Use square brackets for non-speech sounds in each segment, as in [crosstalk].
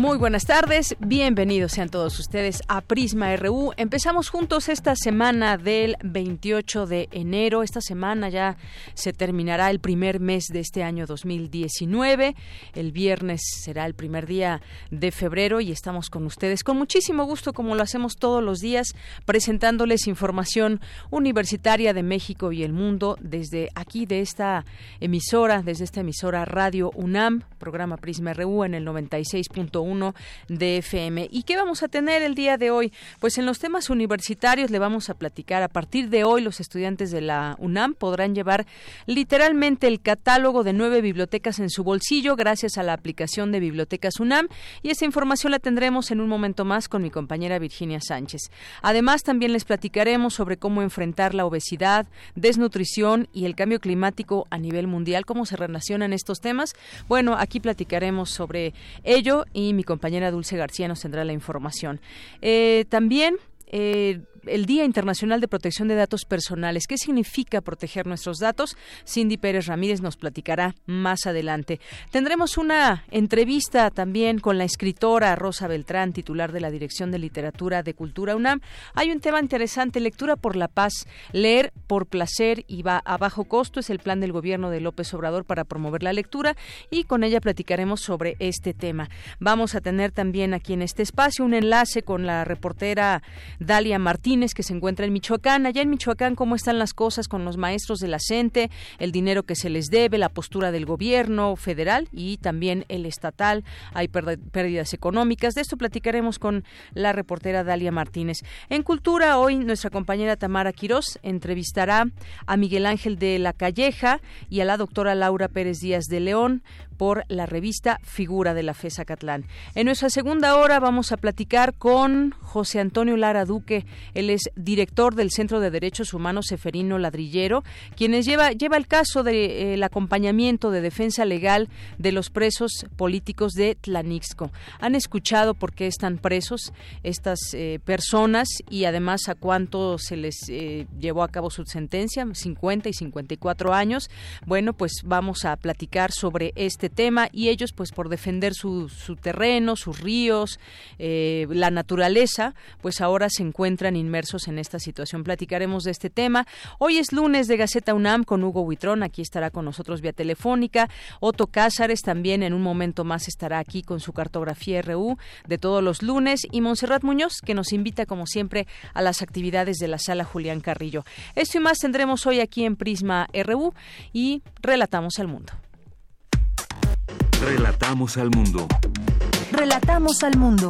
Muy buenas tardes, bienvenidos sean todos ustedes a Prisma RU. Empezamos juntos esta semana del 28 de enero. Esta semana ya se terminará el primer mes de este año 2019. El viernes será el primer día de febrero y estamos con ustedes con muchísimo gusto, como lo hacemos todos los días, presentándoles información universitaria de México y el mundo desde aquí, de esta emisora, desde esta emisora Radio UNAM, programa Prisma RU en el 96.1 de FM. ¿Y qué vamos a tener el día de hoy? Pues en los temas universitarios le vamos a platicar. A partir de hoy los estudiantes de la UNAM podrán llevar literalmente el catálogo de nueve bibliotecas en su bolsillo gracias a la aplicación de Bibliotecas UNAM y esa información la tendremos en un momento más con mi compañera Virginia Sánchez. Además también les platicaremos sobre cómo enfrentar la obesidad, desnutrición y el cambio climático a nivel mundial, cómo se relacionan estos temas. Bueno, aquí platicaremos sobre ello y mi compañera Dulce García nos tendrá la información. Eh, también eh, el Día Internacional de Protección de Datos Personales. ¿Qué significa proteger nuestros datos? Cindy Pérez Ramírez nos platicará más adelante. Tendremos una entrevista también con la escritora Rosa Beltrán, titular de la Dirección de Literatura de Cultura UNAM. Hay un tema interesante, lectura por la paz, leer por placer y va a bajo costo es el plan del gobierno de López Obrador para promover la lectura y con ella platicaremos sobre este tema. Vamos a tener también aquí en este espacio un enlace con la reportera Dalia Martínez que se encuentra en Michoacán. Allá en Michoacán, ¿cómo están las cosas con los maestros de la CENTE, el dinero que se les debe, la postura del gobierno federal y también el estatal? Hay pérdidas económicas. De esto platicaremos con la reportera Dalia Martínez. En Cultura, hoy nuestra compañera Tamara Quirós entrevistará a Miguel Ángel de la Calleja y a la doctora Laura Pérez Díaz de León por la revista Figura de la FESA Catlán. En nuestra segunda hora vamos a platicar con José Antonio Lara Duque. Él es director del Centro de Derechos Humanos Seferino Ladrillero, quienes lleva, lleva el caso del de, eh, acompañamiento de defensa legal de los presos políticos de Tlanixco. Han escuchado por qué están presos estas eh, personas y además a cuánto se les eh, llevó a cabo su sentencia, 50 y 54 años. Bueno, pues vamos a platicar sobre este tema y ellos pues por defender su, su terreno, sus ríos, eh, la naturaleza, pues ahora se encuentran inmersos en esta situación. Platicaremos de este tema. Hoy es lunes de Gaceta UNAM con Hugo Huitrón, aquí estará con nosotros vía telefónica. Otto Cázares también en un momento más estará aquí con su cartografía RU de todos los lunes y Montserrat Muñoz que nos invita como siempre a las actividades de la sala Julián Carrillo. Esto y más tendremos hoy aquí en Prisma RU y relatamos al mundo. Relatamos al mundo. Relatamos al mundo.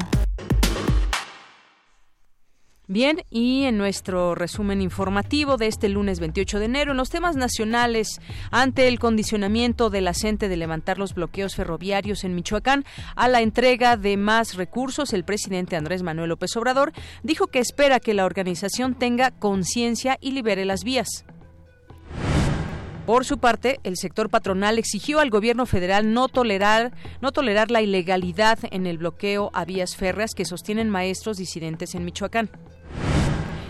Bien, y en nuestro resumen informativo de este lunes 28 de enero, en los temas nacionales, ante el condicionamiento de la CENTE de levantar los bloqueos ferroviarios en Michoacán a la entrega de más recursos, el presidente Andrés Manuel López Obrador dijo que espera que la organización tenga conciencia y libere las vías. Por su parte, el sector patronal exigió al gobierno federal no tolerar, no tolerar la ilegalidad en el bloqueo a vías férreas que sostienen maestros disidentes en Michoacán.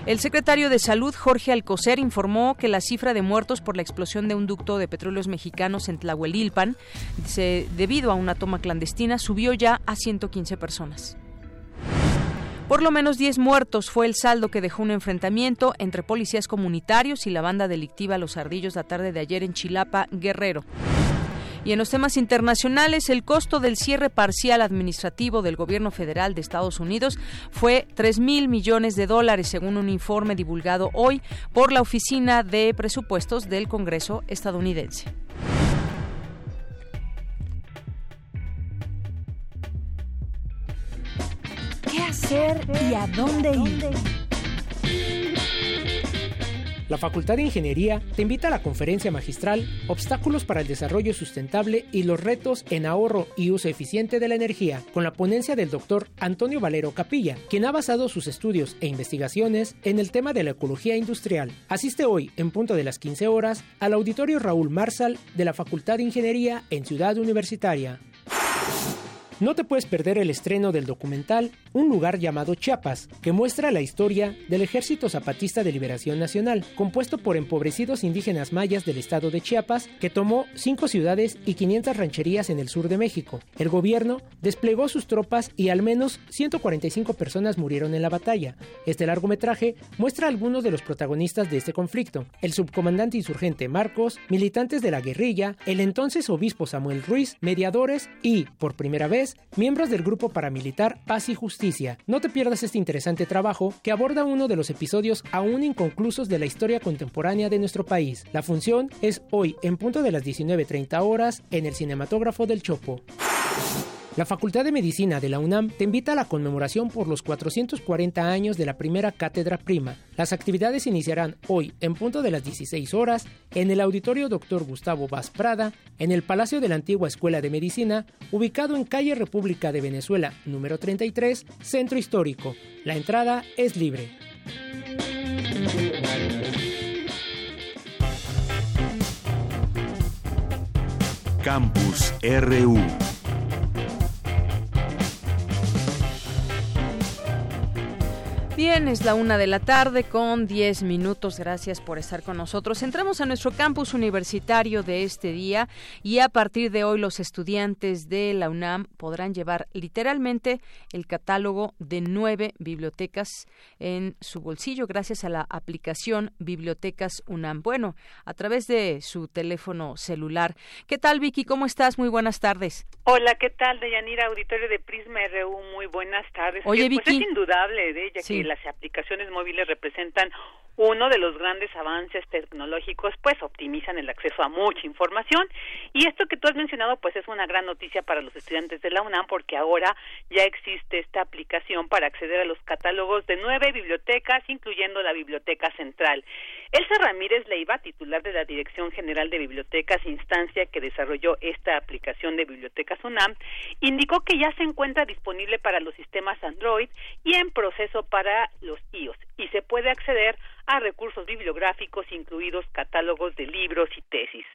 El secretario de Salud, Jorge Alcocer, informó que la cifra de muertos por la explosión de un ducto de petróleos mexicanos en Tlahuelilpan, debido a una toma clandestina, subió ya a 115 personas. Por lo menos 10 muertos fue el saldo que dejó un enfrentamiento entre policías comunitarios y la banda delictiva Los Ardillos la tarde de ayer en Chilapa, Guerrero. Y en los temas internacionales, el costo del cierre parcial administrativo del gobierno federal de Estados Unidos fue 3 mil millones de dólares, según un informe divulgado hoy por la Oficina de Presupuestos del Congreso estadounidense. Hacer y a dónde ir? La Facultad de Ingeniería te invita a la conferencia magistral Obstáculos para el Desarrollo Sustentable y los retos en ahorro y uso eficiente de la energía, con la ponencia del doctor Antonio Valero Capilla, quien ha basado sus estudios e investigaciones en el tema de la ecología industrial. Asiste hoy, en punto de las 15 horas, al auditorio Raúl Marsal de la Facultad de Ingeniería en Ciudad Universitaria. No te puedes perder el estreno del documental Un lugar llamado Chiapas, que muestra la historia del Ejército Zapatista de Liberación Nacional, compuesto por empobrecidos indígenas mayas del estado de Chiapas, que tomó cinco ciudades y 500 rancherías en el sur de México. El gobierno desplegó sus tropas y al menos 145 personas murieron en la batalla. Este largometraje muestra a algunos de los protagonistas de este conflicto: el subcomandante insurgente Marcos, militantes de la guerrilla, el entonces obispo Samuel Ruiz, mediadores y, por primera vez, miembros del grupo paramilitar Paz y Justicia. No te pierdas este interesante trabajo que aborda uno de los episodios aún inconclusos de la historia contemporánea de nuestro país. La función es hoy en punto de las 19.30 horas en el cinematógrafo del Chopo. La Facultad de Medicina de la UNAM te invita a la conmemoración por los 440 años de la primera cátedra prima. Las actividades iniciarán hoy en punto de las 16 horas en el Auditorio Dr. Gustavo Vaz Prada, en el Palacio de la Antigua Escuela de Medicina, ubicado en calle República de Venezuela, número 33, Centro Histórico. La entrada es libre. Campus RU Bien, es la una de la tarde con 10 minutos. Gracias por estar con nosotros. Entramos a nuestro campus universitario de este día y a partir de hoy los estudiantes de la UNAM podrán llevar literalmente el catálogo de nueve bibliotecas en su bolsillo gracias a la aplicación Bibliotecas UNAM. Bueno, a través de su teléfono celular. ¿Qué tal, Vicky? ¿Cómo estás? Muy buenas tardes. Hola, ¿qué tal, Deyanira? Auditorio de Prisma RU. Muy buenas tardes. Oye, pues Vicky. es indudable de ella que las aplicaciones móviles representan uno de los grandes avances tecnológicos, pues optimizan el acceso a mucha información y esto que tú has mencionado, pues es una gran noticia para los estudiantes de la UNAM porque ahora ya existe esta aplicación para acceder a los catálogos de nueve bibliotecas, incluyendo la Biblioteca Central. Elsa Ramírez Leiva, titular de la Dirección General de Bibliotecas, instancia que desarrolló esta aplicación de Bibliotecas UNAM, indicó que ya se encuentra disponible para los sistemas Android y en proceso para los iOS y se puede acceder a recursos bibliográficos, incluidos catálogos de libros y tesis.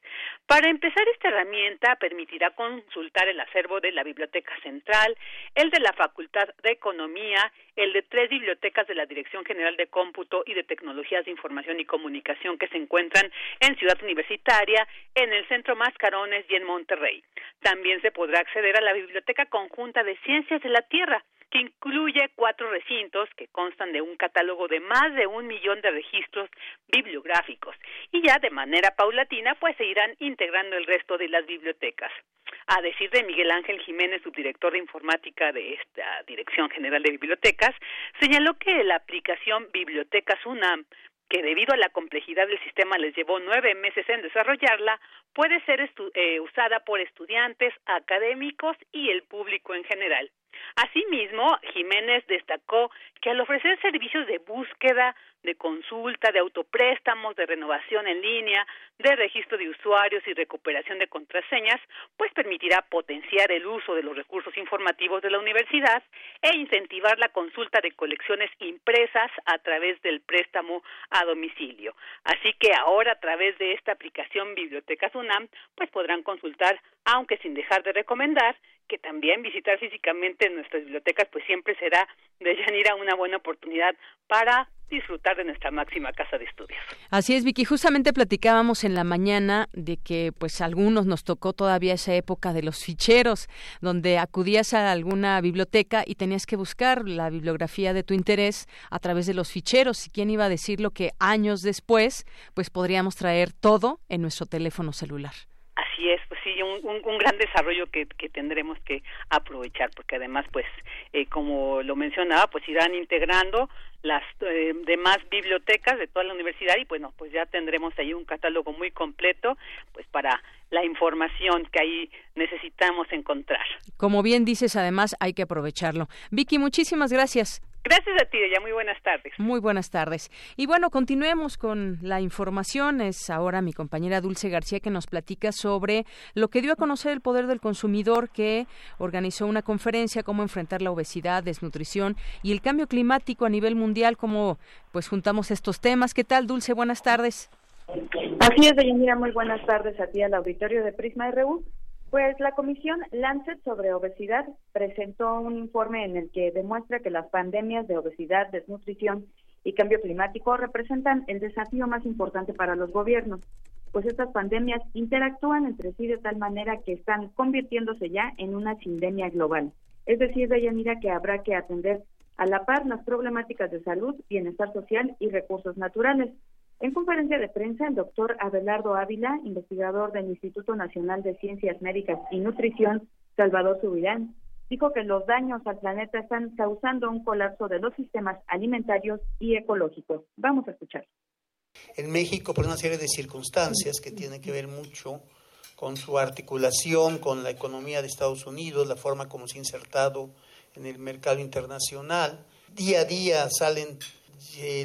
Para empezar, esta herramienta permitirá consultar el acervo de la Biblioteca Central, el de la Facultad de Economía, el de tres bibliotecas de la Dirección General de Cómputo y de Tecnologías de Información y Comunicación que se encuentran en Ciudad Universitaria, en el Centro Mascarones y en Monterrey. También se podrá acceder a la Biblioteca Conjunta de Ciencias de la Tierra, que incluye cuatro recintos que constan de un catálogo de más de un millón de registros bibliográficos y ya de manera paulatina pues se irán integrando el resto de las bibliotecas. A decir de Miguel Ángel Jiménez, subdirector de informática de esta Dirección General de Bibliotecas, señaló que la aplicación Bibliotecas UNAM que debido a la complejidad del sistema les llevó nueve meses en desarrollarla, puede ser eh, usada por estudiantes, académicos y el público en general. Asimismo, Jiménez destacó que al ofrecer servicios de búsqueda, de consulta, de autopréstamos, de renovación en línea, de registro de usuarios y recuperación de contraseñas, pues permitirá potenciar el uso de los recursos informativos de la universidad e incentivar la consulta de colecciones impresas a través del préstamo a domicilio. Así que ahora a través de esta aplicación Bibliotecas UNAM, pues podrán consultar, aunque sin dejar de recomendar, que también visitar físicamente nuestras bibliotecas pues siempre será de Yanira una buena oportunidad para disfrutar de nuestra máxima casa de estudios. Así es, Vicky. Justamente platicábamos en la mañana de que, pues, algunos nos tocó todavía esa época de los ficheros, donde acudías a alguna biblioteca y tenías que buscar la bibliografía de tu interés a través de los ficheros. ¿Y quién iba a decirlo que años después, pues, podríamos traer todo en nuestro teléfono celular? Sí un, un, gran desarrollo que, que, tendremos que aprovechar porque además pues eh, como lo mencionaba pues irán integrando las eh, demás bibliotecas de toda la universidad y bueno pues ya tendremos ahí un catálogo muy completo pues para la información que ahí necesitamos encontrar. Como bien dices, además hay que aprovecharlo. Vicky, muchísimas gracias. Gracias a ti, ella. Muy buenas tardes. Muy buenas tardes. Y bueno, continuemos con la información. Es ahora mi compañera Dulce García que nos platica sobre lo que dio a conocer el Poder del Consumidor, que organizó una conferencia cómo enfrentar la obesidad, desnutrición y el cambio climático a nivel mundial. Cómo pues juntamos estos temas. ¿Qué tal, Dulce? Buenas tardes. Así es, Deyanira. Muy buenas tardes a ti al auditorio de Prisma RU. Pues la Comisión Lancet sobre Obesidad presentó un informe en el que demuestra que las pandemias de obesidad, desnutrición y cambio climático representan el desafío más importante para los gobiernos, pues estas pandemias interactúan entre sí de tal manera que están convirtiéndose ya en una sindemia global. Es decir, Deyanira, que habrá que atender a la par las problemáticas de salud, bienestar social y recursos naturales. En conferencia de prensa, el doctor Abelardo Ávila, investigador del Instituto Nacional de Ciencias Médicas y Nutrición, Salvador Subirán, dijo que los daños al planeta están causando un colapso de los sistemas alimentarios y ecológicos. Vamos a escuchar. En México, por una serie de circunstancias que tienen que ver mucho con su articulación con la economía de Estados Unidos, la forma como se ha insertado en el mercado internacional, día a día salen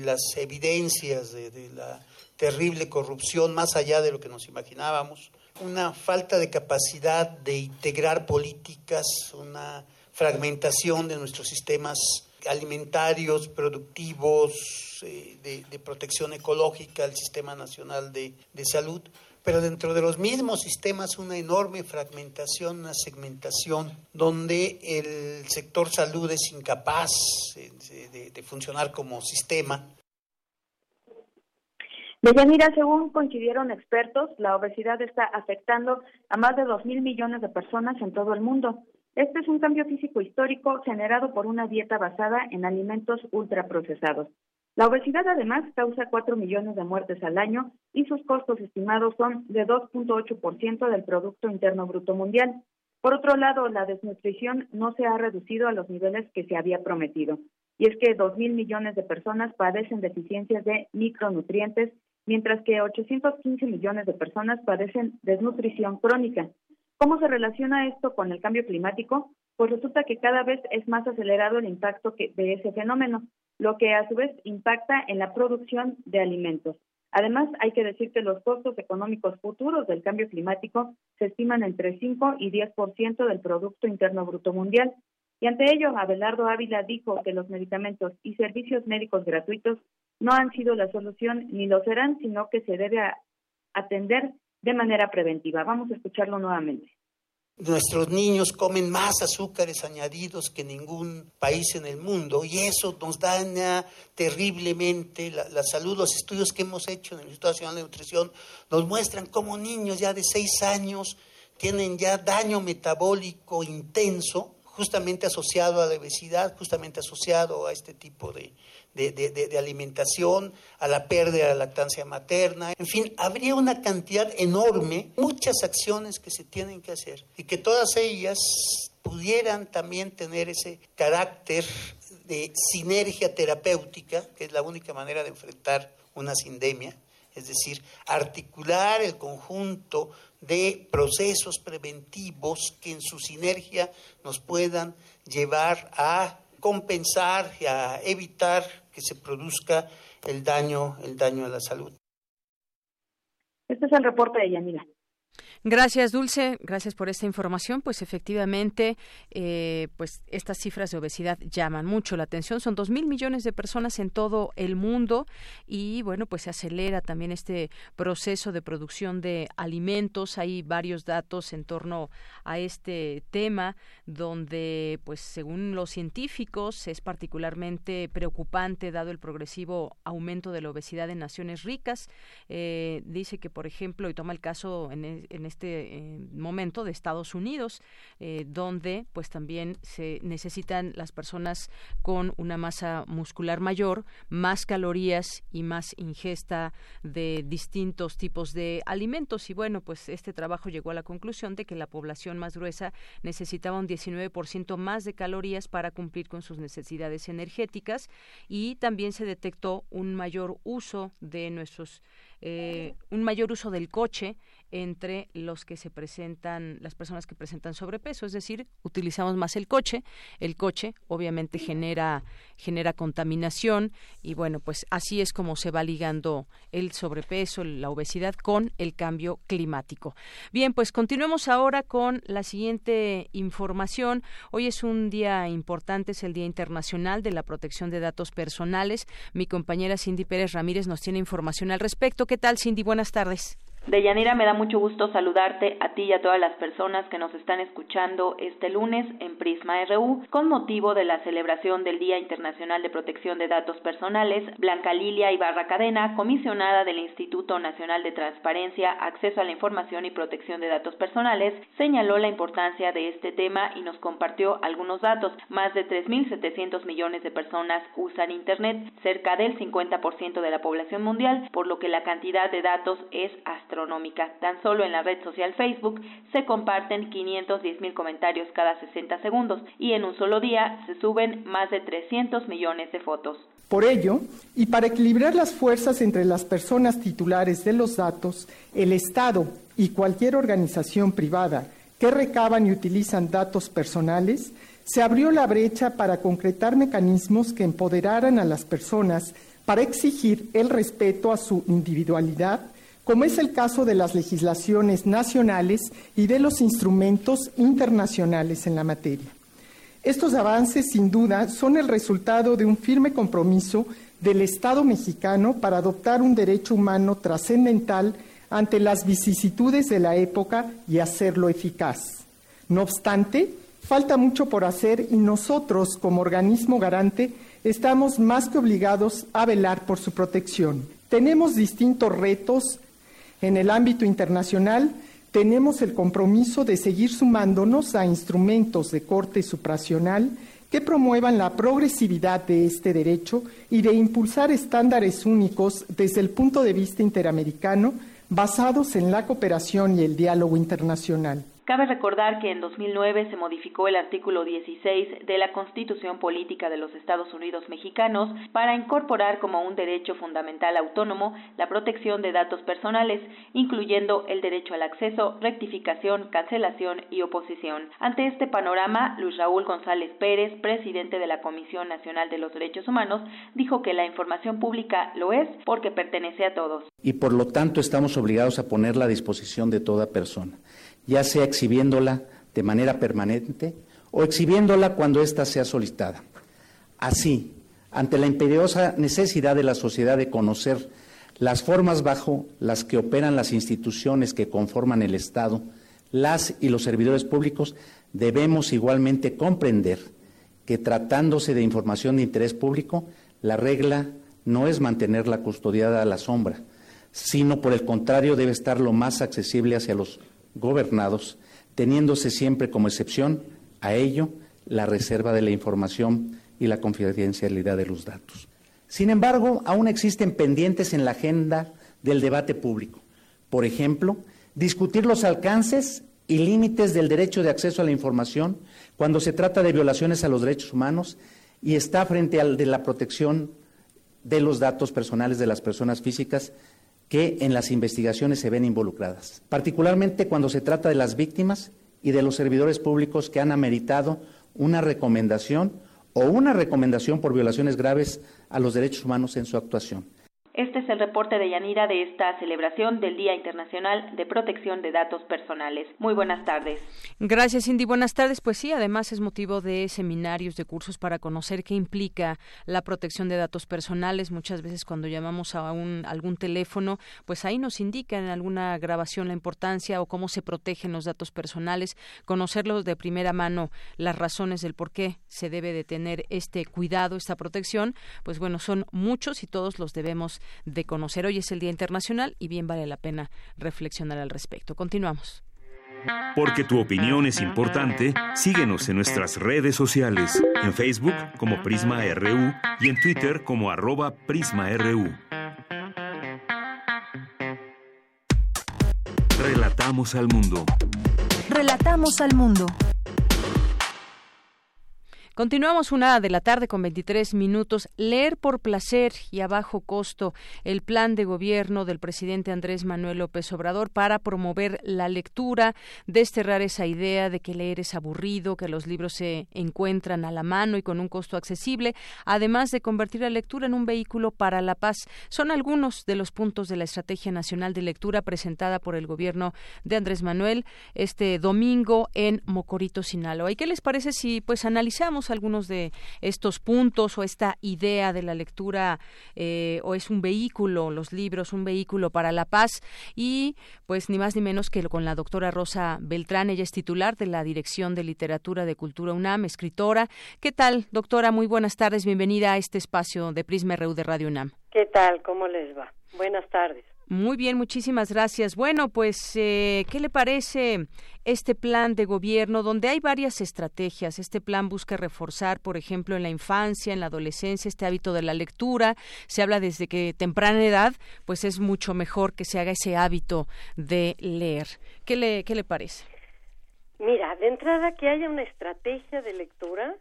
las evidencias de, la terrible corrupción más allá de lo que nos imaginábamos, una falta de capacidad de integrar políticas, una fragmentación de nuestros sistemas alimentarios, productivos, eh, de, protección ecológica, el Sistema Nacional de Salud pero dentro de los mismos sistemas una enorme fragmentación, una segmentación, donde el sector salud es incapaz de, funcionar como sistema. Deyanira, según coincidieron expertos, la obesidad está afectando a más de dos mil millones de personas en todo el mundo. Este es un cambio físico histórico generado por una dieta basada en alimentos ultraprocesados. La obesidad además causa 4 millones de muertes al año y sus costos estimados son de 2.8% del Producto Interno Bruto Mundial. Por otro lado, la desnutrición no se ha reducido a los niveles que se había prometido. Y es que 2.000 millones de personas padecen deficiencias de micronutrientes, mientras que 815 millones de personas padecen desnutrición crónica. ¿Cómo se relaciona esto con el cambio climático? Pues resulta que cada vez es más acelerado el impacto de ese fenómeno lo que a su vez impacta en la producción de alimentos. Además, hay que decir que los costos económicos futuros del cambio climático se estiman entre 5 y 10% del Producto Interno Bruto Mundial. Y ante ello, Abelardo Ávila dijo que los medicamentos y servicios médicos gratuitos no han sido la solución ni lo serán, sino que se debe atender de manera preventiva. Vamos a escucharlo nuevamente. Nuestros niños comen más azúcares añadidos que ningún país en el mundo y eso nos daña terriblemente la, salud. Los estudios que hemos hecho en el Instituto Nacional de Nutrición nos muestran cómo niños ya de seis años tienen ya daño metabólico intenso, justamente asociado a la obesidad, justamente asociado a este tipo de, de, alimentación, a la pérdida de la lactancia materna. En fin, habría una cantidad enorme, muchas acciones que se tienen que hacer y que todas ellas pudieran también tener ese carácter de sinergia terapéutica, que es la única manera de enfrentar una sindemia, es decir, articular el conjunto de procesos preventivos que en su sinergia nos puedan llevar a compensar y a evitar que se produzca el daño, el daño a la salud. Este es el reporte de Yanira. Gracias, Dulce. Gracias por esta información. Pues efectivamente, eh, pues estas cifras de obesidad llaman mucho la atención. Son dos mil millones de personas en todo el mundo y bueno, pues se acelera también este proceso de producción de alimentos. Hay varios datos en torno a este tema donde, pues según los científicos, es particularmente preocupante dado el progresivo aumento de la obesidad en naciones ricas. Eh, dice que, por ejemplo, y toma el caso en, en este eh, momento de Estados Unidos, eh, donde pues también se necesitan las personas con una masa muscular mayor, más calorías y más ingesta de distintos tipos de alimentos. Y bueno, pues este trabajo llegó a la conclusión de que la población más gruesa necesitaba un 19% más de calorías para cumplir con sus necesidades energéticas y también se detectó un mayor uso de nuestros eh, un mayor uso del coche entre los que se presentan, las personas que presentan sobrepeso, es decir, utilizamos más el coche, el coche obviamente genera, genera contaminación y bueno, pues así es como se va ligando el sobrepeso, la obesidad con el cambio climático. Bien, pues continuemos ahora con la siguiente información. Hoy es un día importante, es el Día Internacional de la Protección de Datos Personales. Mi compañera Cindy Pérez Ramírez nos tiene información al respecto. ¿Qué tal, Cindy? Buenas tardes. Deyanira, me da mucho gusto saludarte a ti y a todas las personas que nos están escuchando este lunes en Prisma RU con motivo de la celebración del Día Internacional de Protección de Datos Personales. Blanca Lilia Ibarra Cadena, comisionada del Instituto Nacional de Transparencia, Acceso a la Información y Protección de Datos Personales, señaló la importancia de este tema y nos compartió algunos datos. Más de 3.700 millones de personas usan Internet, cerca del 50% de la población mundial, por lo que la cantidad de datos es hasta Tan solo en la red social Facebook se comparten 510 mil comentarios cada 60 segundos y en un solo día se suben más de 300 millones de fotos. Por ello, y para equilibrar las fuerzas entre las personas titulares de los datos, el Estado y cualquier organización privada que recaban y utilizan datos personales, se abrió la brecha para concretar mecanismos que empoderaran a las personas para exigir el respeto a su individualidad, como es el caso de las legislaciones nacionales y de los instrumentos internacionales en la materia. Estos avances, sin duda, son el resultado de un firme compromiso del Estado mexicano para adoptar un derecho humano trascendental ante las vicisitudes de la época y hacerlo eficaz. No obstante, falta mucho por hacer y nosotros, como organismo garante, estamos más que obligados a velar por su protección. Tenemos distintos retos en el ámbito internacional, tenemos el compromiso de seguir sumándonos a instrumentos de corte supracional que promuevan la progresividad de este derecho y de impulsar estándares únicos desde el punto de vista interamericano basados en la cooperación y el diálogo internacional. Cabe recordar que en 2009 se modificó el artículo 16 de la Constitución Política de los Estados Unidos Mexicanos para incorporar como un derecho fundamental autónomo la protección de datos personales, incluyendo el derecho al acceso, rectificación, cancelación y oposición. Ante este panorama, Luis Raúl González Pérez, presidente de la Comisión Nacional de los Derechos Humanos, dijo que la información pública lo es porque pertenece a todos. Y por lo tanto estamos obligados a ponerla a disposición de toda persona ya sea exhibiéndola de manera permanente o exhibiéndola cuando ésta sea solicitada. Así, ante la imperiosa necesidad de la sociedad de conocer las formas bajo las que operan las instituciones que conforman el Estado, las y los servidores públicos, debemos igualmente comprender que tratándose de información de interés público, la regla no es mantenerla custodiada a la sombra, sino por el contrario debe estar lo más accesible hacia los gobernados, teniéndose siempre como excepción a ello la reserva de la información y la confidencialidad de los datos. Sin embargo, aún existen pendientes en la agenda del debate público. Por ejemplo, discutir los alcances y límites del derecho de acceso a la información cuando se trata de violaciones a los derechos humanos y está frente al de la protección de los datos personales de las personas físicas que en las investigaciones se ven involucradas, particularmente cuando se trata de las víctimas y de los servidores públicos que han ameritado una recomendación o una recomendación por violaciones graves a los derechos humanos en su actuación. Este es el reporte de Yanira de esta celebración del Día Internacional de Protección de Datos Personales. Muy buenas tardes. Gracias, Cindy. Buenas tardes. Pues sí, además es motivo de seminarios, de cursos para conocer qué implica la protección de datos personales. Muchas veces cuando llamamos a un, algún teléfono, pues ahí nos indica en alguna grabación la importancia o cómo se protegen los datos personales. Conocerlos de primera mano, las razones del por qué se debe de tener este cuidado, esta protección, pues bueno, son muchos y todos los debemos de conocer. Hoy es el Día Internacional y bien vale la pena reflexionar al respecto. Continuamos. Porque tu opinión es importante, síguenos en nuestras redes sociales, en Facebook como Prisma RU y en Twitter como arroba PrismaRU. Relatamos al mundo. Relatamos al mundo. Continuamos una de la tarde con 23 minutos. Leer por placer y a bajo costo el plan de gobierno del presidente Andrés Manuel López Obrador para promover la lectura, desterrar esa idea de que leer es aburrido, que los libros se encuentran a la mano y con un costo accesible, además de convertir la lectura en un vehículo para la paz. Son algunos de los puntos de la Estrategia Nacional de Lectura presentada por el gobierno de Andrés Manuel este domingo en Mocorito, Sinaloa. ¿Y qué les parece si pues analizamos algunos de estos puntos o esta idea de la lectura eh, o es un vehículo, los libros, un vehículo para la paz y pues ni más ni menos que con la doctora Rosa Beltrán, ella es titular de la Dirección de Literatura de Cultura UNAM, escritora. ¿Qué tal, doctora? Muy buenas tardes, bienvenida a este espacio de Prisma RU de Radio UNAM. ¿Qué tal? ¿Cómo les va? Buenas tardes. Muy bien, muchísimas gracias. Bueno, pues, eh, ¿qué le parece este plan de gobierno donde hay varias estrategias? Este plan busca reforzar, por ejemplo, en la infancia, en la adolescencia, este hábito de la lectura. Se habla desde que temprana edad, pues es mucho mejor que se haga ese hábito de leer. ¿Qué le, qué le parece? Mira, de entrada que haya una estrategia de lectura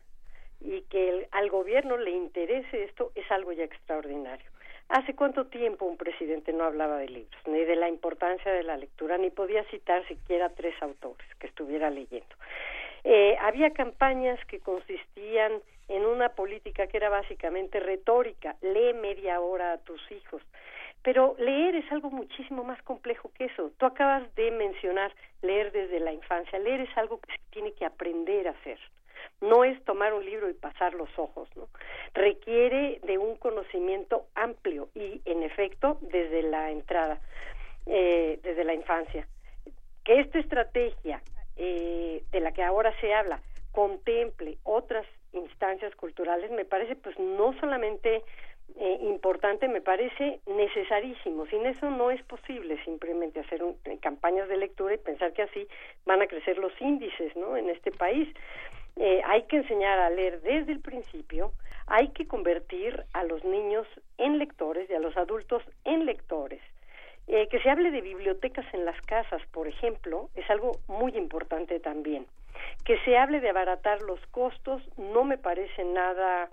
y que al gobierno le interese esto es algo ya extraordinario. ¿Hace cuánto tiempo un presidente no hablaba de libros, ni de la importancia de la lectura, ni podía citar siquiera tres autores que estuviera leyendo? Eh, había campañas que consistían en una política que era básicamente retórica, lee media hora a tus hijos. Pero leer es algo muchísimo más complejo que eso. Tú acabas de mencionar leer desde la infancia. Leer es algo que se tiene que aprender a hacer no es tomar un libro y pasar los ojos, ¿no? Requiere de un conocimiento amplio y, en efecto, desde la entrada, eh, desde la infancia. Que esta estrategia eh, de la que ahora se habla contemple otras instancias culturales me parece pues no solamente eh, importante, me parece necesarísimo. Sin eso no es posible simplemente hacer campañas de lectura y pensar que así van a crecer los índices, ¿no? En este país. Eh, hay que enseñar a leer desde el principio, hay que convertir a los niños en lectores y a los adultos en lectores. Eh, que se hable de bibliotecas en las casas, por ejemplo, es algo muy importante también. Que se hable de abaratar los costos no me parece nada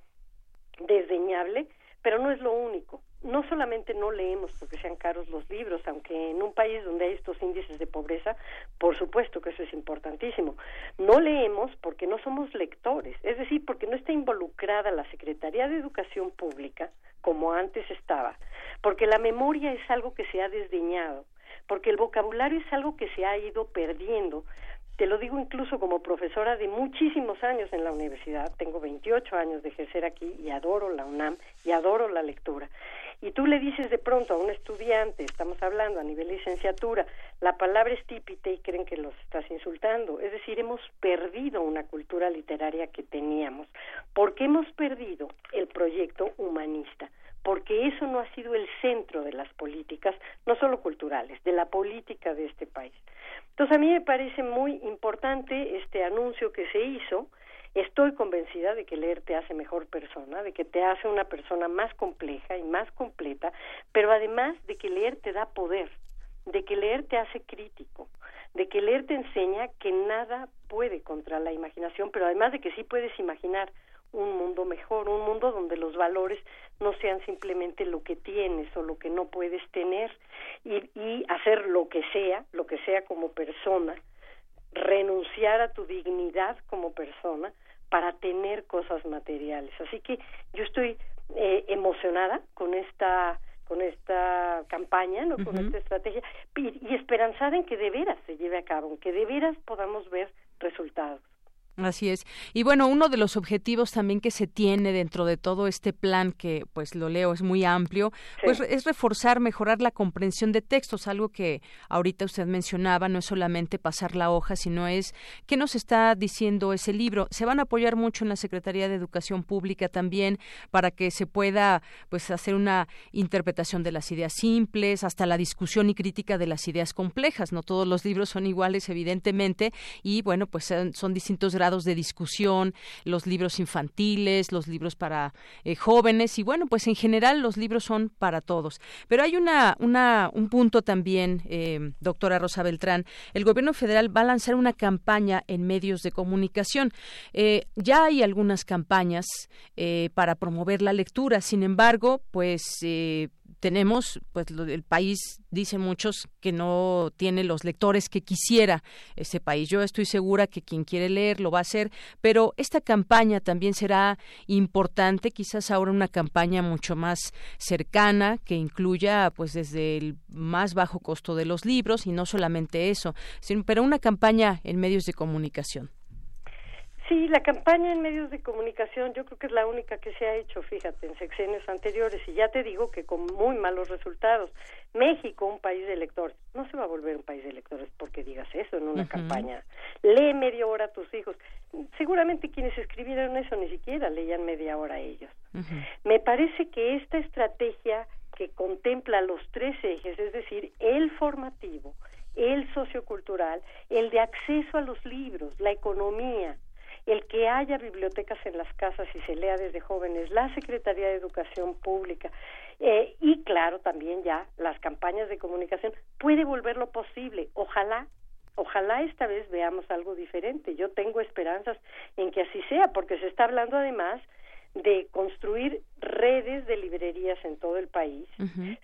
desdeñable, pero no es lo único no solamente no leemos porque sean caros los libros, aunque en un país donde hay estos índices de pobreza, por supuesto que eso es importantísimo. No leemos porque no somos lectores, es decir, porque no está involucrada la Secretaría de Educación Pública como antes estaba, porque la memoria es algo que se ha desdeñado, porque el vocabulario es algo que se ha ido perdiendo, te lo digo incluso como profesora de muchísimos años en la universidad, tengo 28 años de ejercer aquí y adoro la UNAM y adoro la lectura. Y tú le dices de pronto a un estudiante, estamos hablando a nivel licenciatura, la palabra estípite y creen que los estás insultando. Es decir, hemos perdido una cultura literaria que teníamos, porque hemos perdido el proyecto humanista porque eso no ha sido el centro de las políticas, no solo culturales, de la política de este país. Entonces a mí me parece muy importante este anuncio que se hizo. Estoy convencida de que leer te hace mejor persona, de que te hace una persona más compleja y más completa, pero además de que leer te da poder, de que leer te hace crítico, de que leer te enseña que nada puede contra la imaginación, pero además de que sí puedes imaginar un mundo mejor, un mundo donde los valores no sean simplemente lo que tienes o lo que no puedes tener y, y hacer lo que sea, lo que sea como persona, renunciar a tu dignidad como persona para tener cosas materiales. Así que yo estoy eh, emocionada con esta con esta campaña, ¿no? con esta estrategia y, y esperanzada en que de veras se lleve a cabo, en que de veras podamos ver resultados. Así es. Y bueno, uno de los objetivos también que se tiene dentro de todo este plan, que pues lo leo, es muy amplio, pues es reforzar, mejorar la comprensión de textos, algo que ahorita usted mencionaba, no es solamente pasar la hoja, sino es qué nos está diciendo ese libro. Se van a apoyar mucho en la Secretaría de Educación Pública también para que se pueda pues hacer una interpretación de las ideas simples, hasta la discusión y crítica de las ideas complejas. No todos los libros son iguales, evidentemente, y bueno, pues son, distintos grados de discusión, los libros infantiles, los libros para eh, jóvenes y bueno, pues en general los libros son para todos. Pero hay una, una un punto también, eh, doctora Rosa Beltrán, el gobierno federal va a lanzar una campaña en medios de comunicación. Eh, ya hay algunas campañas para promover la lectura, sin embargo, pues tenemos, pues el país, dice muchos, que no tiene los lectores que quisiera ese país. Yo estoy segura que quien quiere leer lo va a hacer, pero esta campaña también será importante, quizás ahora una campaña mucho más cercana, que incluya, pues desde el más bajo costo de los libros y no solamente eso, sino, pero una campaña en medios de comunicación. Sí, la campaña en medios de comunicación yo creo que es la única que se ha hecho, fíjate, en sexenios anteriores, y ya te digo que con muy malos resultados. México, un país de lectores, no se va a volver un país de lectores porque digas eso en una campaña. Lee media hora a tus hijos. Seguramente quienes escribieron eso ni siquiera leían media hora a ellos. Me parece que esta estrategia que contempla los tres ejes, es decir, el formativo, el sociocultural, el de acceso a los libros, la economía, el que haya bibliotecas en las casas y se lea desde jóvenes, la Secretaría de Educación Pública eh, y claro también ya las campañas de comunicación puede volverlo posible. Ojalá Ojalá esta vez veamos algo diferente. Yo tengo esperanzas en que así sea, porque se está hablando además de construir redes de librerías en todo el país.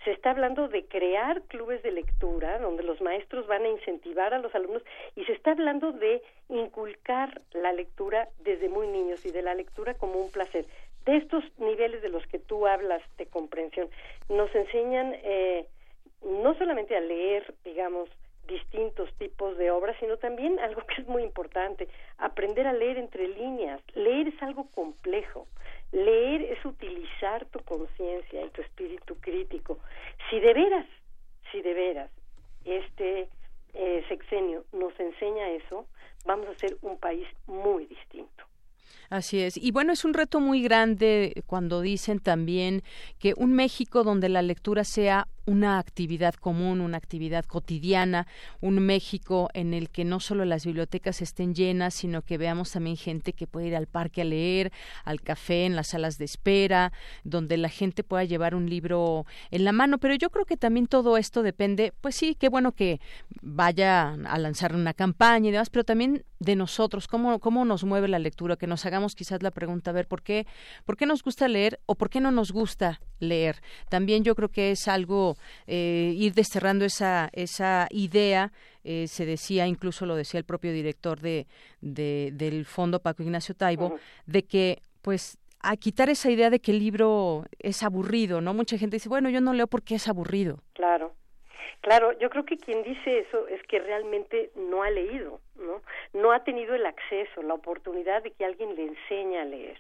Se está hablando de crear clubes de lectura donde los maestros van a incentivar a los alumnos y se está hablando de inculcar la lectura desde muy niños y de la lectura como un placer. De estos niveles de los que tú hablas de comprensión, nos enseñan eh, no solamente a leer, digamos, distintos tipos de obras, sino también algo que es muy importante, aprender a leer entre líneas. Leer es algo complejo. Leer es utilizar tu conciencia y tu espíritu crítico. Si de veras, si de veras este eh, sexenio nos enseña eso, vamos a ser un país muy distinto. Así es. Y bueno, es un reto muy grande cuando dicen también que un México donde la lectura sea una actividad común, una actividad cotidiana, un México en el que no solo las bibliotecas estén llenas, sino que veamos también gente que puede ir al parque a leer, al café, en las salas de espera, donde la gente pueda llevar un libro en la mano. Pero yo creo que también todo esto depende, pues sí, qué bueno que vaya a lanzar una campaña y demás, pero también de nosotros, cómo, cómo nos mueve la lectura, que nos hagamos quizás la pregunta, a ver, ¿por qué, ¿por qué nos gusta leer o por qué no nos gusta leer? También yo creo que es algo eh, ir desterrando esa, esa idea. Eh, se decía, incluso lo decía el propio director de, del fondo Paco Ignacio Taibo, de que pues a quitar esa idea de que el libro es aburrido, ¿no? Mucha gente dice, bueno, yo no leo porque es aburrido. Claro. Claro, yo creo que quien dice eso es que realmente no ha leído, ¿no? No ha tenido el acceso, la oportunidad de que alguien le enseñe a leer.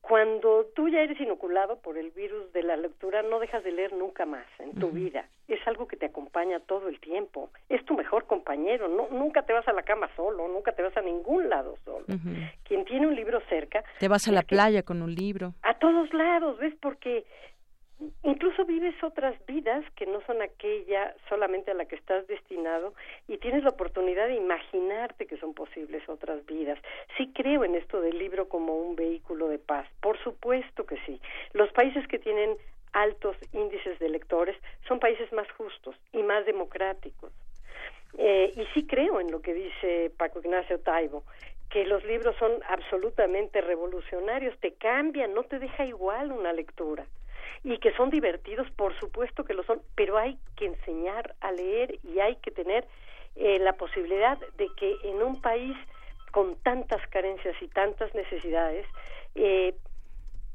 Cuando tú ya eres inoculado por el virus de la lectura, no dejas de leer nunca más en tu vida. Es algo que te acompaña todo el tiempo. Es tu mejor compañero. No, nunca te vas a la cama solo, nunca te vas a ningún lado solo. Quien tiene un libro cerca. Te vas a la playa con un libro. A todos lados, ¿ves? Porque incluso vives otras vidas que no son aquella solamente a la que estás destinado y tienes la oportunidad de imaginarte que son posibles otras vidas. Sí creo en esto del libro como un vehículo de paz, por supuesto que sí. Los países que tienen altos índices de lectores son países más justos y más democráticos. Eh, y sí creo en lo que dice Paco Ignacio Taibo, que los libros son absolutamente revolucionarios, te cambian, no te deja igual una lectura y que son divertidos, por supuesto que lo son, pero hay que enseñar a leer y hay que tener eh, la posibilidad de que en un país con tantas carencias y tantas necesidades, eh,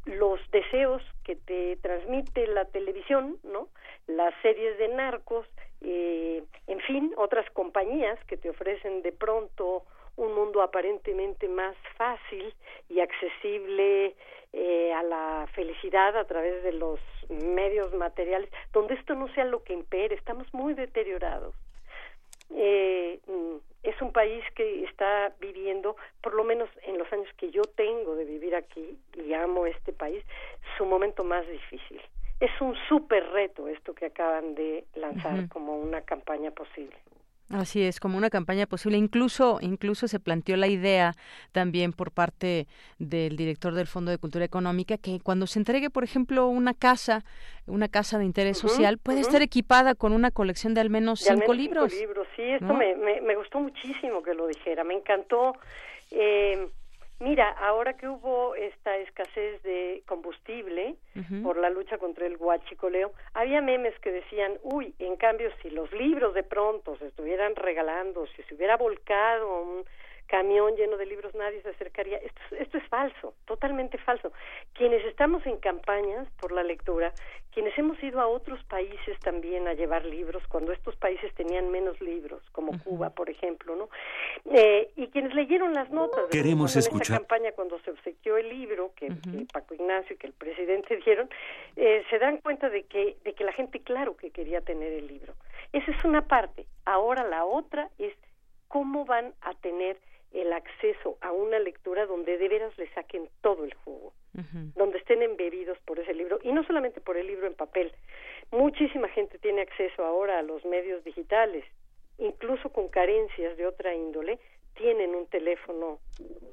los deseos que te transmite la televisión, ¿no? Las series de narcos, eh, en fin, otras compañías que te ofrecen de pronto un mundo aparentemente más fácil y accesible eh, a la felicidad a través de los medios materiales, donde esto no sea lo que impere, estamos muy deteriorados. Eh, mm, es un país que está viviendo, por lo menos en los años que yo tengo de vivir aquí, y amo este país, su momento más difícil. Es un súper reto esto que acaban de lanzar como una campaña posible. Así es, como una campaña posible. Incluso, incluso se planteó la idea también por parte del director del Fondo de Cultura Económica que cuando se entregue, por ejemplo, una casa, una casa de interés social, puede estar equipada con una colección de al menos cinco libros. Cinco libros, sí, esto me, me, me, gustó muchísimo que lo dijera, me encantó. Eh, Mira, ahora que hubo esta escasez de combustible por la lucha contra el huachicoleo, había memes que decían, uy, en cambio, si los libros de pronto se estuvieran regalando, si se hubiera volcado un camión lleno de libros, nadie se acercaría. Esto, esto es falso, totalmente falso. Quienes estamos en campañas por la lectura, quienes hemos ido a otros países también a llevar libros, cuando estos países tenían menos libros, como Cuba, por ejemplo, ¿no? Eh, y quienes leyeron las notas de Queremos escuchar. campaña, cuando se obsequió el libro que, Paco Ignacio y que el presidente [laughs] dieron, eh, se dan cuenta de que, de que la gente, claro que quería tener el libro. Esa es una parte. Ahora la otra es cómo van a tener el acceso a una lectura donde de veras le saquen todo el jugo, donde estén embebidos por ese libro y no solamente por el libro en papel. Muchísima gente tiene acceso ahora a los medios digitales, incluso con carencias de otra índole, tienen un teléfono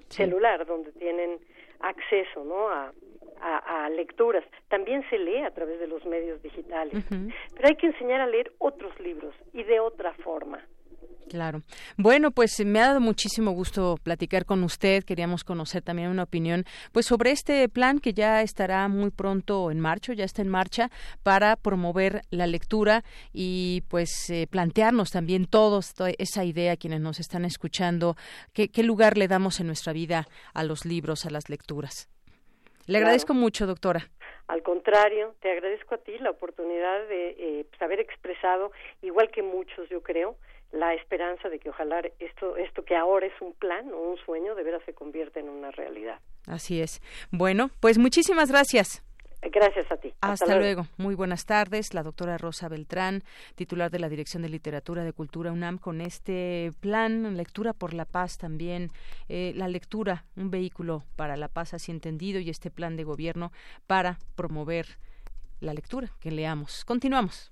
celular donde tienen acceso ¿no? a, a, lecturas. También se lee a través de los medios digitales. Pero hay que enseñar a leer otros libros y de otra forma. Claro. Bueno, pues me ha dado muchísimo gusto platicar con usted. Queríamos conocer también una opinión, pues sobre este plan que ya estará muy pronto en marcha, ya está en marcha para promover la lectura y pues eh, plantearnos también todos esa idea quienes nos están escuchando, qué, qué lugar le damos en nuestra vida a los libros, a las lecturas. Le agradezco mucho, doctora. Al contrario, te agradezco a ti la oportunidad de eh, pues, haber expresado, igual que muchos, yo creo, la esperanza de que ojalá esto, esto que ahora es un plan o un sueño, de veras se convierta en una realidad. Así es. Bueno, pues muchísimas gracias. Gracias a ti. Hasta, luego. Muy buenas tardes. La doctora Rosa Beltrán, titular de la Dirección de Literatura de Cultura UNAM, con este plan, Lectura por la Paz también, eh, la lectura, un vehículo para la paz así entendido, y este plan de gobierno para promover la lectura, que leamos. Continuamos.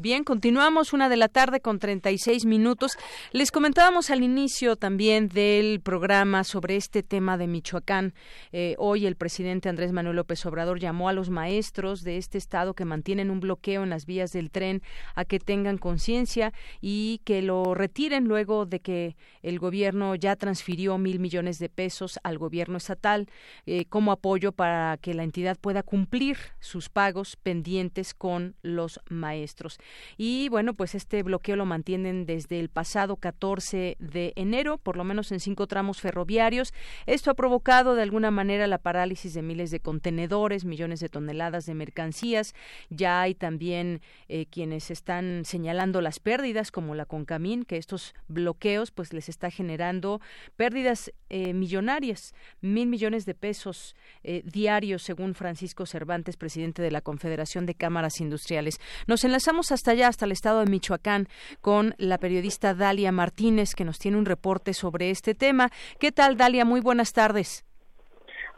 Bien, continuamos una de la tarde con 36 minutos. Les comentábamos al inicio también del programa sobre este tema de Michoacán. Eh, hoy el presidente Andrés Manuel López Obrador llamó a los maestros de este estado que mantienen un bloqueo en las vías del tren a que tengan conciencia y que lo retiren luego de que el gobierno ya transfirió mil millones de pesos al gobierno estatal eh, como apoyo para que la entidad pueda cumplir sus pagos pendientes con los maestros. Y bueno, pues este bloqueo lo mantienen desde el pasado 14 de enero, por lo menos en cinco tramos ferroviarios. Esto ha provocado de alguna manera la parálisis de miles de contenedores, millones de toneladas de mercancías. Ya hay también eh, quienes están señalando las pérdidas, como la Concamín, que estos bloqueos pues les está generando pérdidas eh, millonarias, mil millones de pesos eh, diarios, según Francisco Cervantes, presidente de la Confederación de Cámaras Industriales. Nos enlazamos hasta allá, hasta el estado de Michoacán, con la periodista Dalia Martínez, que nos tiene un reporte sobre este tema. ¿Qué tal, Dalia? Muy buenas tardes.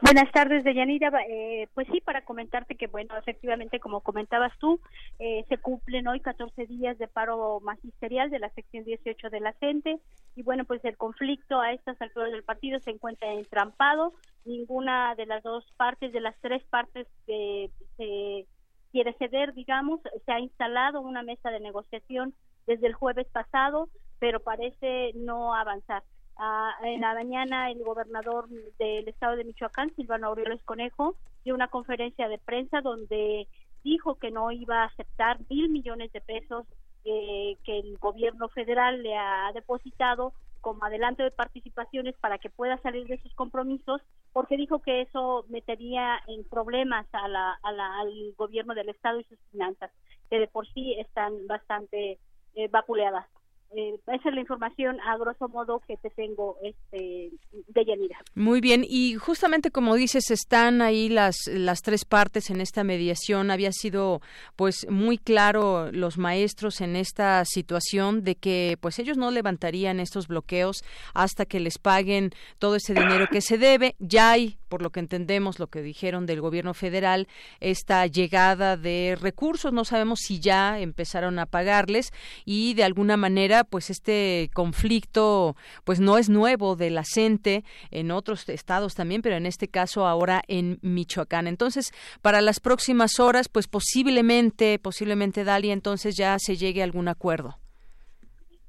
Buenas tardes, Deyanira. Eh, pues sí, para comentarte que, bueno, efectivamente, como comentabas tú, eh, se cumplen hoy 14 días de paro magisterial de la sección 18 de la gente y, bueno, pues el conflicto a estas alturas del partido se encuentra entrampado. Ninguna de las dos partes, de las tres partes que se quiere ceder, digamos, se ha instalado una mesa de negociación desde el jueves pasado, pero parece no avanzar. Ah, en la mañana el gobernador del estado de Michoacán, Silvano Aureoles Conejo, dio una conferencia de prensa donde dijo que no iba a aceptar mil millones de pesos eh, que el gobierno federal le ha depositado como adelanto de participaciones para que pueda salir de sus compromisos, porque dijo que eso metería en problemas a la, al gobierno del Estado y sus finanzas, que de por sí están bastante eh, vapuleadas. Eh, esa es la información a grosso modo que te tengo este, de Yanira. Muy bien, y justamente como dices, están ahí las, las tres partes en esta mediación. Había sido pues muy claro los maestros en esta situación de que pues ellos no levantarían estos bloqueos hasta que les paguen todo ese dinero que se debe. Ya hay, por lo que entendemos, lo que dijeron del gobierno federal, esta llegada de recursos. No sabemos si ya empezaron a pagarles y de alguna manera pues este conflicto pues no es nuevo de la CENTE en otros estados también, pero en este caso ahora en Michoacán. Entonces, para las próximas horas, pues posiblemente, posiblemente Dalia, entonces ya se llegue a algún acuerdo.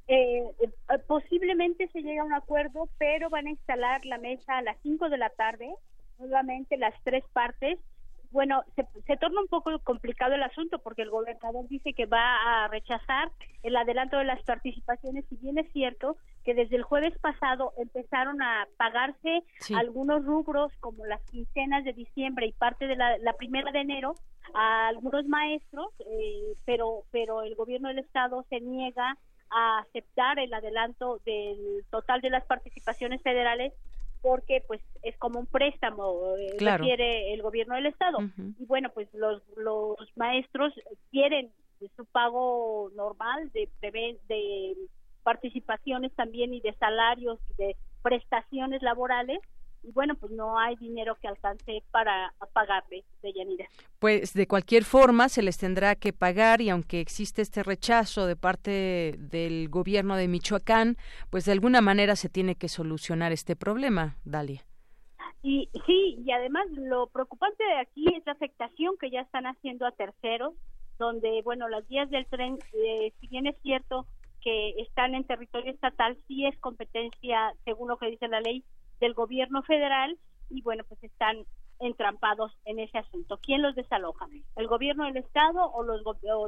Eh, eh, posiblemente se llegue a un acuerdo, pero van a instalar la mesa a las 5 de la tarde, nuevamente las tres partes, bueno, se, se, torna un poco complicado el asunto porque el gobernador dice que va a rechazar el adelanto de las participaciones, si bien es cierto que desde el jueves pasado empezaron a pagarse algunos rubros como las quincenas de diciembre y parte de la, primera de enero a algunos maestros, eh, pero, pero el gobierno del estado se niega a aceptar el adelanto del total de las participaciones federales porque pues es como un préstamo eh, que requiere el gobierno del estado. Y bueno pues los los maestros quieren su pago normal de, de, de participaciones también y de salarios y de prestaciones laborales y bueno, pues no hay dinero que alcance para pagarle, de Yanira. Pues de cualquier forma se les tendrá que pagar y aunque existe este rechazo de parte del gobierno de Michoacán, pues de alguna manera se tiene que solucionar este problema, Dalia. Y sí, y además lo preocupante de aquí es la afectación que ya están haciendo a terceros, donde, bueno, las vías del tren, eh, si bien es cierto que están en territorio estatal, sí es competencia, según lo que dice la ley, del gobierno federal y bueno, pues están entrampados en ese asunto. ¿Quién los desaloja? ¿El gobierno del estado o, los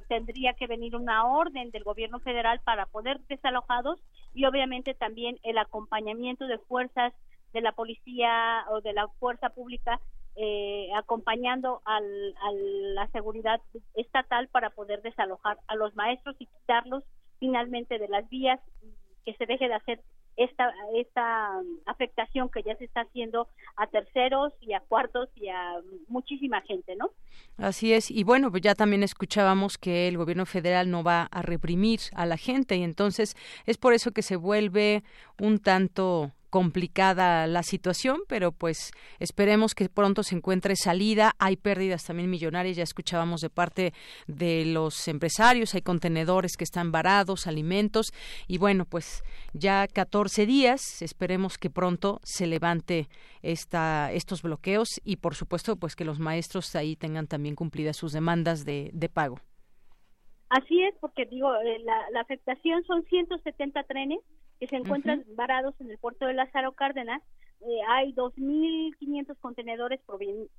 tendría que venir una orden del gobierno federal para poder desalojados y obviamente también el acompañamiento de fuerzas de la policía o de la fuerza pública eh, acompañando al, a la seguridad estatal para poder desalojar a los maestros y quitarlos finalmente de las vías que se deje de hacer esta, esta afectación que ya se está haciendo a terceros y a cuartos y a muchísima gente, ¿no? Así es. Y bueno, pues ya también escuchábamos que el gobierno federal no va a reprimir a la gente y entonces es por eso que se vuelve un tanto complicada la situación, pero pues esperemos que pronto se encuentre salida. Hay pérdidas también millonarias, ya escuchábamos de parte de los empresarios, hay contenedores que están varados, alimentos y bueno, pues ya 14 días, esperemos que pronto se levante esta, estos bloqueos y por supuesto pues que los maestros ahí tengan también cumplidas sus demandas de, de pago. Así es, porque digo, eh, la, la afectación son 170 trenes que se encuentran varados en el puerto de Lázaro Cárdenas. Eh, hay 2.500 contenedores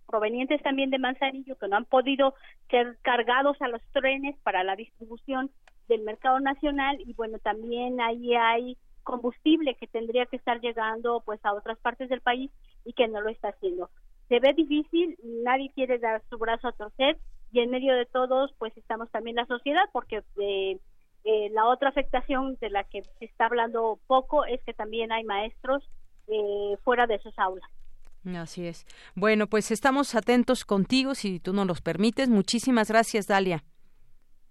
provenientes también de Manzanillo que no han podido ser cargados a los trenes para la distribución del mercado nacional y bueno, también ahí hay combustible que tendría que estar llegando pues a otras partes del país y que no lo está haciendo. Se ve difícil, nadie quiere dar su brazo a torcer y en medio de todos pues estamos también la sociedad porque eh, eh, la otra afectación de la que se está hablando poco es que también hay maestros eh, fuera de sus aulas. Así es. Bueno, pues estamos atentos contigo, si tú nos los permites. Muchísimas gracias, Dalia.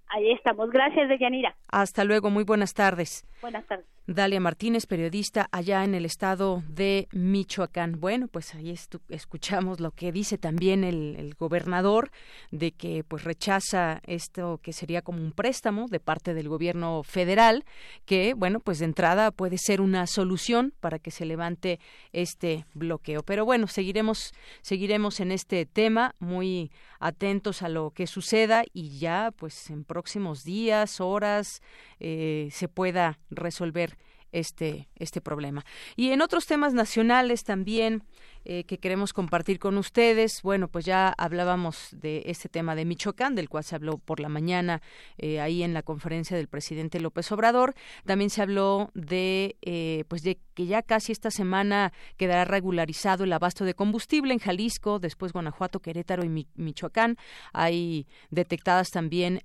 Ahí estamos. Gracias, Deyanira. Hasta luego. Muy buenas tardes. Buenas tardes. Dalia Martínez, periodista allá en el estado de Michoacán. Bueno, pues ahí escuchamos lo que dice también el, gobernador de que pues rechaza esto que sería como un préstamo de parte del gobierno federal, que bueno, pues de entrada puede ser una solución para que se levante este bloqueo. Pero bueno, seguiremos seguiremos en este tema muy atentos a lo que suceda y ya pues en próximos días, horas eh, se pueda resolver este, este problema. Y en otros temas nacionales también eh, que queremos compartir con ustedes. Bueno, pues ya hablábamos de este tema de Michoacán, del cual se habló por la mañana eh, ahí en la conferencia del presidente López Obrador. También se habló de, eh, pues de que ya casi esta semana quedará regularizado el abasto de combustible en Jalisco, después Guanajuato, Querétaro y Michoacán. Hay detectadas también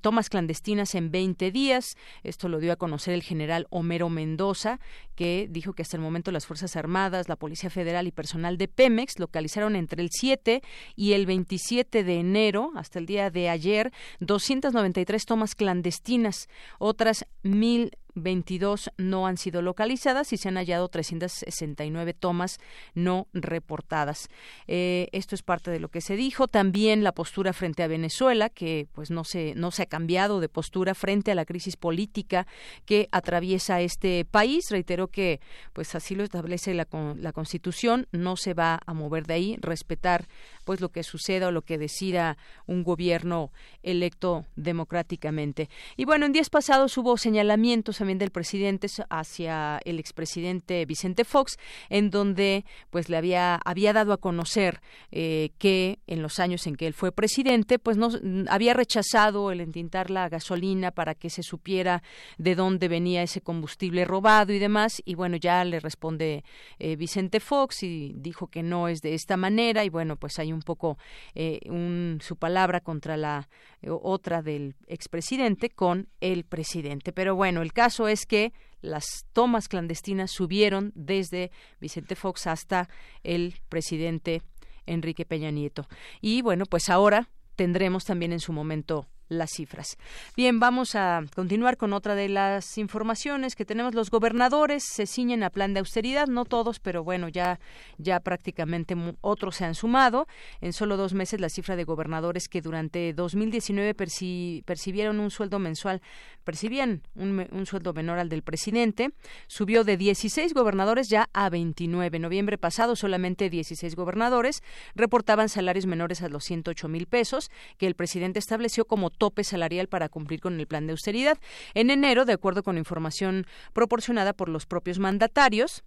tomas clandestinas en 20 días. Esto lo dio a conocer el general Homero Mendoza, que dijo que hasta el momento las Fuerzas Armadas, la Policía Federal y personal de Pemex localizaron entre el 7 y el 27 de enero, hasta el día de ayer, 293 tomas clandestinas, otras mil 22 no han sido localizadas y se han hallado 369 tomas no reportadas. Eh, esto es parte de lo que se dijo. También la postura frente a Venezuela, que pues no se, no se ha cambiado de postura frente a la crisis política que atraviesa este país. Reitero que pues así lo establece la, la Constitución, no se va a mover de ahí, respetar pues lo que suceda o lo que decida un gobierno electo democráticamente. Y bueno, en días pasados hubo señalamientos también del presidente hacia el expresidente Vicente Fox, en donde pues le había, había dado a conocer eh, que en los años en que él fue presidente, pues no había rechazado el entintar la gasolina para que se supiera de dónde venía ese combustible robado y demás. Y bueno, ya le responde eh, Vicente Fox y dijo que no es de esta manera. Y bueno, pues hay un poco eh, un, su palabra contra la otra del expresidente con el presidente. Pero bueno, el caso es que las tomas clandestinas subieron desde Vicente Fox hasta el presidente Enrique Peña Nieto. Y bueno, pues ahora tendremos también en su momento las cifras. Bien, vamos a continuar con otra de las informaciones que tenemos. Los gobernadores se ciñen a plan de austeridad, no todos, pero bueno, ya, ya prácticamente otros se han sumado. En solo dos meses, la cifra de gobernadores que durante 2019 percibieron un sueldo mensual, percibían un, un, sueldo menor al del presidente, subió de 16 gobernadores ya a 29. En noviembre pasado, solamente 16 gobernadores reportaban salarios menores a los 108 mil pesos que el presidente estableció como tope salarial para cumplir con el plan de austeridad. En enero, de acuerdo con información proporcionada por los propios mandatarios,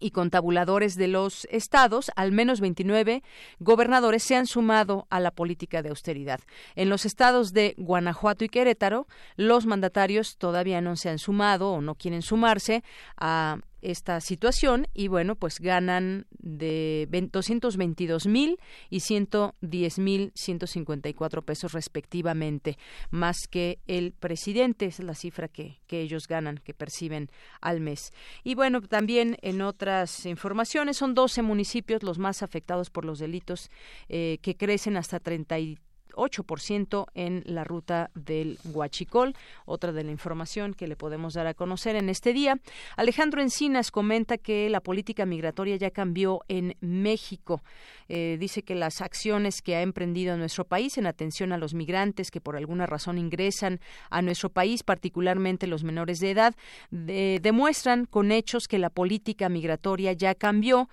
y con tabuladores de los estados, al menos 29 gobernadores se han sumado a la política de austeridad. En los estados de Guanajuato y Querétaro, los mandatarios todavía no se han sumado o no quieren sumarse a esta situación y bueno, pues ganan de 222 mil y 110 mil 154 pesos respectivamente, más que el presidente, es la cifra que, que ellos ganan, que perciben al mes. Y bueno, también en otras informaciones son 12 municipios los más afectados por los delitos eh, que crecen hasta 33 8% en la ruta del Huachicol. Otra de la información que le podemos dar a conocer en este día. Alejandro Encinas comenta que la política migratoria ya cambió en México. Eh, dice que las acciones que ha emprendido nuestro país en atención a los migrantes que por alguna razón ingresan a nuestro país, particularmente los menores de edad, demuestran con hechos que la política migratoria ya cambió,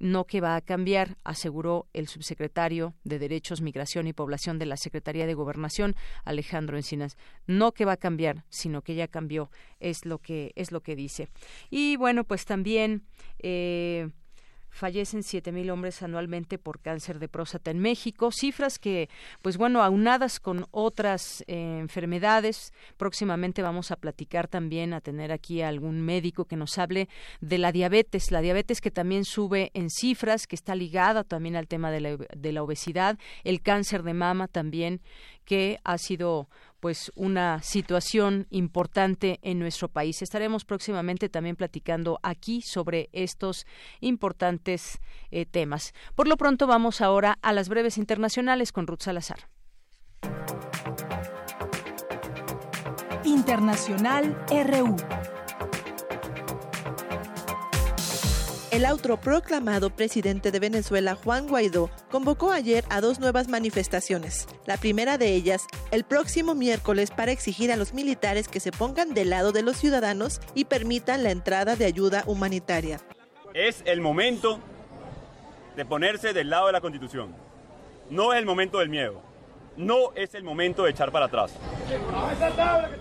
no que va a cambiar, aseguró el subsecretario de Derechos, Migración y Población de la Secretaría de Gobernación, Alejandro Encinas. No que va a cambiar, sino que ya cambió, es lo que es lo que dice. Y bueno, pues también eh, fallecen 7.000 hombres anualmente por cáncer de próstata en México, cifras que, pues bueno, aunadas con otras eh, enfermedades. Próximamente vamos a platicar también, a tener aquí a algún médico que nos hable de la diabetes, la diabetes que también sube en cifras, que está ligada también al tema de la, de la obesidad, el cáncer de mama también, que ha sido pues una situación importante en nuestro país. Estaremos próximamente también platicando aquí sobre estos importantes eh, temas. Por lo pronto vamos ahora a las breves internacionales con Ruth Salazar. Internacional RU. El autoproclamado presidente de Venezuela, Juan Guaidó, convocó ayer a dos nuevas manifestaciones. La primera de ellas, el próximo miércoles, para exigir a los militares que se pongan del lado de los ciudadanos y permitan la entrada de ayuda humanitaria. Es el momento de ponerse del lado de la Constitución. No es el momento del miedo. No es el momento de echar para atrás.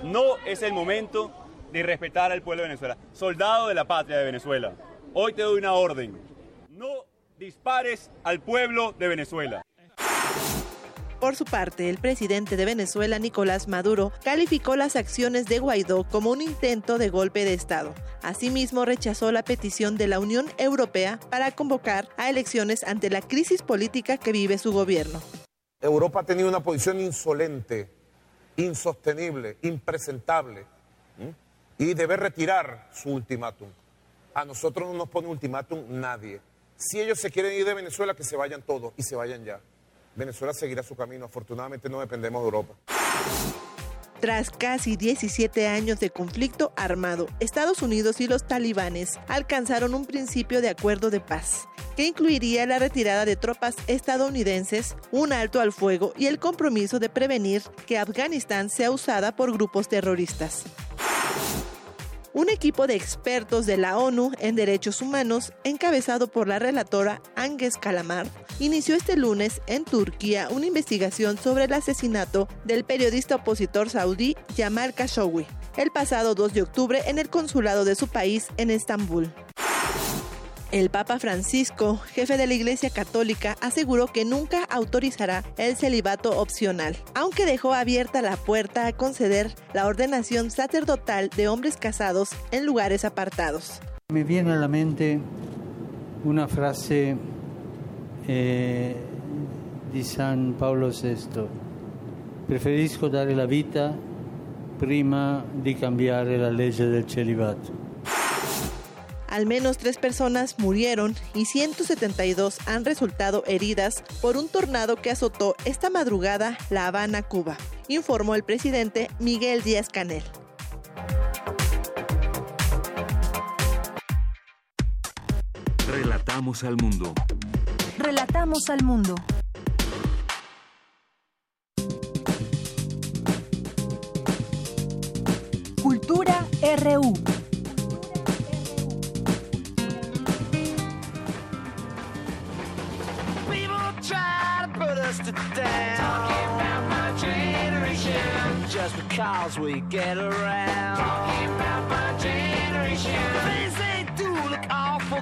No es el momento de respetar al pueblo de Venezuela. Soldado de la patria de Venezuela Hoy te doy una orden. No dispares al pueblo de Venezuela. Por su parte, el presidente de Venezuela, Nicolás Maduro, calificó las acciones de Guaidó como un intento de golpe de Estado. Asimismo, rechazó la petición de la Unión Europea para convocar a elecciones ante la crisis política que vive su gobierno. Europa ha tenido una posición insolente, insostenible, impresentable, y debe retirar su ultimátum. A nosotros no nos pone ultimátum nadie. Si ellos se quieren ir de Venezuela, que se vayan todos y se vayan ya. Venezuela seguirá su camino. Afortunadamente no dependemos de Europa. Tras casi 17 años de conflicto armado, Estados Unidos y los talibanes alcanzaron un principio de acuerdo de paz, que incluiría la retirada de tropas estadounidenses, un alto al fuego y el compromiso de prevenir que Afganistán sea usada por grupos terroristas. Un equipo de expertos de la ONU en derechos humanos, encabezado por la relatora Anges Calamar, inició este lunes en Turquía una investigación sobre el asesinato del periodista opositor saudí Jamal Khashoggi el pasado 2 de octubre en el consulado de su país en Estambul. El Papa Francisco, jefe de la Iglesia Católica, aseguró que nunca autorizará el celibato opcional, aunque dejó abierta la puerta a conceder la ordenación sacerdotal de hombres casados en lugares apartados. Me viene a la mente una frase eh, de San Pablo VI. Preferisco dare la vita prima di cambiare la legge del celibato. Al menos tres personas murieron y 172 han resultado heridas por un tornado que azotó esta madrugada La Habana, Cuba, informó el presidente Miguel Díaz Canel. Relatamos al mundo. Relatamos al mundo. Cultura RU. To down. Talking about my generation. Just because we get around. Talking about my generation. Things they do look awful.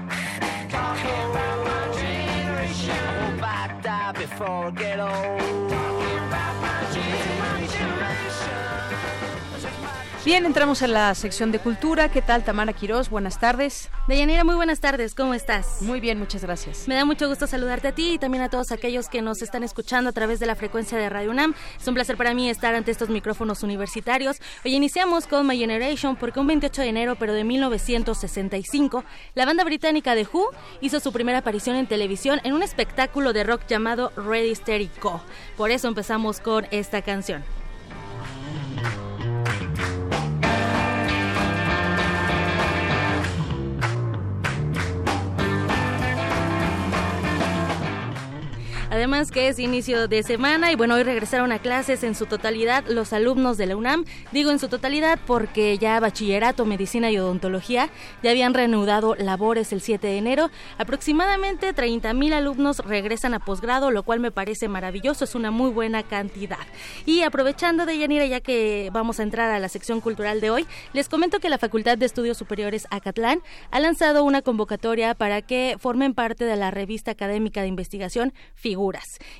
Talking about my generation. Hope I die before I get old. Bien, entramos en la sección de cultura. ¿Qué tal, Tamara Quirós? Buenas tardes. Deyanira, muy buenas tardes. ¿Cómo estás? Muy bien, muchas gracias. Me da mucho gusto saludarte a ti y también a todos aquellos que nos están escuchando a través de la frecuencia de Radio UNAM. Es un placer para mí estar ante estos micrófonos universitarios. Hoy iniciamos con My Generation porque un 28 de enero, pero de 1965, la banda británica The Who hizo su primera aparición en televisión en un espectáculo de rock llamado Ready Steady Go. Por eso empezamos con esta canción. Además que es inicio de semana y bueno, hoy regresaron a clases en su totalidad los alumnos de la UNAM. Digo en su totalidad porque ya bachillerato, medicina y odontología ya habían reanudado labores el 7 de enero. Aproximadamente 30 mil alumnos regresan a posgrado, lo cual me parece maravilloso, es una muy buena cantidad. Y aprovechando de Yanira, ya que vamos a entrar a la sección cultural de hoy, les comento que la Facultad de Estudios Superiores Acatlán ha lanzado una convocatoria para que formen parte de la revista académica de investigación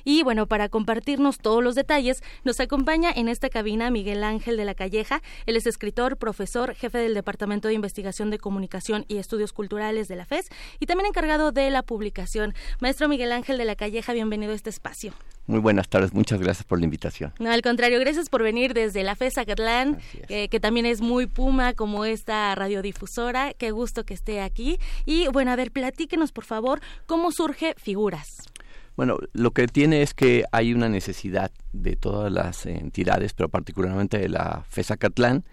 y bueno, para compartirnos todos los detalles, nos acompaña en esta cabina Miguel Ángel de la Calleja. Él es escritor, profesor, jefe del Departamento de Investigación de Comunicación y Estudios Culturales de la FES y también encargado de la publicación. Maestro Miguel Ángel de la Calleja, bienvenido a este espacio. Muy buenas tardes, muchas gracias por la invitación. No, al contrario, gracias por venir desde la FES Acatlán, que también es muy puma como esta radiodifusora. Qué gusto que esté aquí. Y bueno, a ver, platíquenos por favor cómo surge Figuras. Bueno, lo que tiene es que hay una necesidad de todas las entidades, pero particularmente de la FESA Catlán,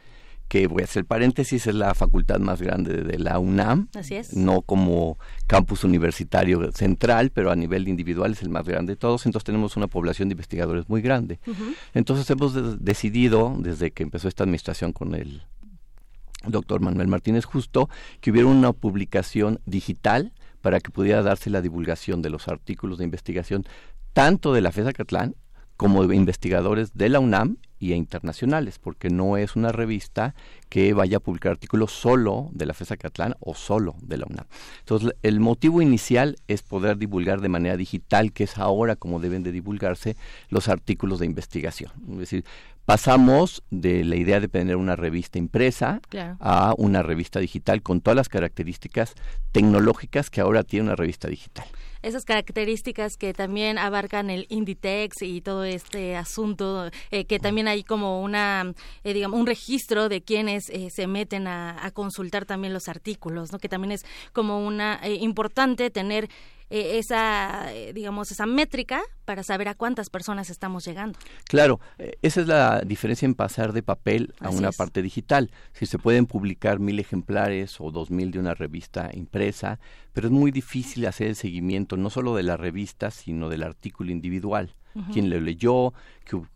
que voy a hacer paréntesis, es la facultad más grande de la UNAM. Así es. No como campus universitario central, pero a nivel individual es el más grande de todos. Entonces tenemos una población de investigadores muy grande. Entonces hemos decidido, desde que empezó esta administración con el doctor Manuel Martínez Justo, que hubiera una publicación digital para que pudiera darse la divulgación de los artículos de investigación tanto de la FESA Catlán como de investigadores de la UNAM y a internacionales, porque no es una revista que vaya a publicar artículos solo de la FESA Catlán o solo de la UNAM. Entonces, el motivo inicial es poder divulgar de manera digital, que es ahora como deben de divulgarse los artículos de investigación. Es decir, pasamos de la idea de tener una revista impresa a una revista digital con todas las características tecnológicas que ahora tiene una revista digital esas características que también abarcan el Inditex y todo este asunto, eh, que también hay como una, eh, digamos, un registro de quienes eh, se meten a, a, consultar también los artículos, ¿no? Que también es como una importante tener eh, esa, eh, digamos, esa métrica para saber a cuántas personas estamos llegando. Claro, eh, esa es la diferencia en pasar de papel a una parte digital. Si se pueden publicar mil ejemplares o dos mil de una revista impresa, pero es muy difícil hacer el seguimiento no solo de la revista, sino del artículo individual. quién lo leyó,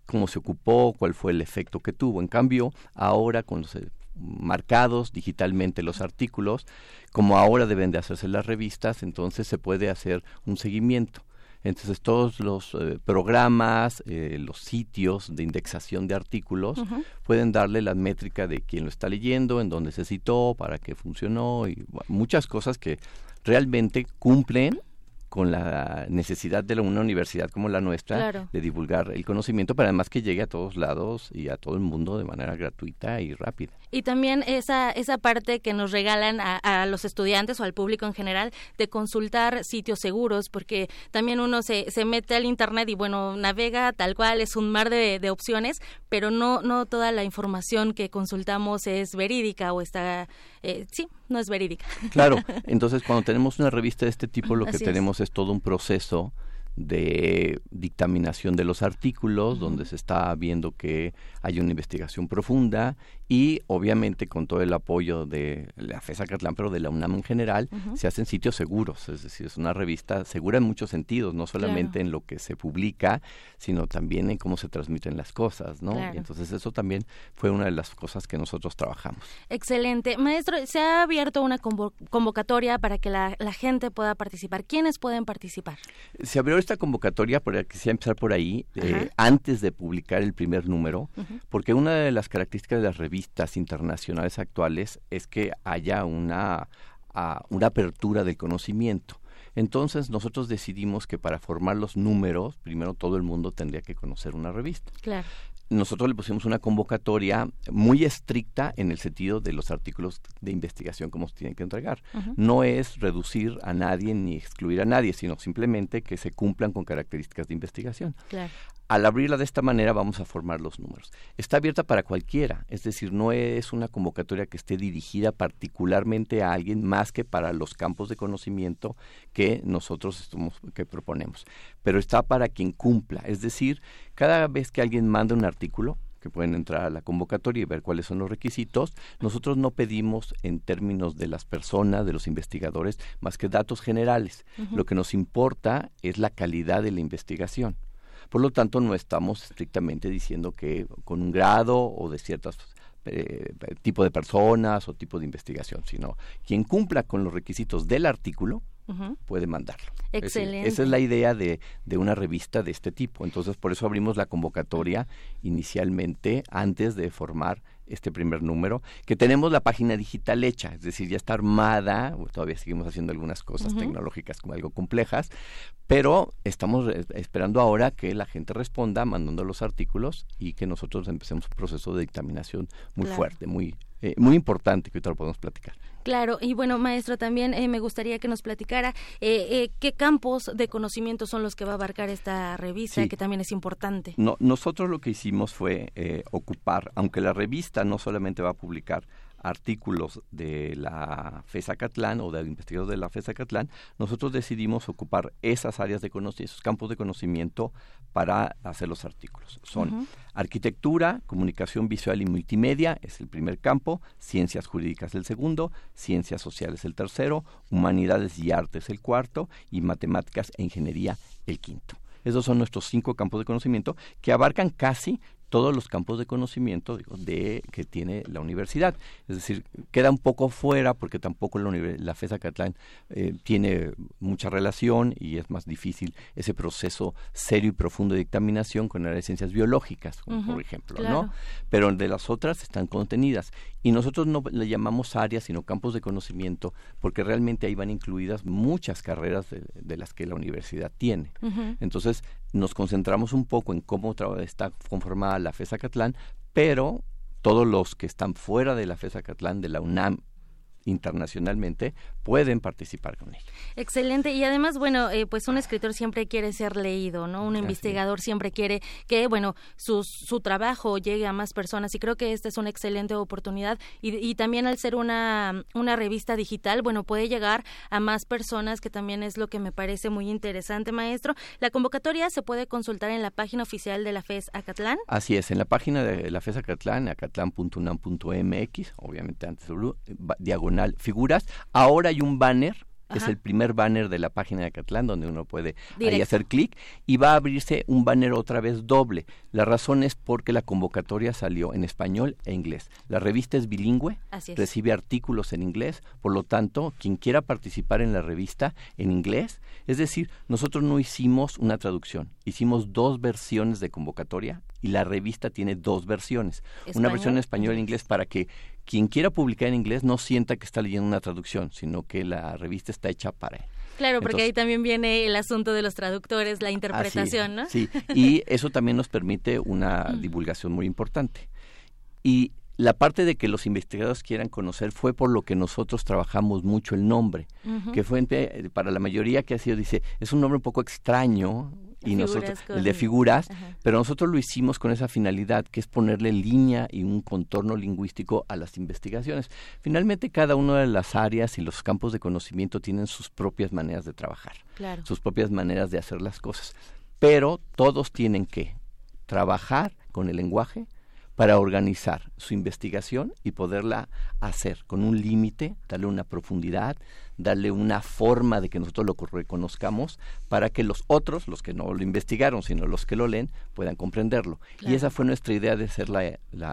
cómo se ocupó, cuál fue el efecto que tuvo. En cambio, ahora con los marcados digitalmente los artículos, como ahora deben de hacerse las revistas, entonces se puede hacer un seguimiento. Entonces todos los eh, programas, eh, los sitios de indexación de artículos pueden darle la métrica de quién lo está leyendo, en dónde se citó, para qué funcionó y muchas cosas que realmente cumplen con la necesidad de una universidad como la nuestra de divulgar el conocimiento, pero además que llegue a todos lados y a todo el mundo de manera gratuita y rápida. Y también esa, esa parte que nos regalan a, los estudiantes o al público en general de consultar sitios seguros, porque también uno se, se mete al Internet y bueno, navega tal cual, es un mar de, de opciones, pero no, no toda la información que consultamos es verídica o está, eh, sí, no es verídica. [laughs] Claro, entonces cuando tenemos una revista de este tipo, lo que tenemos es todo un proceso de dictaminación de los artículos, donde se está viendo que hay una investigación profunda y obviamente con todo el apoyo de la FESA Catlán, pero de la UNAM en general, se hacen sitios seguros, es decir, es una revista segura en muchos sentidos, no solamente en lo que se publica, sino también en cómo se transmiten las cosas, ¿no? Y entonces eso también fue una de las cosas que nosotros trabajamos. Excelente. Maestro, se ha abierto una convocatoria para que la, gente pueda participar. ¿Quiénes pueden participar? Se abrió esta convocatoria, para que sea empezar por ahí, eh, antes de publicar el primer número, porque una de las características de las revistas internacionales actuales es que haya una, una apertura del conocimiento. Entonces nosotros decidimos que para formar los números, primero todo el mundo tendría que conocer una revista. Claro nosotros le pusimos una convocatoria muy estricta en el sentido de los artículos de investigación como se tienen que entregar. No es reducir a nadie ni excluir a nadie, sino simplemente que se cumplan con características de investigación. Claro al abrirla de esta manera vamos a formar los números. Está abierta para cualquiera, es decir, no es una convocatoria que esté dirigida particularmente a alguien más que para los campos de conocimiento que nosotros estamos, que proponemos. Pero está para quien cumpla, es decir, cada vez que alguien manda un artículo, que pueden entrar a la convocatoria y ver cuáles son los requisitos. Nosotros no pedimos en términos de las personas, de los investigadores, más que datos generales. Lo que nos importa es la calidad de la investigación. Por lo tanto, no estamos estrictamente diciendo que con un grado o de ciertos eh, tipo de personas o tipo de investigación, sino quien cumpla con los requisitos del artículo puede mandarlo. Excelente. esa es la idea de, de, una revista de este tipo. Entonces, por eso abrimos la convocatoria inicialmente antes de formar este primer número, que tenemos la página digital hecha, es decir, ya está armada, todavía seguimos haciendo algunas cosas tecnológicas como algo complejas, pero estamos esperando ahora que la gente responda mandando los artículos y que nosotros empecemos un proceso de dictaminación muy fuerte, muy, eh, muy importante, que ahorita lo podemos platicar. Claro, y bueno, maestro, también eh, me gustaría que nos platicara eh, eh, qué campos de conocimiento son los que va a abarcar esta revista, que también es importante. No, nosotros lo que hicimos fue ocupar, aunque la revista no solamente va a publicar artículos de la FESA Catlán o del investigador de la FESA Catlán, nosotros decidimos ocupar esas áreas de conocimiento, esos campos de conocimiento para hacer los artículos. Son arquitectura, comunicación visual y multimedia, es el primer campo, ciencias jurídicas el segundo, ciencias sociales el tercero, humanidades y artes el cuarto y matemáticas e ingeniería el quinto. Esos son nuestros cinco campos de conocimiento que abarcan casi todos los campos de conocimiento de que tiene la universidad. Es decir, queda un poco fuera porque tampoco la, la FESA Catlán eh, tiene mucha relación y es más difícil ese proceso serio y profundo de dictaminación con las ciencias biológicas, por ejemplo, ¿no? Pero de las otras están contenidas y nosotros no le llamamos áreas sino campos de conocimiento porque realmente ahí van incluidas muchas carreras de, las que la universidad tiene. Entonces nos concentramos un poco en cómo está conformada la FESA Catlán, pero todos los que están fuera de la FESA Catlán, de la UNAM internacionalmente pueden participar con ella. Excelente. Y además, bueno, eh, pues un escritor siempre quiere ser leído, ¿no? Un investigador siempre quiere que, bueno, su, su trabajo llegue a más personas y creo que esta es una excelente oportunidad. Y, y también al ser una, una revista digital, bueno, puede llegar a más personas, que también es lo que me parece muy interesante, maestro. La convocatoria se puede consultar en la página oficial de la FES Acatlán. Así es, en la página de la FES Acatlán, acatlán.unam.mx, obviamente antes diagonal figuras. Ahora hay un banner es el primer banner de la página de Catlán donde uno puede ahí hacer clic y va a abrirse un banner otra vez doble. La razón es porque la convocatoria salió en español e inglés. La revista es bilingüe, recibe artículos en inglés, por lo tanto, quien quiera participar en la revista en inglés, es decir, nosotros no hicimos una traducción, hicimos dos versiones de convocatoria y la revista tiene dos versiones, una versión en español e inglés para que quien quiera publicar en inglés no sienta que está leyendo una traducción, sino que la revista está hecha para él. Claro, porque ahí también viene el asunto de los traductores, la interpretación, ¿no? Sí, y [laughs] eso también nos permite una divulgación muy importante. Y la parte de que los investigadores quieran conocer fue por lo que nosotros trabajamos mucho el nombre, que fue para la mayoría que ha sido, dice, es un nombre un poco extraño, y nosotros el de figuras, pero nosotros lo hicimos con esa finalidad que es ponerle línea y un contorno lingüístico a las investigaciones. Finalmente cada una de las áreas y los campos de conocimiento tienen sus propias maneras de trabajar, sus propias maneras de hacer las cosas, pero todos tienen que trabajar con el lenguaje para organizar su investigación y poderla hacer con un límite, darle una profundidad, darle una forma de que nosotros lo reconozcamos para que los otros, los que no lo investigaron, sino los que lo leen, puedan comprenderlo. Y esa fue nuestra idea de ser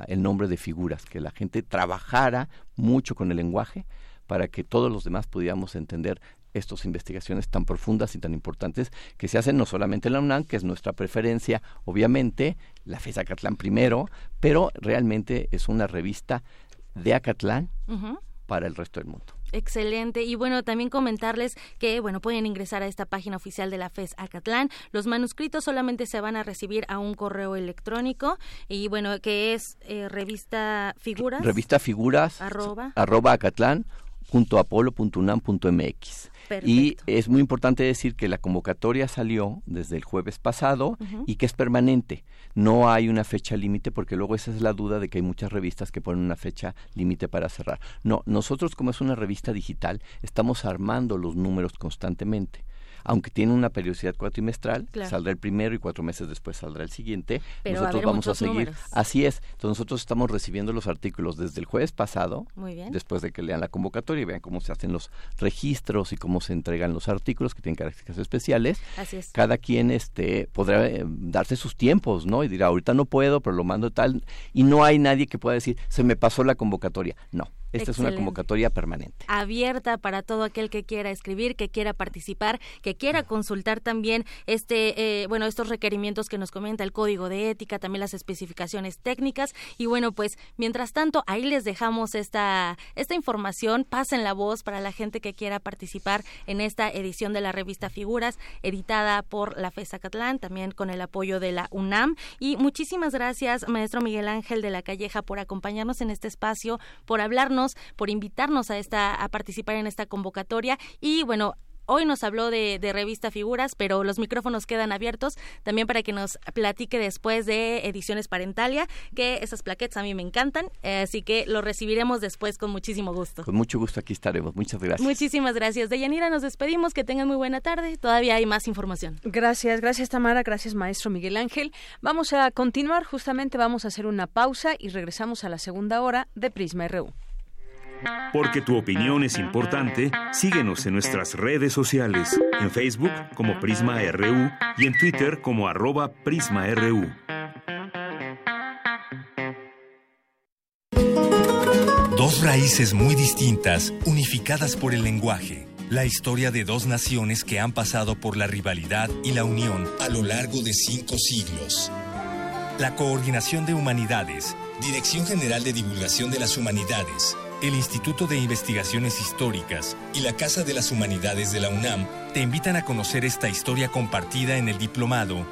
el nombre de figuras, que la gente trabajara mucho con el lenguaje para que todos los demás pudiéramos entender estas investigaciones tan profundas y tan importantes que se hacen no solamente en la UNAM, que es nuestra preferencia, obviamente, la FES Acatlán primero, pero realmente es una revista de Acatlán para el resto del mundo. Excelente. Y bueno, también comentarles que, bueno, pueden ingresar a esta página oficial de la FES Acatlán. Los manuscritos solamente se van a recibir a un correo electrónico y, bueno, que es eh, revista figuras. Revista figuras. Arroba. Arroba Acatlán y es muy importante decir que la convocatoria salió desde el jueves pasado y que es permanente. No hay una fecha límite porque luego esa es la duda de que hay muchas revistas que ponen una fecha límite para cerrar. No, nosotros como es una revista digital estamos armando los números constantemente aunque tiene una periodicidad cuatrimestral, saldrá el primero y cuatro meses después saldrá el siguiente. nosotros vamos a seguir. Así es. Entonces nosotros estamos recibiendo los artículos desde el jueves pasado, después de que lean la convocatoria y vean cómo se hacen los registros y cómo se entregan los artículos que tienen características especiales. Así es. Cada quien este podrá eh, darse sus tiempos, ¿no? Y dirá, ahorita no puedo, pero lo mando tal. Y no hay nadie que pueda decir, se me pasó la convocatoria. No esta es una convocatoria permanente. Abierta para todo aquel que quiera escribir, que quiera participar, que quiera consultar también este, eh, bueno, estos requerimientos que nos comenta el código de ética, también las especificaciones técnicas. Y bueno, pues mientras tanto, ahí les dejamos esta, esta información. Pasen la voz para la gente que quiera participar en esta edición de la revista Figuras, editada por la FESA Catlán, también con el apoyo de la UNAM. Y muchísimas gracias, maestro Miguel Ángel de la Calleja, por acompañarnos en este espacio, por hablarnos por invitarnos a esta a participar en esta convocatoria y bueno, Hoy nos habló de, revista Figuras, pero los micrófonos quedan abiertos también para que nos platique después de Ediciones Parentalia, que esas plaquetas a mí me encantan, eh, así que lo recibiremos después con muchísimo gusto. Con mucho gusto aquí estaremos. Muchas gracias. Muchísimas gracias. Deyanira, nos despedimos. Que tengan muy buena tarde. Todavía hay más información. Gracias, gracias Tamara, gracias maestro Miguel Ángel. Vamos a continuar, justamente vamos a hacer una pausa y regresamos a la segunda hora de Prisma RU. Porque tu opinión es importante, síguenos en nuestras redes sociales, en Facebook como Prisma RU y en Twitter como arroba PrismaRU. Dos raíces muy distintas, unificadas por el lenguaje. La historia de dos naciones que han pasado por la rivalidad y la unión a lo largo de cinco siglos. La Coordinación de Humanidades, Dirección General de Divulgación de las Humanidades el Instituto de Investigaciones Históricas y la Casa de las Humanidades de la UNAM te invitan a conocer esta historia compartida en el diplomado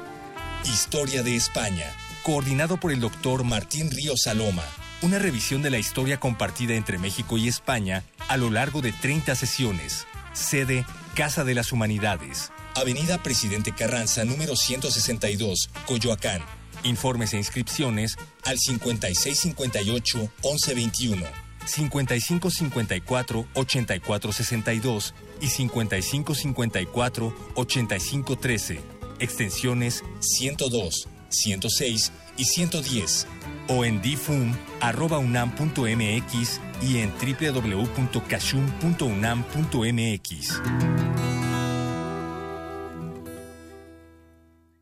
Historia de España, coordinado por el doctor Martín Río Saloma. Una revisión de la historia compartida entre México y España a lo largo de 30 sesiones. Sede Casa de las Humanidades. Avenida Presidente Carranza, número 162, Coyoacán. Informes e inscripciones al 5658-1121, 5554-8462 y 5554-8513, extensiones 102, 106 y 110, o en difum.unam.mx y en www.cachum.unam.mx.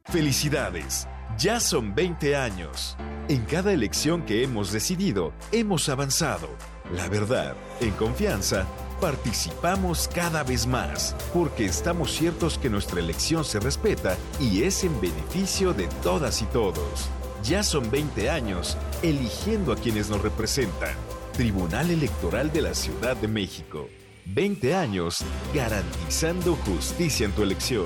Felicidades. Ya son 20 años. En cada elección que hemos decidido, hemos avanzado. La verdad, en confianza, participamos cada vez más, porque estamos ciertos que nuestra elección se respeta y es en beneficio de todas y todos. Ya son 20 años eligiendo a quienes nos representan. Tribunal Electoral de la Ciudad de México. 20 años garantizando justicia en tu elección.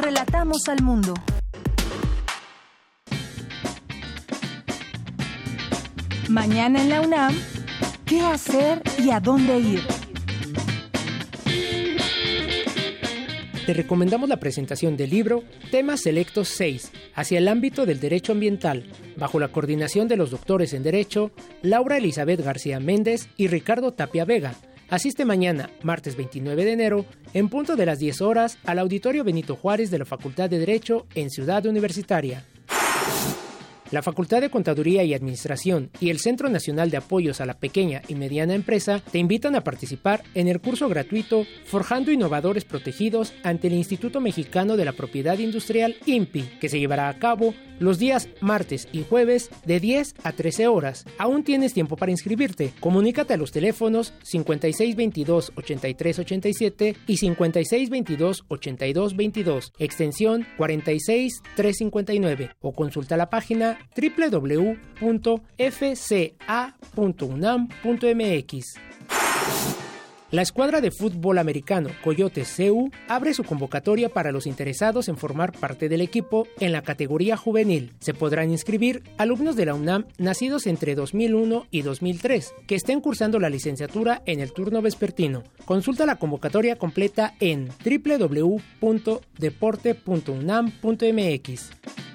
Relatamos al mundo. Mañana en la UNAM, ¿qué hacer y a dónde ir? Te recomendamos la presentación del libro Temas Selectos 6, hacia el ámbito del derecho ambiental, bajo la coordinación de los doctores en Derecho, Laura Elizabeth García Méndez y Ricardo Tapia Vega. Asiste mañana, martes 29 de enero, en punto de las 10 horas, al Auditorio Benito Juárez de la Facultad de Derecho en Ciudad Universitaria. La Facultad de Contaduría y Administración y el Centro Nacional de Apoyos a la Pequeña y Mediana Empresa te invitan a participar en el curso gratuito Forjando Innovadores Protegidos ante el Instituto Mexicano de la Propiedad Industrial INPI, que se llevará a cabo los días martes y jueves de 10 a 13 horas. Aún tienes tiempo para inscribirte. Comunícate a los teléfonos 5622-8387 y 5622-8222, extensión 46359 o consulta la página www.fca.unam.mx. La escuadra de fútbol americano Coyotes CU abre su convocatoria para los interesados en formar parte del equipo en la categoría juvenil. Se podrán inscribir alumnos de la UNAM nacidos entre 2001 y 2003 que estén cursando la licenciatura en el turno vespertino. Consulta la convocatoria completa en www.deporte.unam.mx.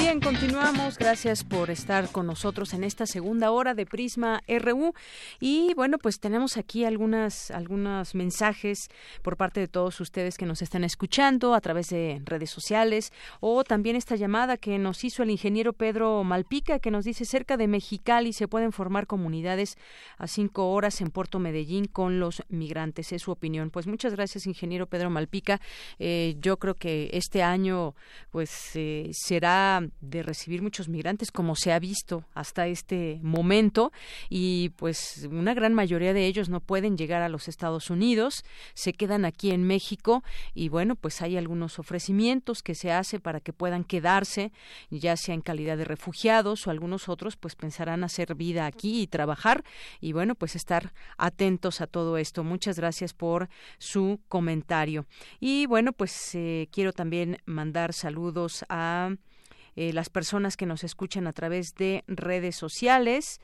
Bien, continuamos. Gracias por estar con nosotros en esta segunda hora de Prisma RU. Y bueno, pues tenemos aquí algunas, algunos mensajes por parte de todos ustedes que nos están escuchando a través de redes sociales o también esta llamada que nos hizo el ingeniero Pedro Malpica que nos dice cerca de Mexicali se pueden formar comunidades a cinco horas en Puerto Medellín con los migrantes. Es su opinión. Pues muchas gracias, ingeniero Pedro Malpica. Eh, yo creo que este año pues eh, será de recibir muchos migrantes como se ha visto hasta este momento y pues una gran mayoría de ellos no pueden llegar a los Estados Unidos, se quedan aquí en México y bueno, pues hay algunos ofrecimientos que se hace para que puedan quedarse, ya sea en calidad de refugiados o algunos otros pues pensarán hacer vida aquí y trabajar y bueno, pues estar atentos a todo esto. Muchas gracias por su comentario. Y bueno, pues eh, quiero también mandar saludos a eh, las personas que nos escuchan a través de redes sociales,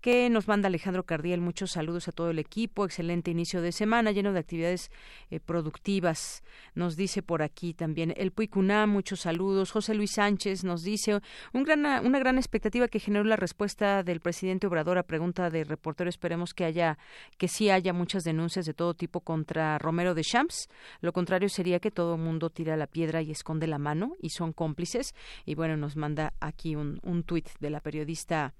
que nos manda Alejandro Cardiel. Muchos saludos a todo el equipo. Excelente inicio de semana, lleno de actividades eh, productivas. Nos dice por aquí también el Puicuná, muchos saludos. José Luis Sánchez nos dice un gran, una gran expectativa que generó la respuesta del presidente Obrador a pregunta de reportero. Esperemos que haya, que sí haya muchas denuncias de todo tipo contra Romero de Champs. Lo contrario sería que todo el mundo tira la piedra y esconde la mano y son cómplices. Nos manda aquí un, un tuit de la periodista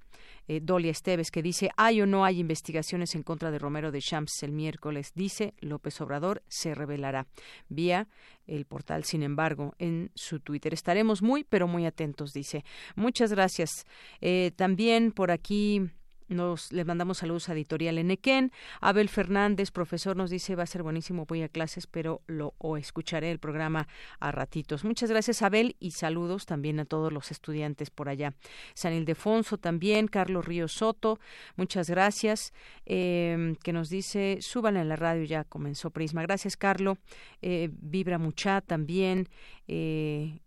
eh, Dolia Esteves que dice hay o no hay investigaciones en contra de Romero de Champs el miércoles dice López Obrador se revelará vía el portal sin embargo en su Twitter. Estaremos muy pero muy atentos dice. Muchas gracias. Eh, también por aquí nos le mandamos saludos a Editorial Enequén. Abel Fernández, profesor, nos dice va a ser buenísimo, voy a clases, pero lo o escucharé el programa a ratitos. Muchas gracias, Abel, y saludos también a todos los estudiantes por allá. San Ildefonso también, Carlos Ríos Soto, muchas gracias. Eh, que nos dice, suban en la radio, ya comenzó Prisma. Gracias, Carlos. Eh, Vibra Mucha también. Eh,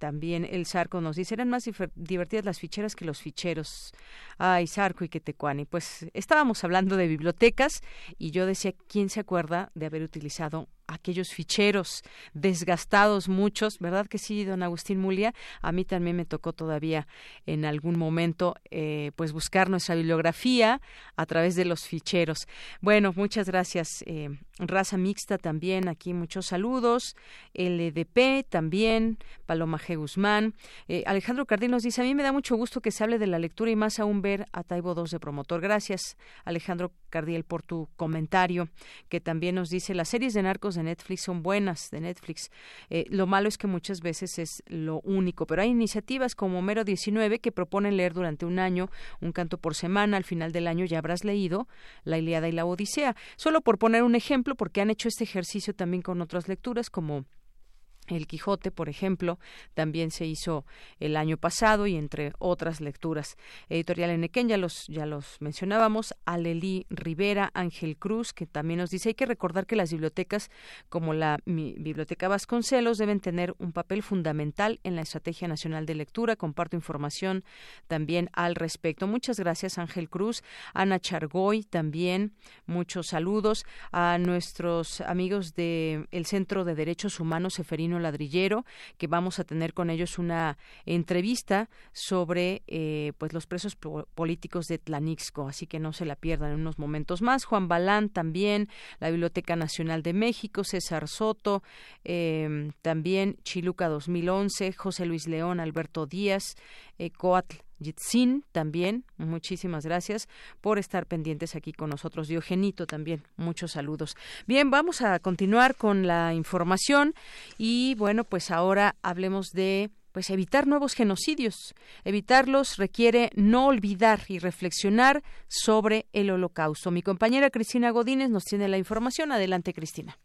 también el Sarco nos dice, eran más divertidas las ficheras que los ficheros. Ay, Sarco y Quetecuani. Pues estábamos hablando de bibliotecas y yo decía, ¿quién se acuerda de haber utilizado aquellos ficheros desgastados muchos, ¿verdad que sí, don Agustín Mulia? A mí también me tocó todavía en algún momento eh, pues buscar nuestra bibliografía a través de los ficheros. Bueno, muchas gracias. Eh, raza mixta también, aquí muchos saludos. LDP también, Paloma G. Guzmán. Eh, Alejandro Cardín nos dice, a mí me da mucho gusto que se hable de la lectura y más aún ver a Taibo 2 de promotor. Gracias, Alejandro Cardiel, por tu comentario, que también nos dice, las series de narcos de Netflix son buenas, de Netflix. Eh, lo malo es que muchas veces es lo único, pero hay iniciativas como Mero 19 que proponen leer durante un año un canto por semana. Al final del año ya habrás leído La Iliada y la Odisea. Solo por poner un ejemplo, porque han hecho este ejercicio también con otras lecturas como el Quijote, por ejemplo, también se hizo el año pasado y entre otras lecturas. Editorial Enequén, ya los, ya los mencionábamos, Alelí Rivera, Ángel Cruz, que también nos dice hay que recordar que las bibliotecas, como la Biblioteca Vasconcelos, deben tener un papel fundamental en la Estrategia Nacional de Lectura. Comparto información también al respecto. Muchas gracias, Ángel Cruz. Ana Chargoy, también muchos saludos a nuestros amigos del Centro de Derechos Humanos Seferino Ladrillero, que vamos a tener con ellos una entrevista sobre eh, pues los presos políticos de Tlanixco, así que no se la pierdan en unos momentos más. Juan Balán también, la Biblioteca Nacional de México, César Soto, em, también Chiluca 2011, José Luis León, Alberto Díaz, eh, Coatl Yitzin también, muchísimas gracias por estar pendientes aquí con nosotros. Diogenito también, muchos saludos. Bien, vamos a continuar con la información y bueno, pues ahora hablemos de pues evitar nuevos genocidios. Evitarlos requiere no olvidar y reflexionar sobre el holocausto. Mi compañera Cristina Godínez nos tiene la información. Adelante, Cristina.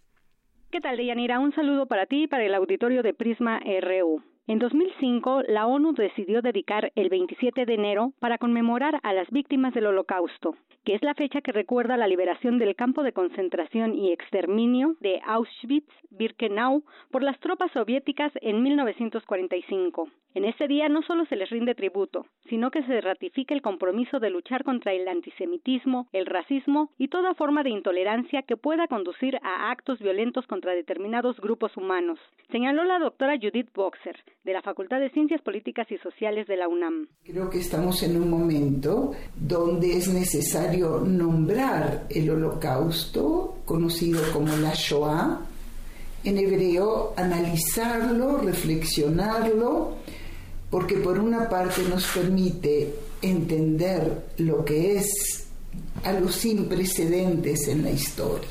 ¿Qué tal, Deyanira? Un saludo para ti y para el auditorio de Prisma RU. En 2005, la ONU decidió dedicar el 27 de enero para conmemorar a las víctimas del Holocausto, que es la fecha que recuerda la liberación del campo de concentración y exterminio de Auschwitz-Birkenau por las tropas soviéticas en 1945. En ese día no solo se les rinde tributo, sino que se ratifica el compromiso de luchar contra el antisemitismo, el racismo y toda forma de intolerancia que pueda conducir a actos violentos contra determinados grupos humanos, señaló la doctora Judith Boxer, de la Facultad de Ciencias Políticas y Sociales de la UNAM. Creo que estamos en un momento donde es necesario nombrar el holocausto, conocido como la Shoah, en hebreo, analizarlo, reflexionarlo, porque por una parte nos permite entender lo que es algo sin precedentes en la historia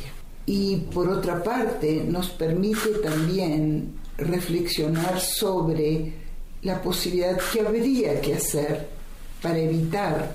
y por otra parte nos permite también reflexionar sobre la posibilidad que habría que hacer para evitar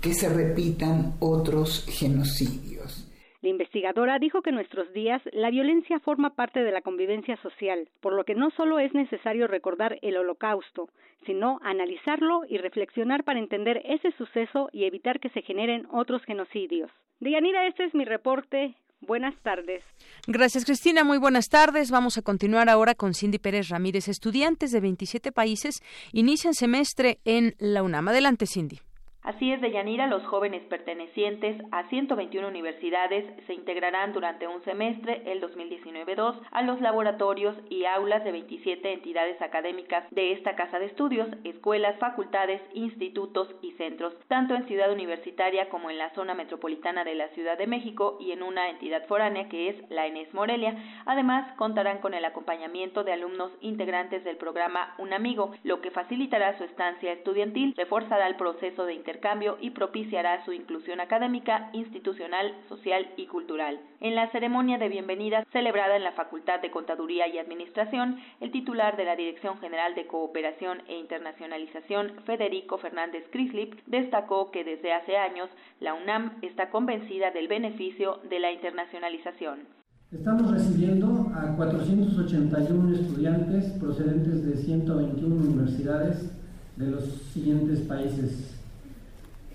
que se repitan otros genocidios. La investigadora dijo que en nuestros días la violencia forma parte de la convivencia social, por lo que no solo es necesario recordar el holocausto, sino analizarlo y reflexionar para entender ese suceso y evitar que se generen otros genocidios. Deyanira, este es mi reporte. Buenas tardes. Gracias, Cristina. Muy buenas tardes. Vamos a continuar ahora con Cindy Pérez Ramírez. Estudiantes de 27 países inician semestre en la UNAM. Adelante, Cindy. Así es, Deyanira, los jóvenes pertenecientes a 121 universidades se integrarán durante un semestre, el 2019-2, a los laboratorios y aulas de 27 entidades académicas de esta casa de estudios, escuelas, facultades, institutos y centros, tanto en Ciudad Universitaria como en la zona metropolitana de la Ciudad de México y en una entidad foránea que es la ENES Morelia. Además, contarán con el acompañamiento de alumnos integrantes del programa Un Amigo, lo que facilitará su estancia estudiantil, reforzará el proceso de integración cambio y propiciará su inclusión académica, institucional, social y cultural. En la ceremonia de bienvenida celebrada en la Facultad de Contaduría y Administración, el titular de la Dirección General de Cooperación e Internacionalización, Federico Fernández Crislip, destacó que desde hace años la UNAM está convencida del beneficio de la internacionalización. Estamos recibiendo a 481 estudiantes procedentes de 121 universidades de los siguientes países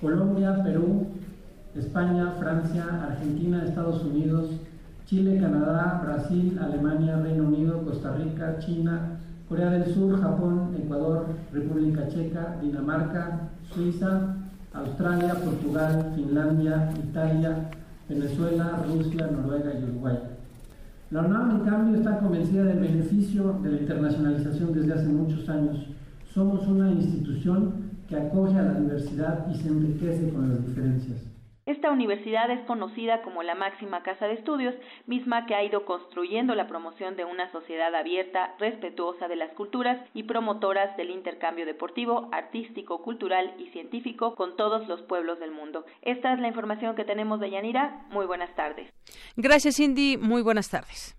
Colombia, Perú, España, Francia, Argentina, Estados Unidos, Chile, Canadá, Brasil, Alemania, Reino Unido, Costa Rica, China, Corea del Sur, Japón, Ecuador, República Checa, Dinamarca, Suiza, Australia, Portugal, Finlandia, Italia, Venezuela, Rusia, Noruega y Uruguay. La UNAM, en cambio, está convencida del beneficio de la internacionalización desde hace muchos años. Somos una institución que acoge a la diversidad y se enriquece con las diferencias. Esta universidad es conocida como la máxima casa de estudios, misma que ha ido construyendo la promoción de una sociedad abierta, respetuosa de las culturas y promotoras del intercambio deportivo, artístico, cultural y científico con todos los pueblos del mundo. Esta es la información que tenemos de Yanira. Muy buenas tardes. Gracias, Cindy. Muy buenas tardes.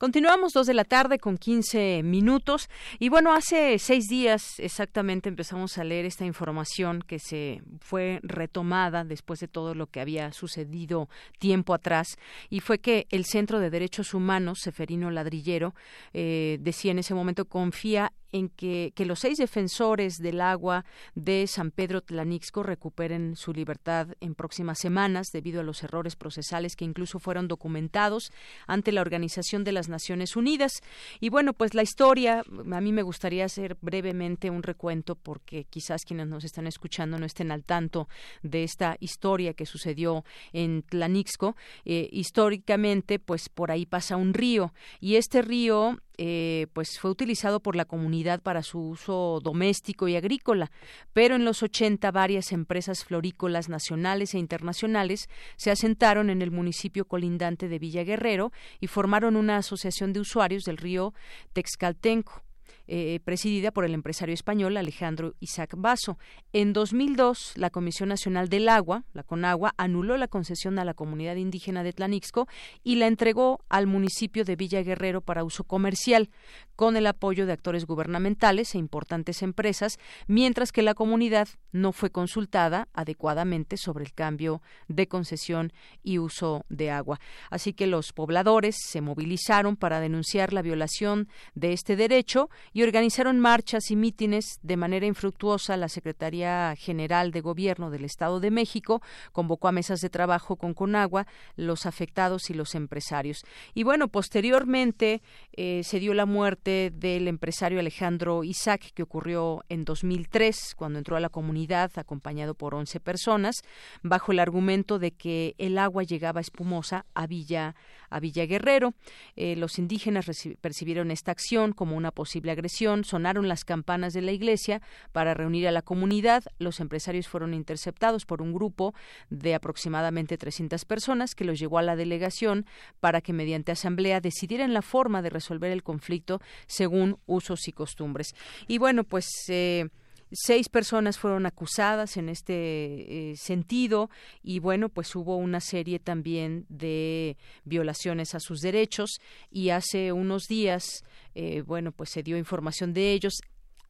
Continuamos dos de la tarde con 15 minutos. Y bueno, hace seis días exactamente empezamos a leer esta información que se fue retomada después de todo lo que había sucedido tiempo atrás. Y fue que el Centro de Derechos Humanos, Seferino Ladrillero, eh, decía en ese momento confía en que, que, los seis defensores del agua de San Pedro Tlanixco recuperen su libertad en próximas semanas debido a los errores procesales que incluso fueron documentados ante la Organización de las Naciones Unidas. Y bueno, pues la historia, a mí me gustaría hacer brevemente un recuento porque quizás quienes nos están escuchando no estén al tanto de esta historia que sucedió en Tlanixco. Eh, históricamente, pues por ahí pasa un río y este río eh, pues fue utilizado por la comunidad para su uso doméstico y agrícola, pero en los 80 varias empresas florícolas nacionales e internacionales se asentaron en el municipio colindante de Villa Guerrero y formaron una asociación de usuarios del río Texcaltenco. Eh, presidida por el empresario español Alejandro Isaac Basso. En 2002, la Comisión Nacional del Agua, la CONAGUA, anuló la concesión a la comunidad indígena de Tlanixco y la entregó al municipio de Villa Guerrero para uso comercial, con el apoyo de actores gubernamentales e importantes empresas, mientras que la comunidad no fue consultada adecuadamente sobre el cambio de concesión y uso de agua. Así que los pobladores se movilizaron para denunciar la violación de este derecho y y organizaron marchas y mítines de manera infructuosa. La Secretaría General de Gobierno del Estado de México convocó a mesas de trabajo con Conagua, los afectados y los empresarios. Y bueno, posteriormente eh, se dio la muerte del empresario Alejandro Isaac, que ocurrió en 2003, cuando entró a la comunidad acompañado por 11 personas, bajo el argumento de que el agua llegaba espumosa a Villa, a Villa Guerrero. Eh, los indígenas percibieron esta acción como una posible agresión, sonaron las campanas de la iglesia para reunir a la comunidad. Los empresarios fueron interceptados por un grupo de aproximadamente 300 personas que los llevó a la delegación para que mediante asamblea decidieran la forma de resolver el conflicto según usos y costumbres. Y bueno, pues eh, Seis personas fueron acusadas en este eh, sentido y bueno, pues hubo una serie también de violaciones a sus derechos y hace unos días, eh, bueno, pues se dio información de ellos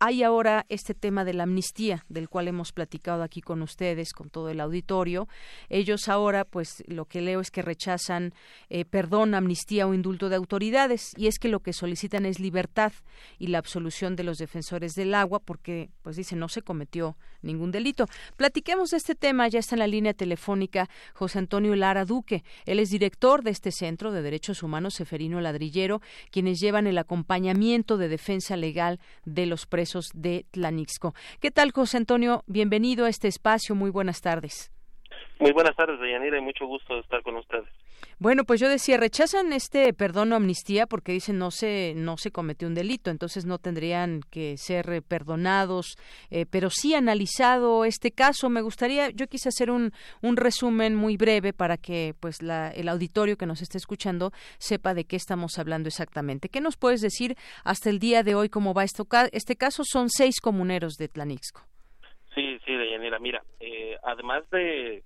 hay ahora este tema de la amnistía, del cual hemos platicado aquí con ustedes, con todo el auditorio. Ellos ahora, pues lo que leo es que rechazan eh, perdón, amnistía o indulto de autoridades, y es que lo que solicitan es libertad y la absolución de los defensores del agua, porque, pues dicen, no se cometió ningún delito. Platiquemos de este tema, ya está en la línea telefónica José Antonio Lara Duque. Él es director de este Centro de Derechos Humanos Seferino Ladrillero, quienes llevan el acompañamiento de defensa legal de los presos de Tlanixco. ¿Qué tal, José Antonio? Bienvenido a este espacio. Muy buenas tardes. Muy buenas tardes, Deyanira, y mucho gusto de estar con ustedes. Bueno, pues yo decía, rechazan este perdón o amnistía porque dicen no se no se cometió un delito, entonces no tendrían que ser eh, perdonados, eh, pero sí analizado este caso. Me gustaría, yo quise hacer un, un resumen muy breve para que pues la, el auditorio que nos esté escuchando sepa de qué estamos hablando exactamente. ¿Qué nos puedes decir hasta el día de hoy cómo va esto, este caso? Son seis comuneros de Tlanixco. Sí, sí, Deyanira, mira, eh, además de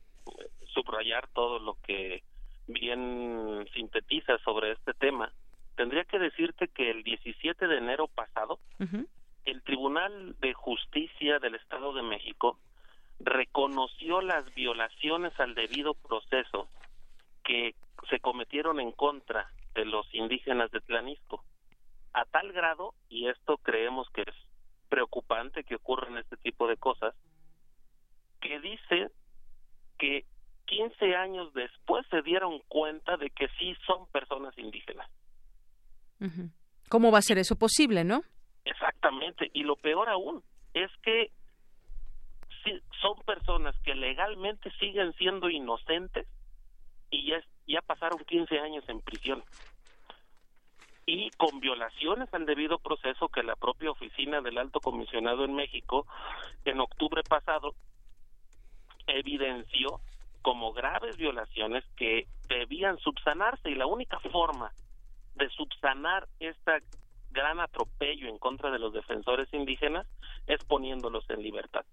subrayar todo lo que bien sintetiza sobre este tema, tendría que decirte que el 17 de enero pasado, el Tribunal de Justicia del Estado de México reconoció las violaciones al debido proceso que se cometieron en contra de los indígenas de Tlanisco, a tal grado, y esto creemos que es preocupante que ocurran este tipo de cosas, que dice que 15 años después se dieron cuenta de que sí son personas indígenas. ¿Cómo va a ser eso posible, no? Exactamente, y lo peor aún es que sí, son personas que legalmente siguen siendo inocentes y ya, ya pasaron 15 años en prisión. Y con violaciones al debido proceso que la propia oficina del Alto Comisionado en México en octubre pasado evidenció como graves violaciones que debían subsanarse y la única forma de subsanar esta gran atropello en contra de los defensores indígenas es poniéndolos en libertad.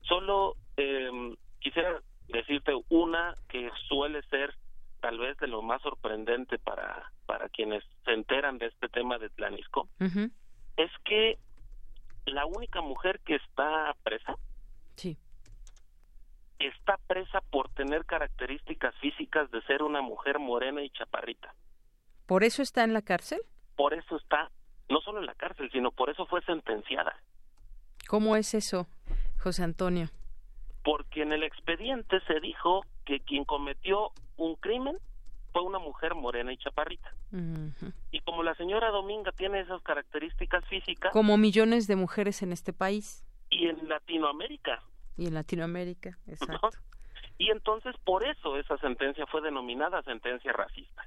Solo eh, quisiera decirte una que suele ser tal vez de lo más sorprendente para, para quienes se enteran de este tema de Tlanisco, es que la única mujer que está presa sí está presa por tener características físicas de ser una mujer morena y chaparrita. ¿Por eso está en la cárcel? Por eso está, no solo en la cárcel, sino por eso fue sentenciada. ¿Cómo es eso, José Antonio? Porque en el expediente se dijo que quien cometió un crimen fue una mujer morena y chaparrita. Y como la señora Dominga tiene esas características físicas... Como millones de mujeres en este país. Y en Latinoamérica. Y en Latinoamérica, exacto. Y entonces por eso esa sentencia fue denominada sentencia racista.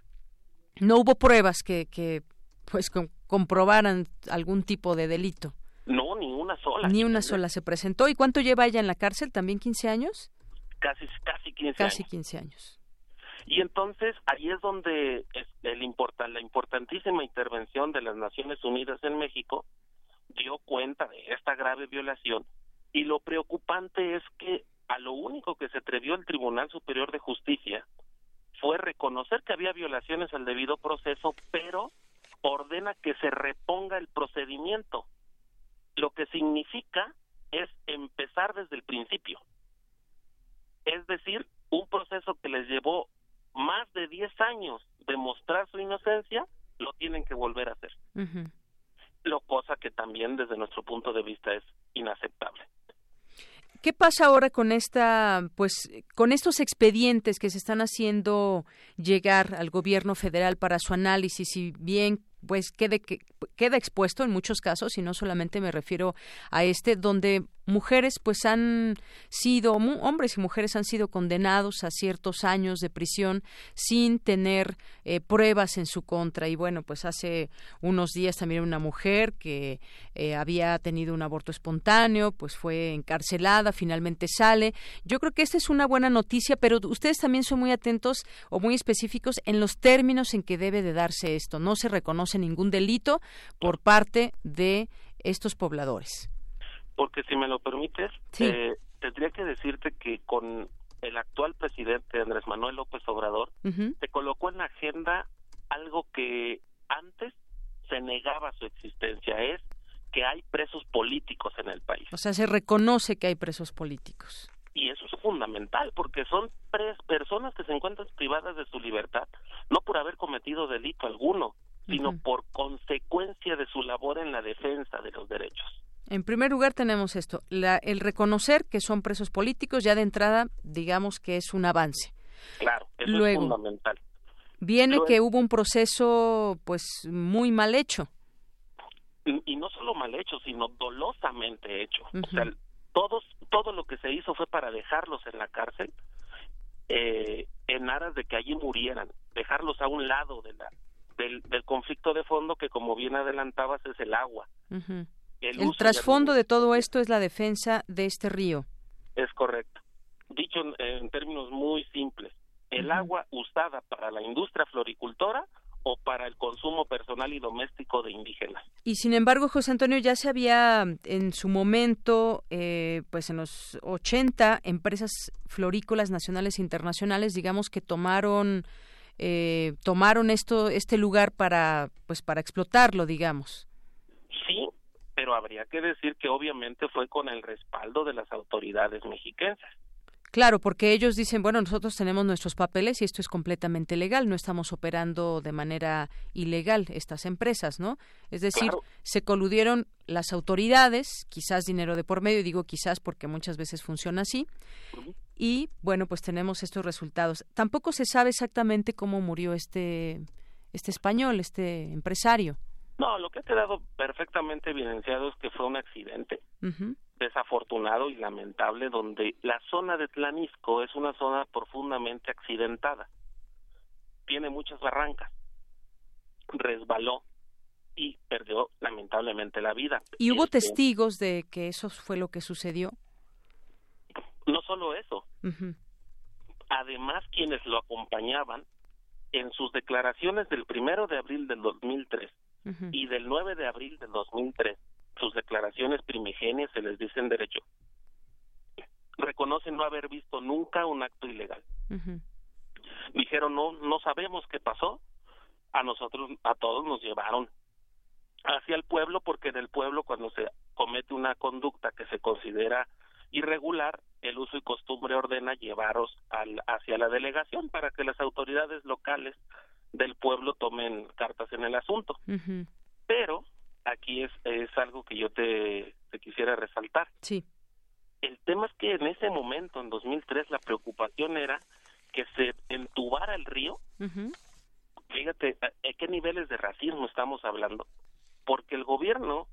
No hubo pruebas que, que pues comprobaran algún tipo de delito. No, ni una sola. Ni una sola se presentó. ¿Y cuánto lleva ella en la cárcel? ¿También 15 años? Casi, casi 15 años. Casi 15 años. Y entonces ahí es donde es el importa, la importantísima intervención de las Naciones Unidas en México dio cuenta de esta grave violación y lo preocupante es que a lo único que se atrevió el Tribunal Superior de Justicia fue reconocer que había violaciones al debido proceso, pero ordena que se reponga el procedimiento, lo que significa es empezar desde el principio. Es decir, un proceso que les llevó más de 10 años demostrar su inocencia, lo tienen que volver a hacer. lo cosa que también desde nuestro punto de vista es inaceptable. ¿Qué pasa ahora con esta, pues, con estos expedientes que se están haciendo llegar al gobierno federal para su análisis? Si bien pues quede, que, queda expuesto en muchos casos y no solamente me refiero a este donde mujeres pues han sido hombres y mujeres han sido condenados a ciertos años de prisión sin tener eh, pruebas en su contra. Y bueno pues hace unos días también una mujer que eh, había tenido un aborto espontáneo pues fue encarcelada finalmente sale. Yo creo que esta es una buena noticia pero ustedes también son muy atentos o muy específicos en los términos en que debe de darse esto. No se reconoce ningún delito por parte de estos pobladores. Porque si me lo permites, eh, tendría que decirte que con el actual presidente Andrés Manuel López Obrador se colocó en la agenda algo que antes se negaba su existencia, es que hay presos políticos en el país. O sea, se reconoce que hay presos políticos. Y eso es fundamental, porque son personas que se encuentran privadas de su libertad, no por haber cometido delito alguno, sino por consecuencia de su labor en la defensa de los derechos. En primer lugar tenemos esto, el reconocer que son presos políticos ya de entrada, digamos que es un avance. Claro, eso es fundamental. Viene que hubo un proceso pues muy mal hecho. Y, no solo mal hecho, sino dolosamente hecho. O sea, todos, todo lo que se hizo fue para dejarlos en la cárcel eh, en aras de que allí murieran, dejarlos a un lado de la, del, conflicto de fondo que, como bien adelantabas, es el agua. El, trasfondo de todo esto es la defensa de este río. Es correcto. Dicho en, términos muy simples, el agua usada para la industria floricultora o para el consumo personal y doméstico de indígenas. Y sin embargo, José Antonio, ya se había en su momento, eh, pues en los 80, empresas florícolas nacionales e internacionales, digamos que tomaron eh, tomaron esto este lugar para pues para explotarlo digamos sí pero habría que decir que obviamente fue con el respaldo de las autoridades mexicanas Claro, porque ellos dicen, bueno, nosotros tenemos nuestros papeles y esto es completamente legal, no estamos operando de manera ilegal estas empresas, ¿no? Es decir, se coludieron las autoridades, quizás dinero de por medio, digo quizás porque muchas veces funciona así, y bueno, pues tenemos estos resultados. Tampoco se sabe exactamente cómo murió este, este español, este empresario. No, lo que ha quedado perfectamente evidenciado es que fue un accidente desafortunado y lamentable donde la zona de Tlanisco es una zona profundamente accidentada. Tiene muchas barrancas. Resbaló y perdió lamentablemente la vida. ¿Y hubo este testigos de que eso fue lo que sucedió? No solo eso. Además, quienes lo acompañaban en sus declaraciones del primero de abril del 2003 y del 9 de abril del 2003, sus declaraciones primigenias se les dicen derecho. Reconocen no haber visto nunca un acto ilegal. Dijeron, no, no sabemos qué pasó. A nosotros, a todos nos llevaron hacia el pueblo porque en el pueblo cuando se comete una conducta que se considera irregular, el uso y costumbre ordena llevaros al, hacia la delegación para que las autoridades locales del pueblo tomen cartas en el asunto. Pero aquí es, es algo que yo te, quisiera resaltar. Sí. El tema es que en ese momento, en 2003, la preocupación era que se entubara el río. Fíjate, ¿a, qué niveles de racismo estamos hablando? Porque el gobierno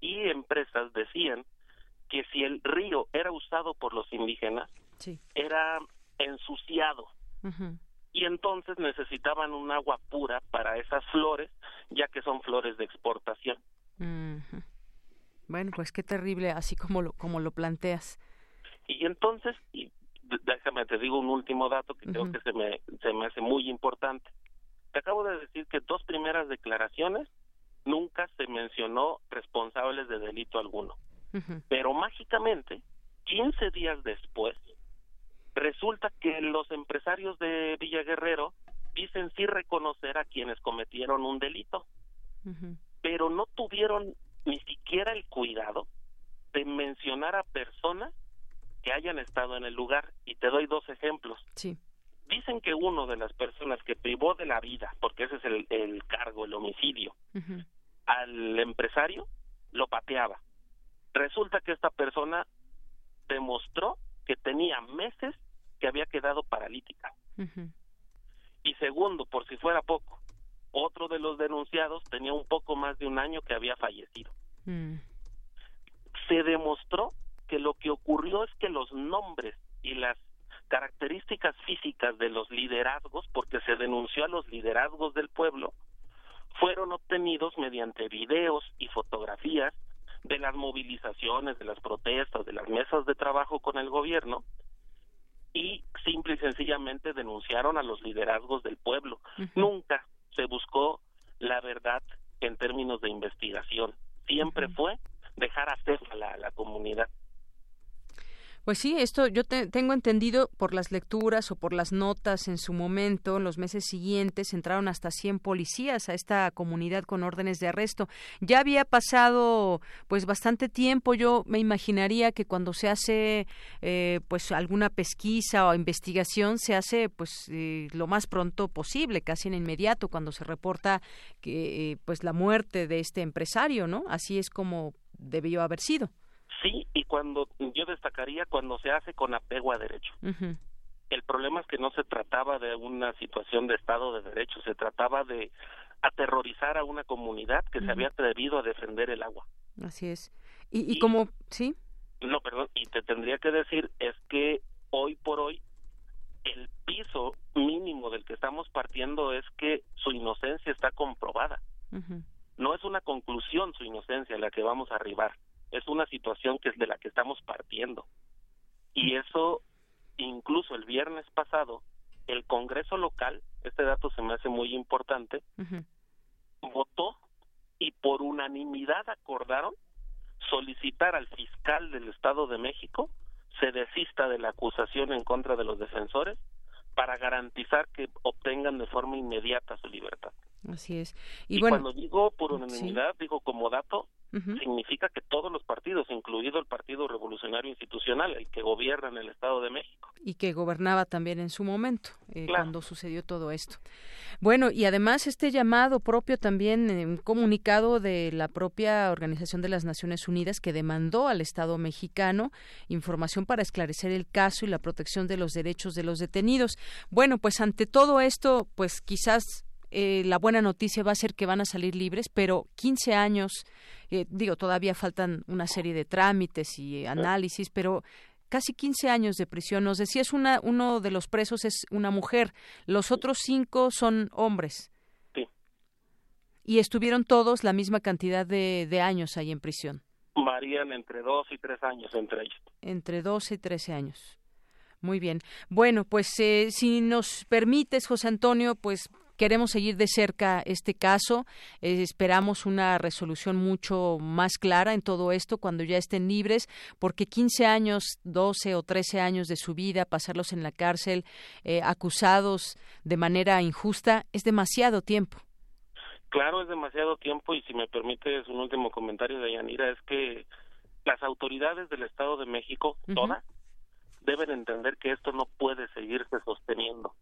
y empresas decían que si el río era usado por los indígenas, era ensuciado. Y entonces necesitaban un agua pura para esas flores, ya que son flores de exportación. Bueno, pues qué terrible, así como lo, como lo planteas. Y entonces, y déjame te digo un último dato que creo que se me, se me hace muy importante. Te acabo de decir que dos primeras declaraciones nunca se mencionó responsables de delito alguno. Pero mágicamente, 15 días después, resulta que los empresarios de Villa Guerrero dicen sí reconocer a quienes cometieron un delito, pero no tuvieron ni siquiera el cuidado de mencionar a personas que hayan estado en el lugar. Y te doy dos ejemplos. Sí. Dicen que uno de las personas que privó de la vida, porque ese es el, cargo, el homicidio, al, empresario lo pateaba. Resulta que esta persona demostró que tenía meses que había quedado paralítica. Y segundo, por si fuera poco, otro de los denunciados tenía un poco más de un año que había fallecido. Mm. Se demostró que lo que ocurrió es que los nombres y las características físicas de los liderazgos, porque se denunció a los liderazgos del pueblo, fueron obtenidos mediante videos y fotografías de las movilizaciones, de las protestas, de las mesas de trabajo con el gobierno y simple y sencillamente denunciaron a los liderazgos del pueblo. Nunca se buscó la verdad en términos de investigación. Siempre fue dejar hacer a la, a la comunidad. Pues sí, esto yo tengo entendido por las lecturas o por las notas en su momento, en los meses siguientes entraron hasta 100 policías a esta comunidad con órdenes de arresto. Ya había pasado pues bastante tiempo, yo me imaginaría que cuando se hace eh, pues alguna pesquisa o investigación se hace pues eh, lo más pronto posible, casi en inmediato cuando se reporta que eh, pues la muerte de este empresario, ¿no? Así es como debió haber sido. Sí, y cuando yo destacaría cuando se hace con apego a derecho. El problema es que no se trataba de una situación de Estado de Derecho, se trataba de aterrorizar a una comunidad que se había atrevido a defender el agua. Así es. Y, y, como, ¿sí? No, perdón, y te tendría que decir es que hoy por hoy el piso mínimo del que estamos partiendo es que su inocencia está comprobada. No es una conclusión su inocencia la que vamos a arribar es una situación que es de la que estamos partiendo. Y eso, incluso el viernes pasado, el Congreso local, este dato se me hace muy importante, votó y por unanimidad acordaron solicitar al fiscal del Estado de México se desista de la acusación en contra de los defensores para garantizar que obtengan de forma inmediata su libertad. Así es. Y, cuando digo por unanimidad, digo como dato, significa que todos los partidos, incluido el Partido Revolucionario Institucional, el que gobierna en el Estado de México. Y que gobernaba también en su momento, eh, cuando sucedió todo esto. Bueno, y además este llamado propio también, eh, un comunicado de la propia Organización de las Naciones Unidas que demandó al Estado mexicano información para esclarecer el caso y la protección de los derechos de los detenidos. Bueno, pues ante todo esto, pues quizás eh, la buena noticia va a ser que van a salir libres, pero 15 años, eh, digo, todavía faltan una serie de trámites y análisis, pero casi 15 años de prisión. Nos decías, una, uno de los presos es una mujer, los otros cinco son hombres. Sí. Y estuvieron todos la misma cantidad de, de años ahí en prisión. Varían entre dos y tres años entre ellos. Entre 12 y 13 años. Muy bien. Bueno, pues eh, si nos permites, José Antonio, pues queremos seguir de cerca este caso. Eh, esperamos una resolución mucho más clara en todo esto cuando ya estén libres, porque 15 años, 12 o 13 años de su vida, pasarlos en la cárcel, eh, acusados de manera injusta, es demasiado tiempo. Claro, es demasiado tiempo y si me permites un último comentario de Yanira es que las autoridades del Estado de México, todas, deben entender que esto no puede seguirse sosteniendo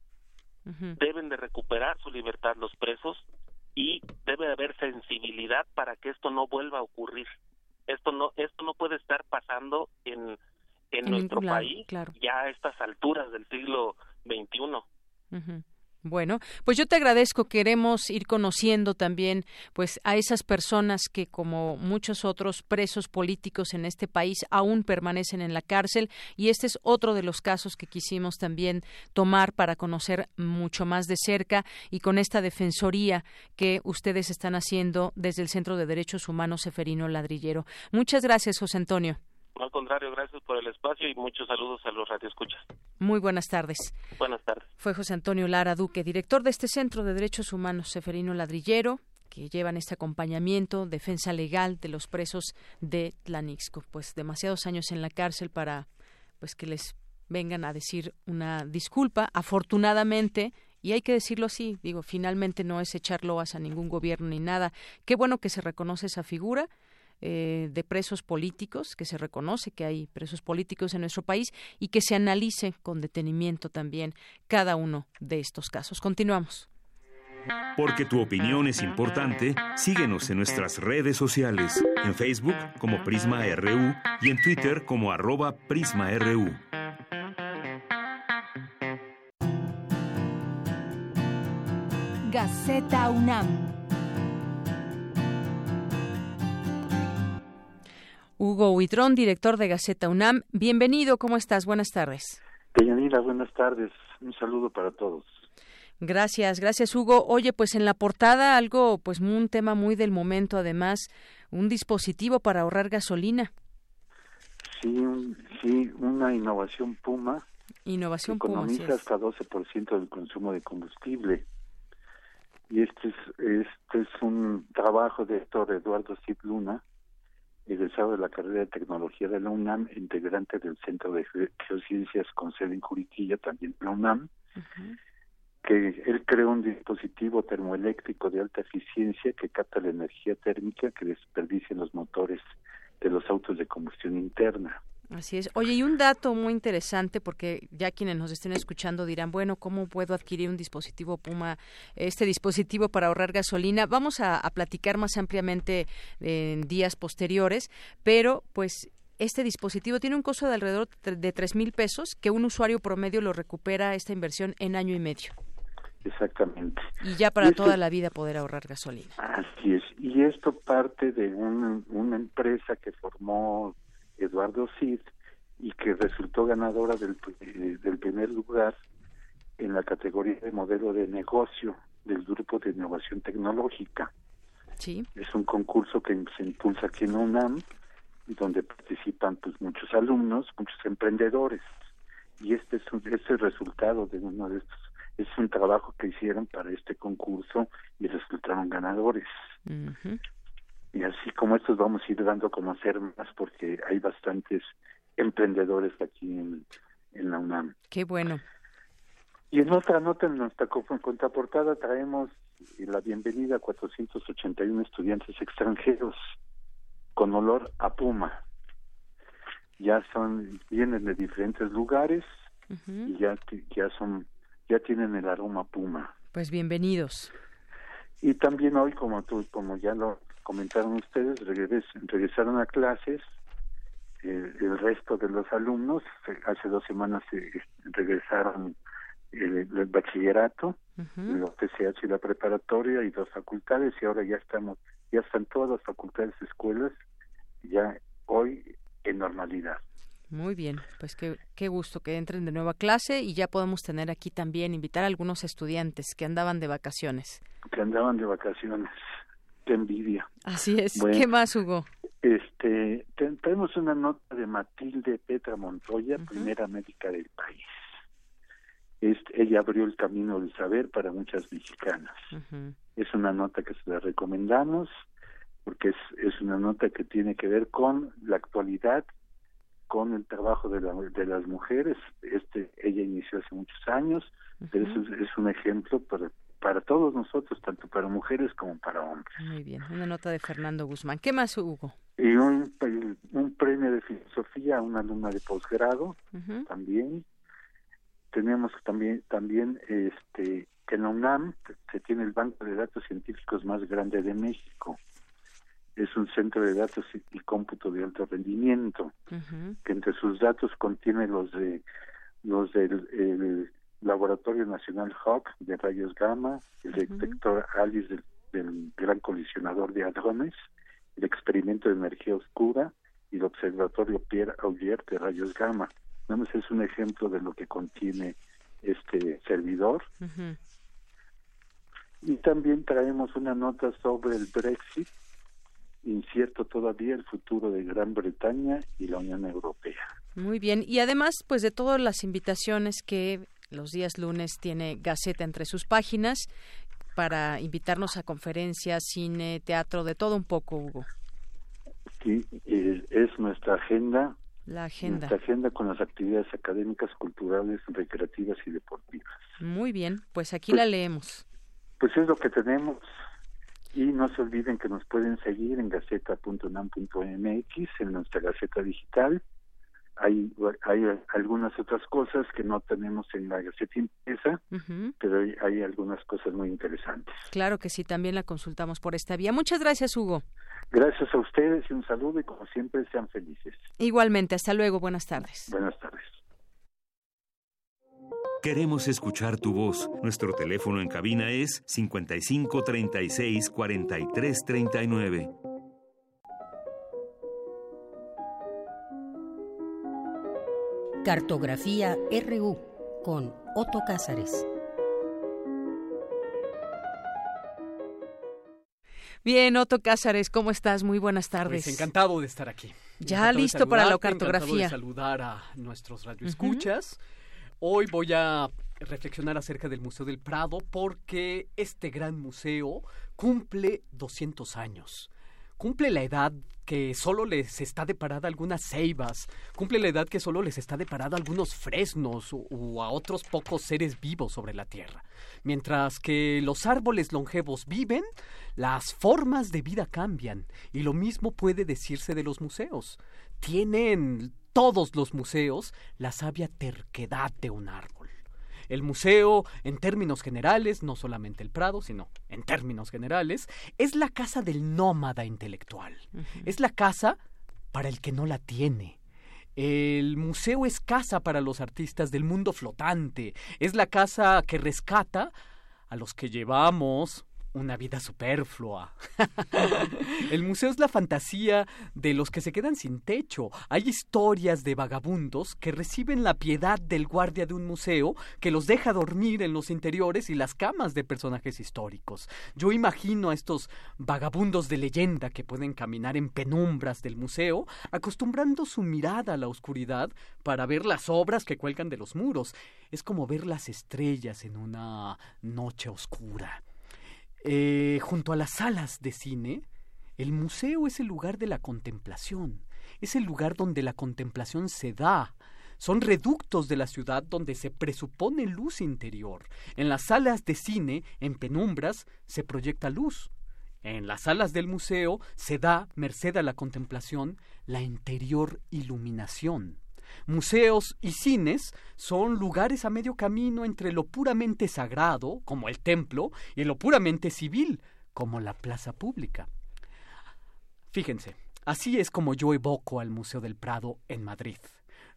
deben de recuperar su libertad los presos y debe haber sensibilidad para que esto no vuelva a ocurrir. Esto no esto no puede estar pasando en en, nuestro país ya a estas alturas del siglo XXI. Bueno, pues yo te agradezco. Queremos ir conociendo también, pues, a esas personas que, como muchos otros presos políticos en este país, aún permanecen en la cárcel. Y este es otro de los casos que quisimos también tomar para conocer mucho más de cerca y con esta defensoría que ustedes están haciendo desde el Centro de Derechos Humanos Seferino Ladrillero. Muchas gracias, José Antonio. Al contrario, gracias por el espacio y muchos saludos a los radioescuchas. Muy buenas tardes. Buenas tardes. Fue José Antonio Lara Duque, director de este Centro de Derechos Humanos Seferino Ladrillero, que llevan este acompañamiento, defensa legal de los presos de Tlanixco. Pues demasiados años en la cárcel para pues que les vengan a decir una disculpa. Afortunadamente, y hay que decirlo así, digo, finalmente no es echar loas a ningún gobierno ni nada. Qué bueno que se reconoce esa figura eh, de presos políticos, que se reconoce que hay presos políticos en nuestro país y que se analice con detenimiento también cada uno de estos casos. Continuamos. Porque tu opinión es importante, síguenos en nuestras redes sociales, en Facebook como Prisma RU y en Twitter como arroba PrismaRU. Gaceta UNAM. Hugo Huitrón, director de Gaceta UNAM. Bienvenido, ¿cómo estás? Buenas tardes. Deyanira, buenas tardes. Un saludo para todos. Gracias, gracias Hugo. Oye, pues en la portada algo, pues un tema muy del momento, además, un dispositivo para ahorrar gasolina. Sí, sí, una innovación Puma. Innovación que economiza Puma. hasta 12% del consumo de combustible. Y este es, este es un trabajo de Héctor Eduardo Cid Luna, egresado de la carrera de tecnología de la UNAM, integrante del Centro de Geociencias con sede en Juriquilla, también de la UNAM, que él creó un dispositivo termoeléctrico de alta eficiencia que capta la energía térmica que desperdician los motores de los autos de combustión interna. Así es. Oye, y un dato muy interesante, porque ya quienes nos estén escuchando dirán, bueno, ¿cómo puedo adquirir un dispositivo Puma, este dispositivo para ahorrar gasolina? Vamos a, a platicar más ampliamente en días posteriores, pero pues este dispositivo tiene un costo de alrededor de tres mil pesos, que un usuario promedio lo recupera esta inversión en año y medio. Exactamente. Y ya para Y este- toda la vida poder ahorrar gasolina. Así es. Y esto parte de un- una empresa que formó Eduardo Cid y que resultó ganadora del, eh, del primer lugar en la categoría de modelo de negocio del Grupo de Innovación Tecnológica. Sí. Es un concurso que se impulsa aquí en UNAM donde participan pues muchos alumnos, muchos emprendedores. Y este es un, este resultado de uno de estos. Es un trabajo que hicieron para este concurso y resultaron ganadores. Y así como estos vamos a ir dando a conocer más porque hay bastantes emprendedores aquí en, en la UNAM. Qué bueno. Y en otra nota, en nuestra co- contraportada, traemos la bienvenida a 481 estudiantes extranjeros con olor a puma. Ya son, vienen de diferentes lugares y ya, ya son, ya tienen el aroma puma. Pues bienvenidos. Y también hoy, como tú, como ya lo comentaron ustedes, regres- regresaron a clases eh, el resto de los alumnos. eh, Hace dos semanas eh, regresaron el, el bachillerato, los TCH y la preparatoria y dos facultades y ahora ya estamos, ya están todas las facultades, escuelas, ya hoy en normalidad. Muy bien, pues qué, qué gusto que entren de nuevo a clase y ya podemos tener aquí también, invitar a algunos estudiantes que andaban de vacaciones. que andaban de vacaciones. Qué envidia. Así es. Bueno. ¿Qué más, Hugo? Este, te- tenemos una nota de Matilde Petra Montoya, primera médica del país. Este, ella abrió el camino del saber para muchas mexicanas. Es una nota que se la recomendamos porque es, es una nota que tiene que ver con la actualidad, con el trabajo de, la- de las mujeres. Este, ella inició hace muchos años, pero es, es un ejemplo para, para todos nosotros, tanto para mujeres como para hombres. Muy bien, una nota de Fernando Guzmán. ¿Qué más, Hugo? Y un, un premio de filosofía a una alumna de posgrado también. Tenemos también también este que en la UNAM se tiene el banco de datos científicos más grande de México. Es un centro de datos y, cómputo de alto rendimiento que entre sus datos contiene los de los del el Laboratorio Nacional Hawk de rayos gamma, el detector ALICE del, del Gran Colisionador de Hadrones, el experimento de energía oscura y el Observatorio Pierre Auger de rayos gamma. Nada más es un ejemplo de lo que contiene este servidor. Y también traemos una nota sobre el Brexit, incierto todavía el futuro de Gran Bretaña y la Unión Europea. Muy bien. Y además, pues de todas las invitaciones que los días lunes tiene Gaceta entre sus páginas para invitarnos a conferencias, cine, teatro, de todo un poco, Hugo. Sí, es nuestra agenda, La agenda. nuestra agenda con las actividades académicas, culturales, recreativas y deportivas. Muy bien, pues aquí Pues- la leemos. Pues es lo que tenemos. Y no se olviden que nos pueden seguir en gaceta.unam.mx, en nuestra gaceta digital, hay, hay algunas otras cosas que no tenemos en la Gaceta Impresa, pero hay, hay, algunas cosas muy interesantes. Claro que sí, también la consultamos por esta vía. Muchas gracias, Hugo. Gracias a ustedes y un saludo y como siempre sean felices. Igualmente, hasta luego, buenas tardes. Buenas tardes. Queremos escuchar tu voz. Nuestro teléfono en cabina es 55 36 Cartografía RU con Otto Cázares. Bien, Otto Cázares, ¿cómo estás? Muy buenas tardes. Pues encantado de estar aquí. Ya listo para la cartografía. de saludar a nuestros radioescuchas. Hoy voy a reflexionar acerca del Museo del Prado porque este gran museo cumple 200 años. Cumple la edad que solo les está deparada algunas ceibas, cumple la edad que solo les está deparada algunos fresnos o, a otros pocos seres vivos sobre la Tierra. Mientras que los árboles longevos viven, las formas de vida cambian, y lo mismo puede decirse de los museos. Tienen todos los museos la sabia terquedad de un árbol. El museo, en términos generales, no solamente el Prado, sino en términos generales, es la casa del nómada intelectual. Es la casa para el que no la tiene. El museo es casa para los artistas del mundo flotante. Es la casa que rescata a los que llevamos una vida superflua. [laughs] el museo es la fantasía de los que se quedan sin techo. Hay historias de vagabundos que reciben la piedad del guardia de un museo que los deja dormir en los interiores y las camas de personajes históricos. Yo imagino a estos vagabundos de leyenda que pueden caminar en penumbras del museo, acostumbrando su mirada a la oscuridad para ver las obras que cuelgan de los muros. Es como ver las estrellas en una noche oscura. Eh, junto a las salas de cine, el museo es el lugar de la contemplación, es el lugar donde la contemplación se da. Son reductos de la ciudad donde se presupone luz interior. En las salas de cine, en penumbras, se proyecta luz. En las salas del museo se da, merced a la contemplación, la interior iluminación. Museos y cines son lugares a medio camino entre lo puramente sagrado, como el templo, y lo puramente civil, como la plaza pública. Fíjense, así es como yo evoco al Museo del Prado en Madrid.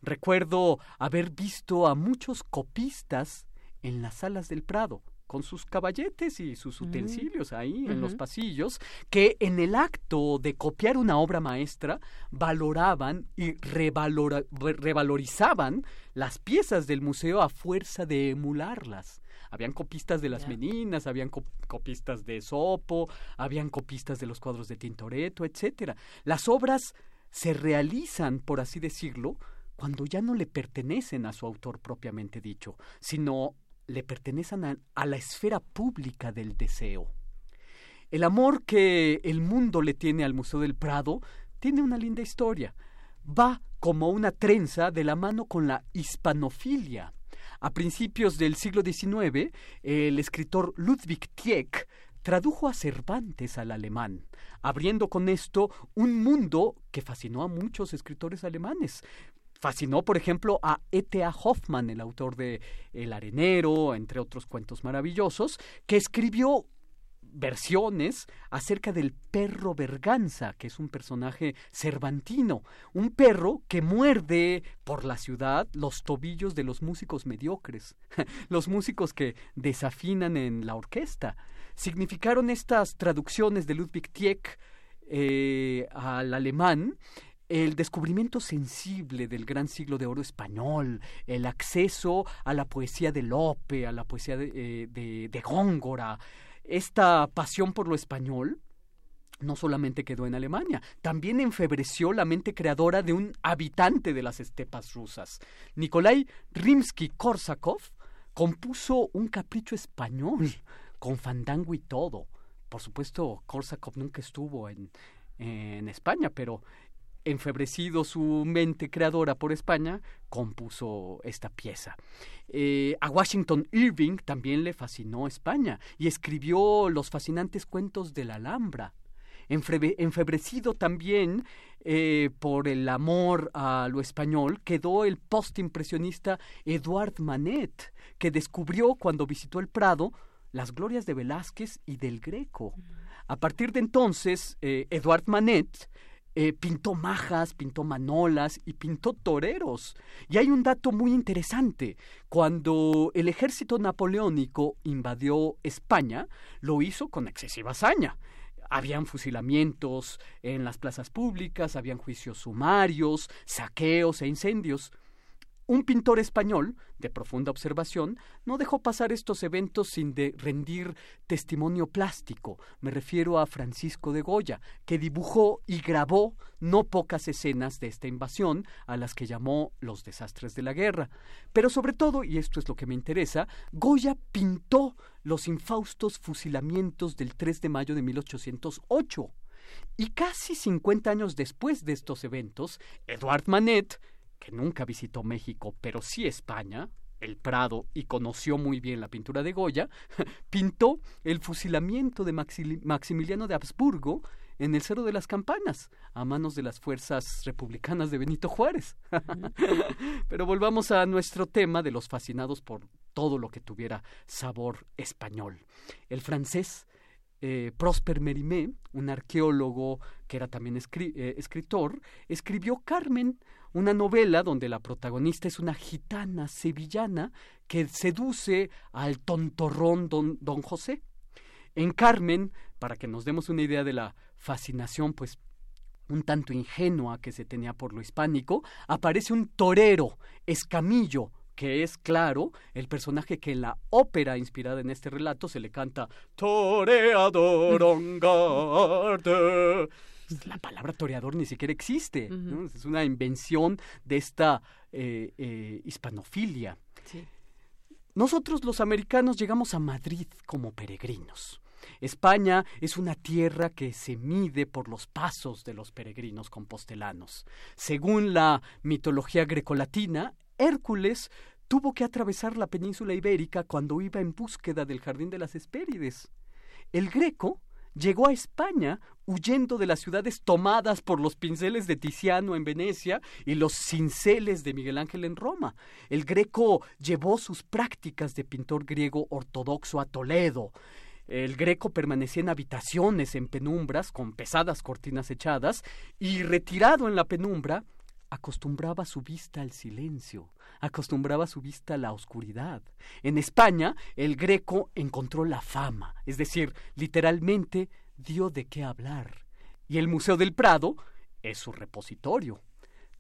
Recuerdo haber visto a muchos copistas en las salas del Prado, con sus caballetes y sus mm. utensilios ahí en los pasillos, que en el acto de copiar una obra maestra valoraban y revalorizaban las piezas del museo a fuerza de emularlas. Habían copistas de las meninas, habían copistas de Sopo, habían copistas de los cuadros de Tintoretto, etcétera. Las obras se realizan, por así decirlo, cuando ya no le pertenecen a su autor propiamente dicho, sino le pertenecen a, la esfera pública del deseo. El amor que el mundo le tiene al Museo del Prado tiene una linda historia. Va como una trenza de la mano con la hispanofilia. A principios del siglo XIX, el escritor Ludwig Tieck tradujo a Cervantes al alemán, abriendo con esto un mundo que fascinó a muchos escritores alemanes fascinó, por ejemplo, a E.T.A. Hoffman, el autor de El Arenero, entre otros cuentos maravillosos, que escribió versiones acerca del perro Berganza, que es un personaje cervantino, un perro que muerde por la ciudad los tobillos de los músicos mediocres, [laughs] los músicos que desafinan en la orquesta. Significaron estas traducciones de Ludwig Tieck eh, al alemán el descubrimiento sensible del gran siglo de oro español, el acceso a la poesía de Lope, a la poesía de, eh, de, Góngora, esta pasión por lo español, no solamente quedó en Alemania, también enfebreció la mente creadora de un habitante de las estepas rusas. Nikolai Rimsky-Korsakov compuso un capricho español, con fandango y todo. Por supuesto, Korsakov nunca estuvo en, en España, pero enfebrecido su mente creadora por España, compuso esta pieza. Eh, a Washington Irving también le fascinó España y escribió los fascinantes cuentos de la Alhambra. Enfrebe- enfebrecido también eh, por el amor a lo español, quedó el postimpresionista Eduard Manet, que descubrió cuando visitó el Prado las glorias de Velázquez y del Greco. A partir de entonces, eh, Eduard Manet eh, pintó majas, pintó manolas y pintó toreros. Y hay un dato muy interesante. Cuando el ejército napoleónico invadió España, lo hizo con excesiva hazaña. Habían fusilamientos en las plazas públicas, habían juicios sumarios, saqueos e incendios. Un pintor español, de profunda observación, no dejó pasar estos eventos sin de rendir testimonio plástico. Me refiero a Francisco de Goya, que dibujó y grabó no pocas escenas de esta invasión, a las que llamó los desastres de la guerra. Pero sobre todo, y esto es lo que me interesa, Goya pintó los infaustos fusilamientos del 3 de mayo de 1808. Y casi 50 años después de estos eventos, Edouard Manet, que nunca visitó México, pero sí España, el Prado, y conoció muy bien la pintura de Goya, [laughs] pintó el fusilamiento de Maximiliano de Habsburgo en el Cerro de las Campanas, a manos de las fuerzas republicanas de Benito Juárez. [laughs] Pero volvamos a nuestro tema de los fascinados por todo lo que tuviera sabor español. El francés eh, Prosper Mérimée, un arqueólogo que era también eh, escritor, escribió Carmen, una novela donde la protagonista es una gitana sevillana que seduce al tontorrón don, don José. En Carmen, para que nos demos una idea de la fascinación, pues un tanto ingenua que se tenía por lo hispánico, aparece un torero, Escamillo, que es, claro, el personaje que en la ópera inspirada en este relato se le canta Toreador. [laughs] La palabra toreador ni siquiera existe, ¿no? es una invención de esta eh, eh, hispanofilia. Nosotros los americanos llegamos a Madrid como peregrinos. España es una tierra que se mide por los pasos de los peregrinos compostelanos. Según la mitología grecolatina, Hércules tuvo que atravesar la península ibérica cuando iba en búsqueda del jardín de las Hespérides. El Greco llegó a España huyendo de las ciudades tomadas por los pinceles de Tiziano en Venecia y los cinceles de Miguel Ángel en Roma. El Greco llevó sus prácticas de pintor griego ortodoxo a Toledo. El Greco permanecía en habitaciones en penumbras con pesadas cortinas echadas y retirado en la penumbra acostumbraba su vista al silencio, acostumbraba su vista a la oscuridad. En España, el greco encontró la fama, es decir, literalmente dio de qué hablar. Y el Museo del Prado es su repositorio.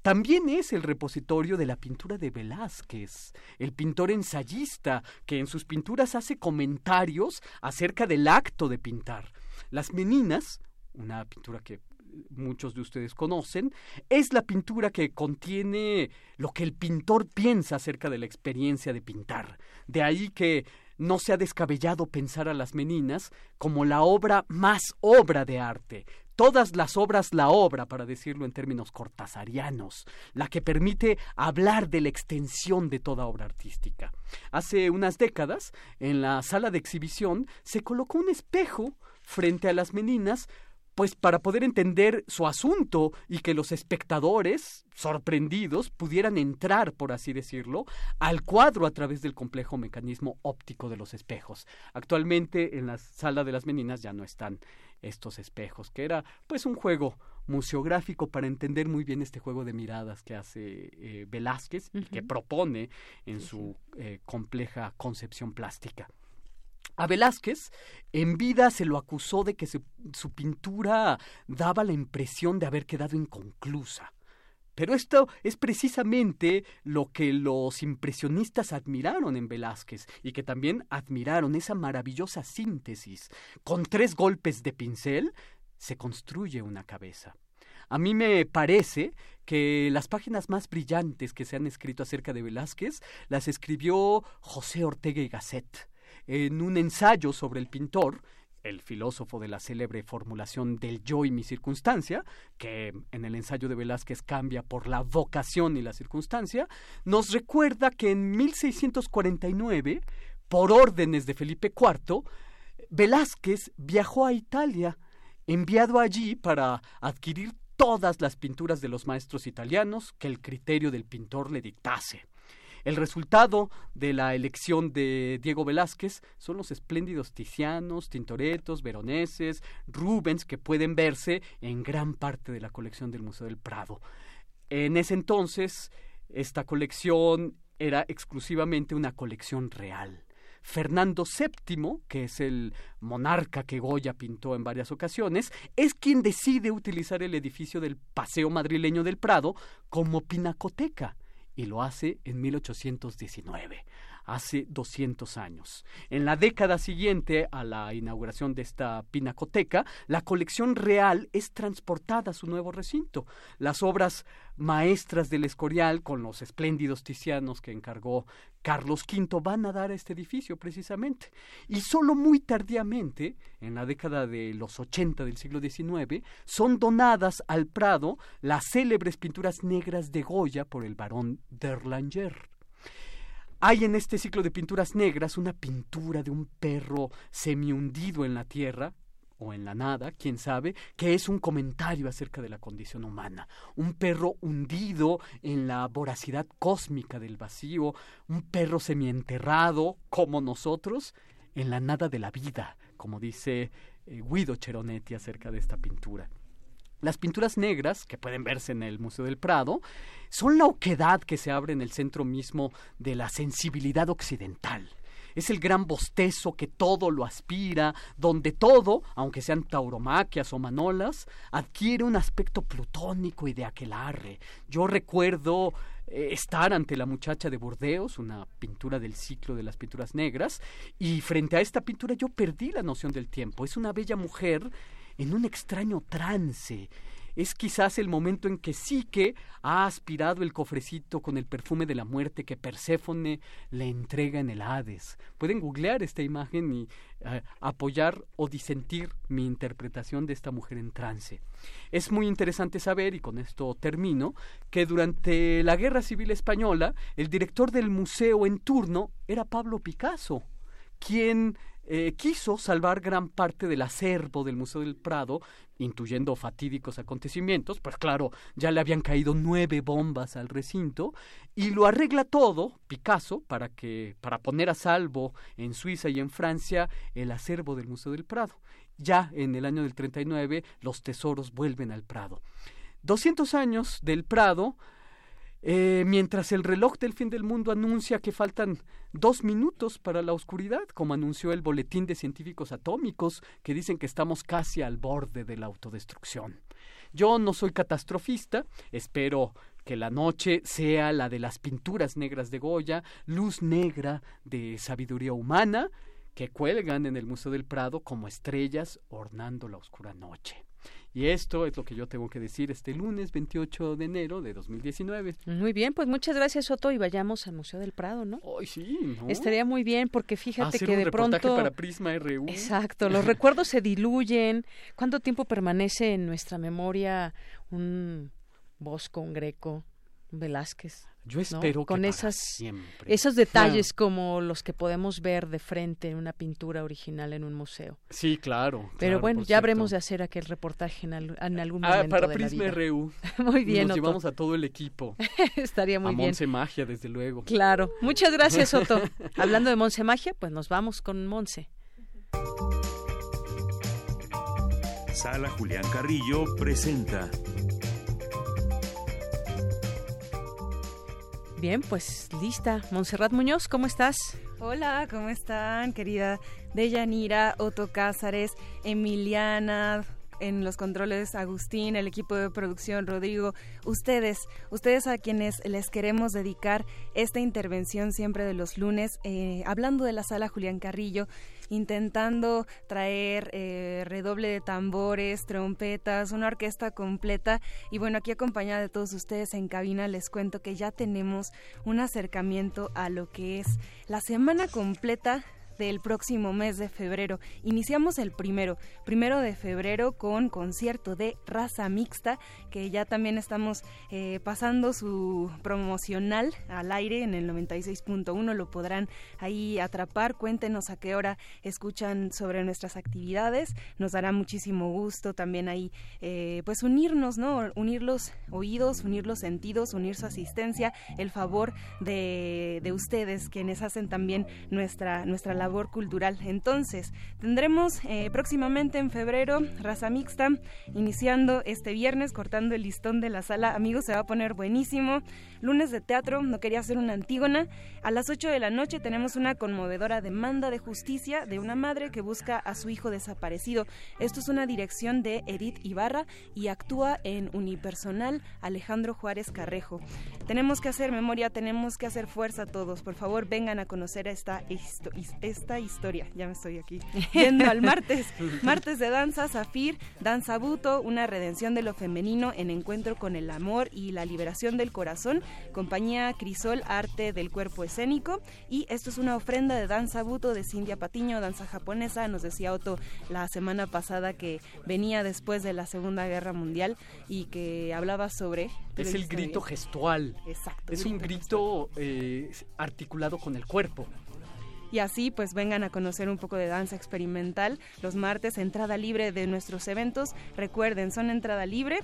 También es el repositorio de la pintura de Velázquez, el pintor ensayista que en sus pinturas hace comentarios acerca del acto de pintar. Las Meninas, una pintura que muchos de ustedes conocen, es la pintura que contiene lo que el pintor piensa acerca de la experiencia de pintar. De ahí que no se ha descabellado pensar a las meninas como la obra más obra de arte. Todas las obras la obra, para decirlo en términos cortasarianos, la que permite hablar de la extensión de toda obra artística. Hace unas décadas, en la sala de exhibición, se colocó un espejo frente a las meninas pues para poder entender su asunto y que los espectadores, sorprendidos, pudieran entrar, por así decirlo, al cuadro a través del complejo mecanismo óptico de los espejos. Actualmente en la sala de las meninas ya no están estos espejos, que era pues un juego museográfico para entender muy bien este juego de miradas que hace eh, Velázquez y que propone en su eh, compleja concepción plástica. A Velázquez, en vida se lo acusó de que se- su pintura daba la impresión de haber quedado inconclusa. Pero esto es precisamente lo que los impresionistas admiraron en Velázquez y que también admiraron esa maravillosa síntesis. Con tres golpes de pincel se construye una cabeza. A mí me parece que las páginas más brillantes que se han escrito acerca de Velázquez las escribió José Ortega y Gasset en un ensayo sobre el pintor, el filósofo de la célebre formulación del yo y mi circunstancia, que en el ensayo de Velázquez cambia por la vocación y la circunstancia, nos recuerda que en 1649, por órdenes de Felipe IV, Velázquez viajó a Italia enviado allí para adquirir todas las pinturas de los maestros italianos que el criterio del pintor le dictase. El resultado de la elección de Diego Velázquez son los espléndidos Tizianos, Tintoretos, Veroneses, Rubens que pueden verse en gran parte de la colección del Museo del Prado. En ese entonces, esta colección era exclusivamente una colección real. Fernando VII, que es el monarca que Goya pintó en varias ocasiones, es quien decide utilizar el edificio del Paseo Madrileño del Prado como pinacoteca y lo hace en 1819 hace 200 años. En la década siguiente a la inauguración de esta pinacoteca, la colección real es transportada a su nuevo recinto. Las obras maestras del Escorial, con los espléndidos ticianos que encargó Carlos V, van a dar a este edificio precisamente. Y solo muy tardíamente, en la década de los 80 del siglo XIX, son donadas al Prado las célebres pinturas negras de Goya por el barón d'Erlanger. Hay en este ciclo de pinturas negras una pintura de un perro semi-hundido en la tierra, o en la nada, quién sabe, que es un comentario acerca de la condición humana. Un perro hundido en la voracidad cósmica del vacío, un perro semienterrado, como nosotros, en la nada de la vida, como dice eh, Guido Cheronetti acerca de esta pintura. Las pinturas negras, que pueden verse en el Museo del Prado, son la oquedad que se abre en el centro mismo de la sensibilidad occidental. Es el gran bostezo que todo lo aspira, donde todo, aunque sean tauromaquias o manolas, adquiere un aspecto plutónico y de aquelarre. Yo recuerdo eh, estar ante la muchacha de Burdeos, una pintura del ciclo de las pinturas negras, y frente a esta pintura yo perdí la noción del tiempo. Es una bella mujer en un extraño trance. Es quizás el momento en que Psique ha aspirado el cofrecito con el perfume de la muerte que Perséfone le entrega en el Hades. Pueden googlear esta imagen y eh, apoyar o disentir mi interpretación de esta mujer en trance. Es muy interesante saber, y con esto termino, que durante la Guerra Civil Española el director del museo en turno era Pablo Picasso, quien eh, quiso salvar gran parte del acervo del Museo del Prado, intuyendo fatídicos acontecimientos, pues claro, ya le habían caído nueve bombas al recinto, y lo arregla todo, Picasso, para que, para poner a salvo en Suiza y en Francia el acervo del Museo del Prado. Ya en el año del 39 los tesoros vuelven al Prado. 200 años del Prado eh, mientras el reloj del fin del mundo anuncia que faltan dos minutos para la oscuridad, como anunció el Boletín de Científicos Atómicos, que dicen que estamos casi al borde de la autodestrucción. Yo no soy catastrofista, espero que la noche sea la de las pinturas negras de Goya, luz negra de sabiduría humana, que cuelgan en el Museo del Prado como estrellas ornando la oscura noche. Y esto es lo que yo tengo que decir este lunes 28 de enero de 2019. Muy bien, pues muchas gracias Soto y vayamos al Museo del Prado, ¿no? Ay, sí, ¿no? Estaría muy bien porque fíjate Hacer que un de reportaje pronto para Prisma RU. Exacto, [laughs] los recuerdos se diluyen. ¿Cuánto tiempo permanece en nuestra memoria un Bosco, un Greco, Velázquez? Yo ¿no? espero que con para esas siempre. esos detalles como los que podemos ver de frente en una pintura original en un museo. Sí, claro. Pero bueno, ya habremos de hacer aquel reportaje en, al- en algún Ah, momento para de la Prisma vida. RU. [laughs] Muy bien, Nos Otto. llevamos a todo el equipo. [laughs] Estaría muy a bien. Monse Magia, desde luego. Claro. Muchas gracias, Otto. [laughs] Hablando de Monse Magia, pues nos vamos con Monse. Sala Julián Carrillo presenta Bien, pues lista. Montserrat Muñoz, ¿cómo estás? Hola, ¿cómo están? Querida Deyanira, Otto Cázares, Emiliana, en los controles Agustín, el equipo de producción Rodrigo, ustedes, ustedes a quienes les queremos dedicar esta intervención siempre de los lunes, eh, hablando de la sala Julián Carrillo, intentando traer eh, redoble de tambores, trompetas, una orquesta completa. Y bueno, aquí acompañada de todos ustedes en cabina les cuento que ya tenemos un acercamiento a lo que es la semana completa del próximo mes de febrero. Iniciamos el primero, primero de febrero con concierto de raza mixta, que ya también estamos eh, pasando su promocional al aire en el 96.1, lo podrán ahí atrapar. Cuéntenos a qué hora escuchan sobre nuestras actividades. Nos dará muchísimo gusto también ahí, eh, pues unirnos, ¿no? Unir los oídos, unir los sentidos, unir su asistencia, el favor de, de ustedes, quienes hacen también nuestra, nuestra labor cultural. Entonces, tendremos eh, próximamente en febrero Raza Mixta, iniciando este viernes, cortando el listón de la sala. Amigos, se va a poner buenísimo. Lunes de teatro, no quería hacer una antígona. A las 8 de la noche tenemos una conmovedora demanda de justicia de una madre que busca a su hijo desaparecido. Esto es una dirección de Edith Ibarra y actúa en unipersonal Alejandro Juárez Carrejo. Tenemos que hacer memoria, tenemos que hacer fuerza todos. Por favor, vengan a conocer esta, esta historia. Ya me estoy aquí [laughs] yendo al martes. Martes de danza, Zafir, Danza Buto, una redención de lo femenino en encuentro con el amor y la liberación del corazón. Compañía Crisol, arte del cuerpo escénico. Y esto es una ofrenda de danza Buto de Cindia Patiño, danza japonesa. Nos decía Otto la semana pasada que venía después de la Segunda Guerra Mundial y que hablaba sobre... Es el grito gestual. Exacto. Es un grito eh, articulado con el cuerpo y así pues vengan a conocer un poco de danza experimental los martes entrada libre de nuestros eventos recuerden son entrada libre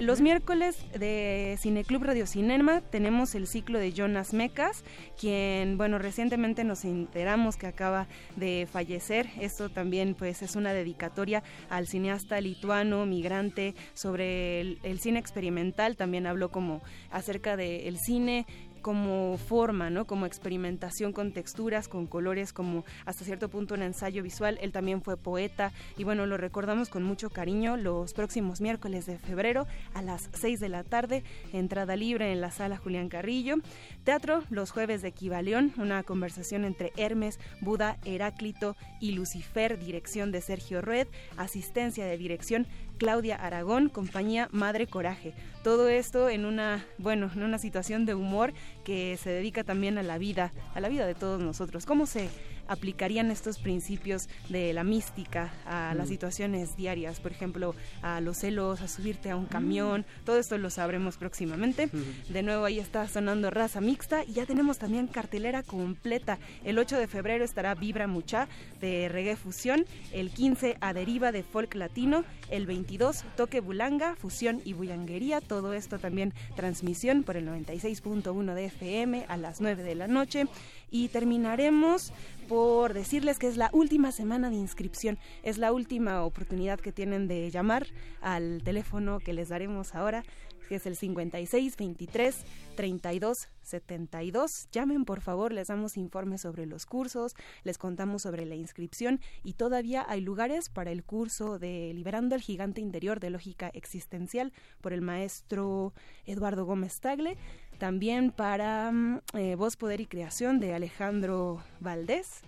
los miércoles de Cineclub Radio Cinema tenemos el ciclo de Jonas Mecas, quien, bueno, recientemente nos enteramos que acaba de fallecer. Esto también, pues, es una dedicatoria al cineasta lituano, migrante, sobre el, cine experimental. También habló como acerca del cine como forma, ¿no? Como experimentación con texturas, con colores, como hasta cierto punto un ensayo visual. Él también fue poeta y bueno, lo recordamos con mucho cariño los próximos miércoles de febrero a las 6 de la tarde, entrada libre en la sala Julián Carrillo. Teatro los jueves de Equivalión, una conversación entre Hermes, Buda, Heráclito y Lucifer, dirección de Sergio Red, asistencia de dirección Claudia Aragón, compañía Madre Coraje. Todo esto en una, bueno, en una situación de humor que se dedica también a la vida, a la vida de todos nosotros. ¿Cómo se aplicarían estos principios de la mística a las mm. situaciones diarias, por ejemplo, a los celos, a subirte a un camión, mm. todo esto lo sabremos próximamente. De nuevo ahí está sonando raza mixta y ya tenemos también cartelera completa. El 8 de febrero estará Vibra Mucha de reggae fusión, el 15 a deriva de folk latino, el 22 toque bulanga, fusión y bullanguería, todo esto también transmisión por el 96.1 de FM a las 9 de la noche y terminaremos por decirles que es la última semana de inscripción, es la última oportunidad que tienen de llamar al teléfono que les daremos ahora, que es el 56 23 32 72. Llamen por favor, les damos informes sobre los cursos, les contamos sobre la inscripción y todavía hay lugares para el curso de Liberando el gigante interior de lógica existencial por el maestro Eduardo Gómez Tagle. También para mm, eh, Voz, Poder y Creación de Alejandro Valdés,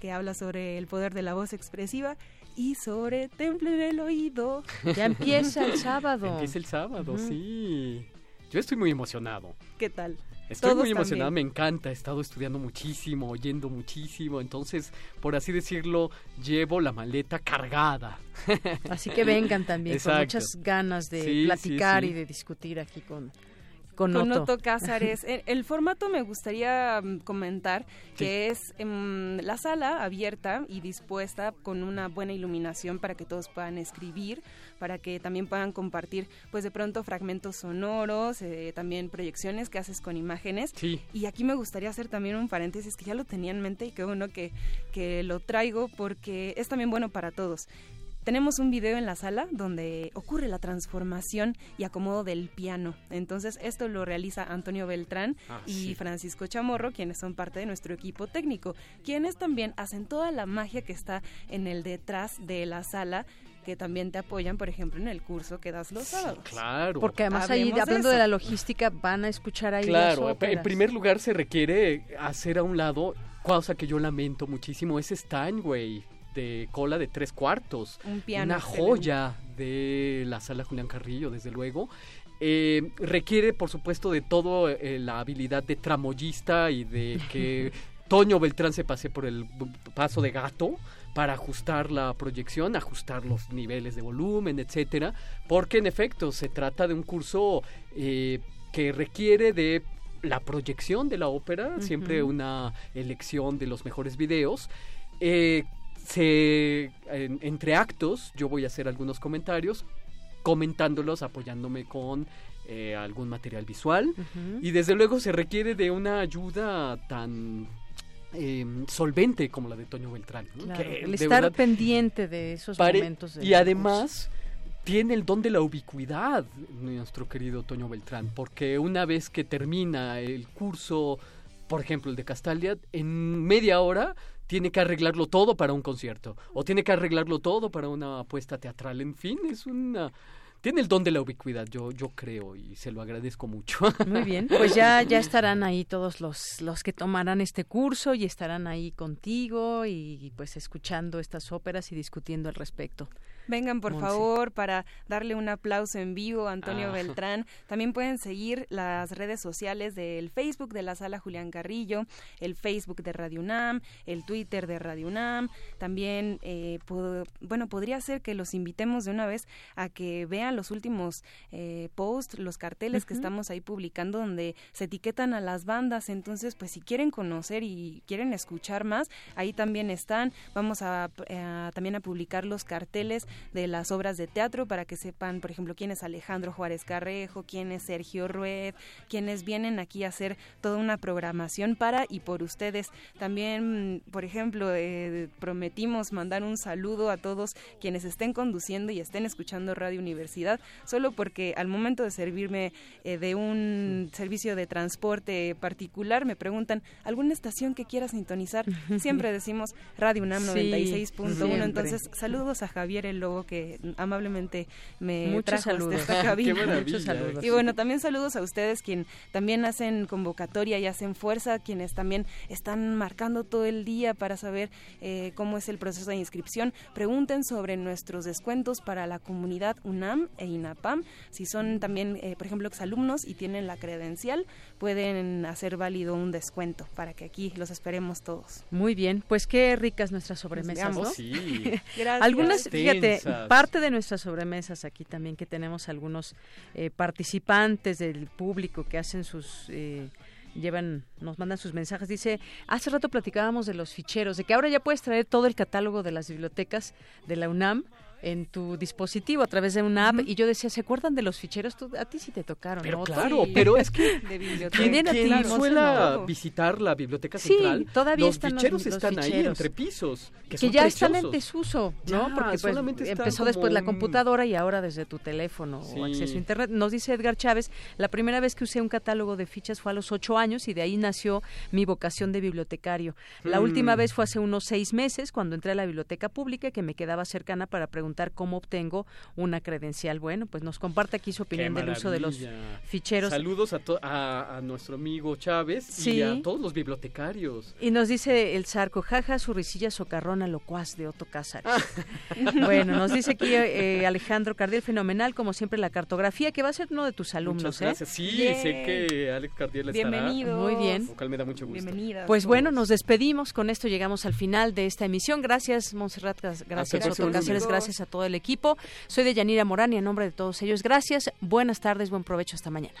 que habla sobre el poder de la voz expresiva y sobre Temple en el oído. Ya [laughs] empieza el sábado. Empieza el sábado, sí. Yo estoy muy emocionado. ¿Qué tal? Estoy muy emocionado, me encanta, he estado estudiando muchísimo, oyendo muchísimo, entonces, por así decirlo, llevo la maleta cargada. Así que vengan también, con muchas ganas de platicar y de discutir aquí con, con, Otto. Cázares. [laughs] el, formato me gustaría mm, comentar que es em, la sala abierta y dispuesta con una buena iluminación para que todos puedan escribir, para que también puedan compartir, pues de pronto fragmentos sonoros, eh, también proyecciones que haces con imágenes. Y aquí me gustaría hacer también un paréntesis que ya lo tenía en mente y qué bueno que, que lo traigo porque es también bueno para todos. Tenemos un video en la sala donde ocurre la transformación y acomodo del piano. Entonces, esto lo realiza Antonio Beltrán ah, y Francisco Chamorro, quienes son parte de nuestro equipo técnico, quienes también hacen toda la magia que está en el detrás de la sala que también te apoyan, por ejemplo, en el curso que das los sábados. claro. Porque además ahí, hablando de, la logística, van a escuchar ahí Claro, en primer lugar se requiere hacer a un lado, cosa que yo lamento muchísimo, es Steinway de cola de tres cuartos. Un piano. Una joya de la sala Julián Carrillo, desde luego. Eh, requiere, por supuesto, de todo eh, la habilidad de tramoyista y de que [laughs] Toño Beltrán se pase por el paso de gato para ajustar la proyección, ajustar los niveles de volumen, etcétera, porque en efecto se trata de un curso eh, que requiere de la proyección de la ópera, siempre una elección de los mejores videos. Eh, se, entre actos yo voy a hacer algunos comentarios comentándolos, apoyándome con eh, algún material visual y desde luego se requiere de una ayuda tan em, solvente como la de Toño Beltrán. el estar pendiente de esos momentos. y además tiene el don de la ubicuidad nuestro querido Toño Beltrán, porque una vez que termina el curso, por ejemplo el de Castalia, en media hora tiene que arreglarlo todo para un concierto o tiene que arreglarlo todo para una apuesta teatral. En fin, es una tiene el don de la ubicuidad, yo, yo creo, y se lo agradezco mucho. Muy [laughs] bien, pues ya, ya estarán ahí todos los, los que tomarán este curso y estarán ahí contigo y pues escuchando estas óperas y discutiendo al respecto. Vengan por favor para darle un aplauso en vivo a Antonio ah. Beltrán. También pueden seguir las redes sociales del Facebook de la Sala Julián Carrillo, el Facebook de Radio UNAM, el Twitter de Radio UNAM. También, eh, bueno, podría ser que los invitemos de una vez a que vean los últimos eh, posts, los carteles que estamos ahí publicando donde se etiquetan a las bandas. Entonces, pues si quieren conocer y quieren escuchar más, ahí también están. Vamos a, a también a publicar los carteles de las obras de teatro para que sepan, por ejemplo, quién es Alejandro Juárez Carrejo, quién es Sergio Rued, quienes vienen aquí a hacer toda una programación para y por ustedes. También, por ejemplo, eh, prometimos mandar un saludo a todos quienes estén conduciendo y estén escuchando Radio Universidad, solo porque al momento de servirme eh, de un servicio de transporte particular me preguntan, ¿alguna estación que quiera sintonizar? [laughs] Siempre decimos Radio UNAM 96.1, entonces saludos a Javier El que amablemente me Muchos trajo saludos. esta cabina. [laughs] Muchos saludos. Y bueno, también saludos a ustedes quien también hacen convocatoria y hacen fuerza, quienes también están marcando todo el día para saber eh, cómo es el proceso de inscripción. Pregunten sobre nuestros descuentos para la comunidad UNAM e INAPAM. Si son también, eh, por ejemplo, exalumnos y tienen la credencial, pueden hacer válido un descuento para que aquí los esperemos todos. Muy bien, pues qué ricas nuestras sobremesas, ¿no? Sí. [laughs] Gracias. Algunas, fíjate, parte de nuestras sobremesas aquí también que tenemos algunos eh, participantes del público que hacen sus eh, llevan, nos mandan sus mensajes. Dice, hace rato platicábamos de los ficheros, de que ahora ya puedes traer todo el catálogo de las bibliotecas de la UNAM en tu dispositivo a través de una app y yo decía, ¿se acuerdan de los ficheros? a ti sí te tocaron, pero ¿no? Claro, pero es [laughs] que quien, quien suela visitar la biblioteca central, todavía los están ficheros los, están ahí entre pisos, que, ya están en desuso, ¿no? Porque pues, empezó después la computadora y ahora desde tu teléfono o acceso a internet. Nos dice Edgar Chávez, la primera vez que usé un catálogo de fichas fue a los ocho años y de ahí nació mi vocación de bibliotecario. La Mm. última vez fue hace unos seis meses cuando entré a la biblioteca pública que me quedaba cercana para preguntar cómo obtengo una credencial. Bueno, pues nos comparte aquí su opinión del uso de los ficheros. Saludos a, to- a, a nuestro amigo Chávez y Sí. a todos los bibliotecarios. Y nos dice el zarco, jaja, su risilla socarrona locuaz de Otto Cázares. [laughs] bueno, nos dice aquí eh, Alejandro Cardiel, fenomenal, como siempre, la cartografía, que va a ser uno de tus alumnos, Muchas ¿eh? gracias. Sí, sé que Alex Cardiel estará. Bienvenidos. Muy bien. Lo cual me da mucho gusto. Bienvenidas. Pues bueno, nos despedimos. Con esto llegamos al final de esta emisión. Gracias, Montserrat. Gracias, Otto Cáceres. Gracias a todo el equipo. Soy de Yanira Morán y en nombre de todos ellos, gracias. Buenas tardes, buen provecho. Hasta mañana.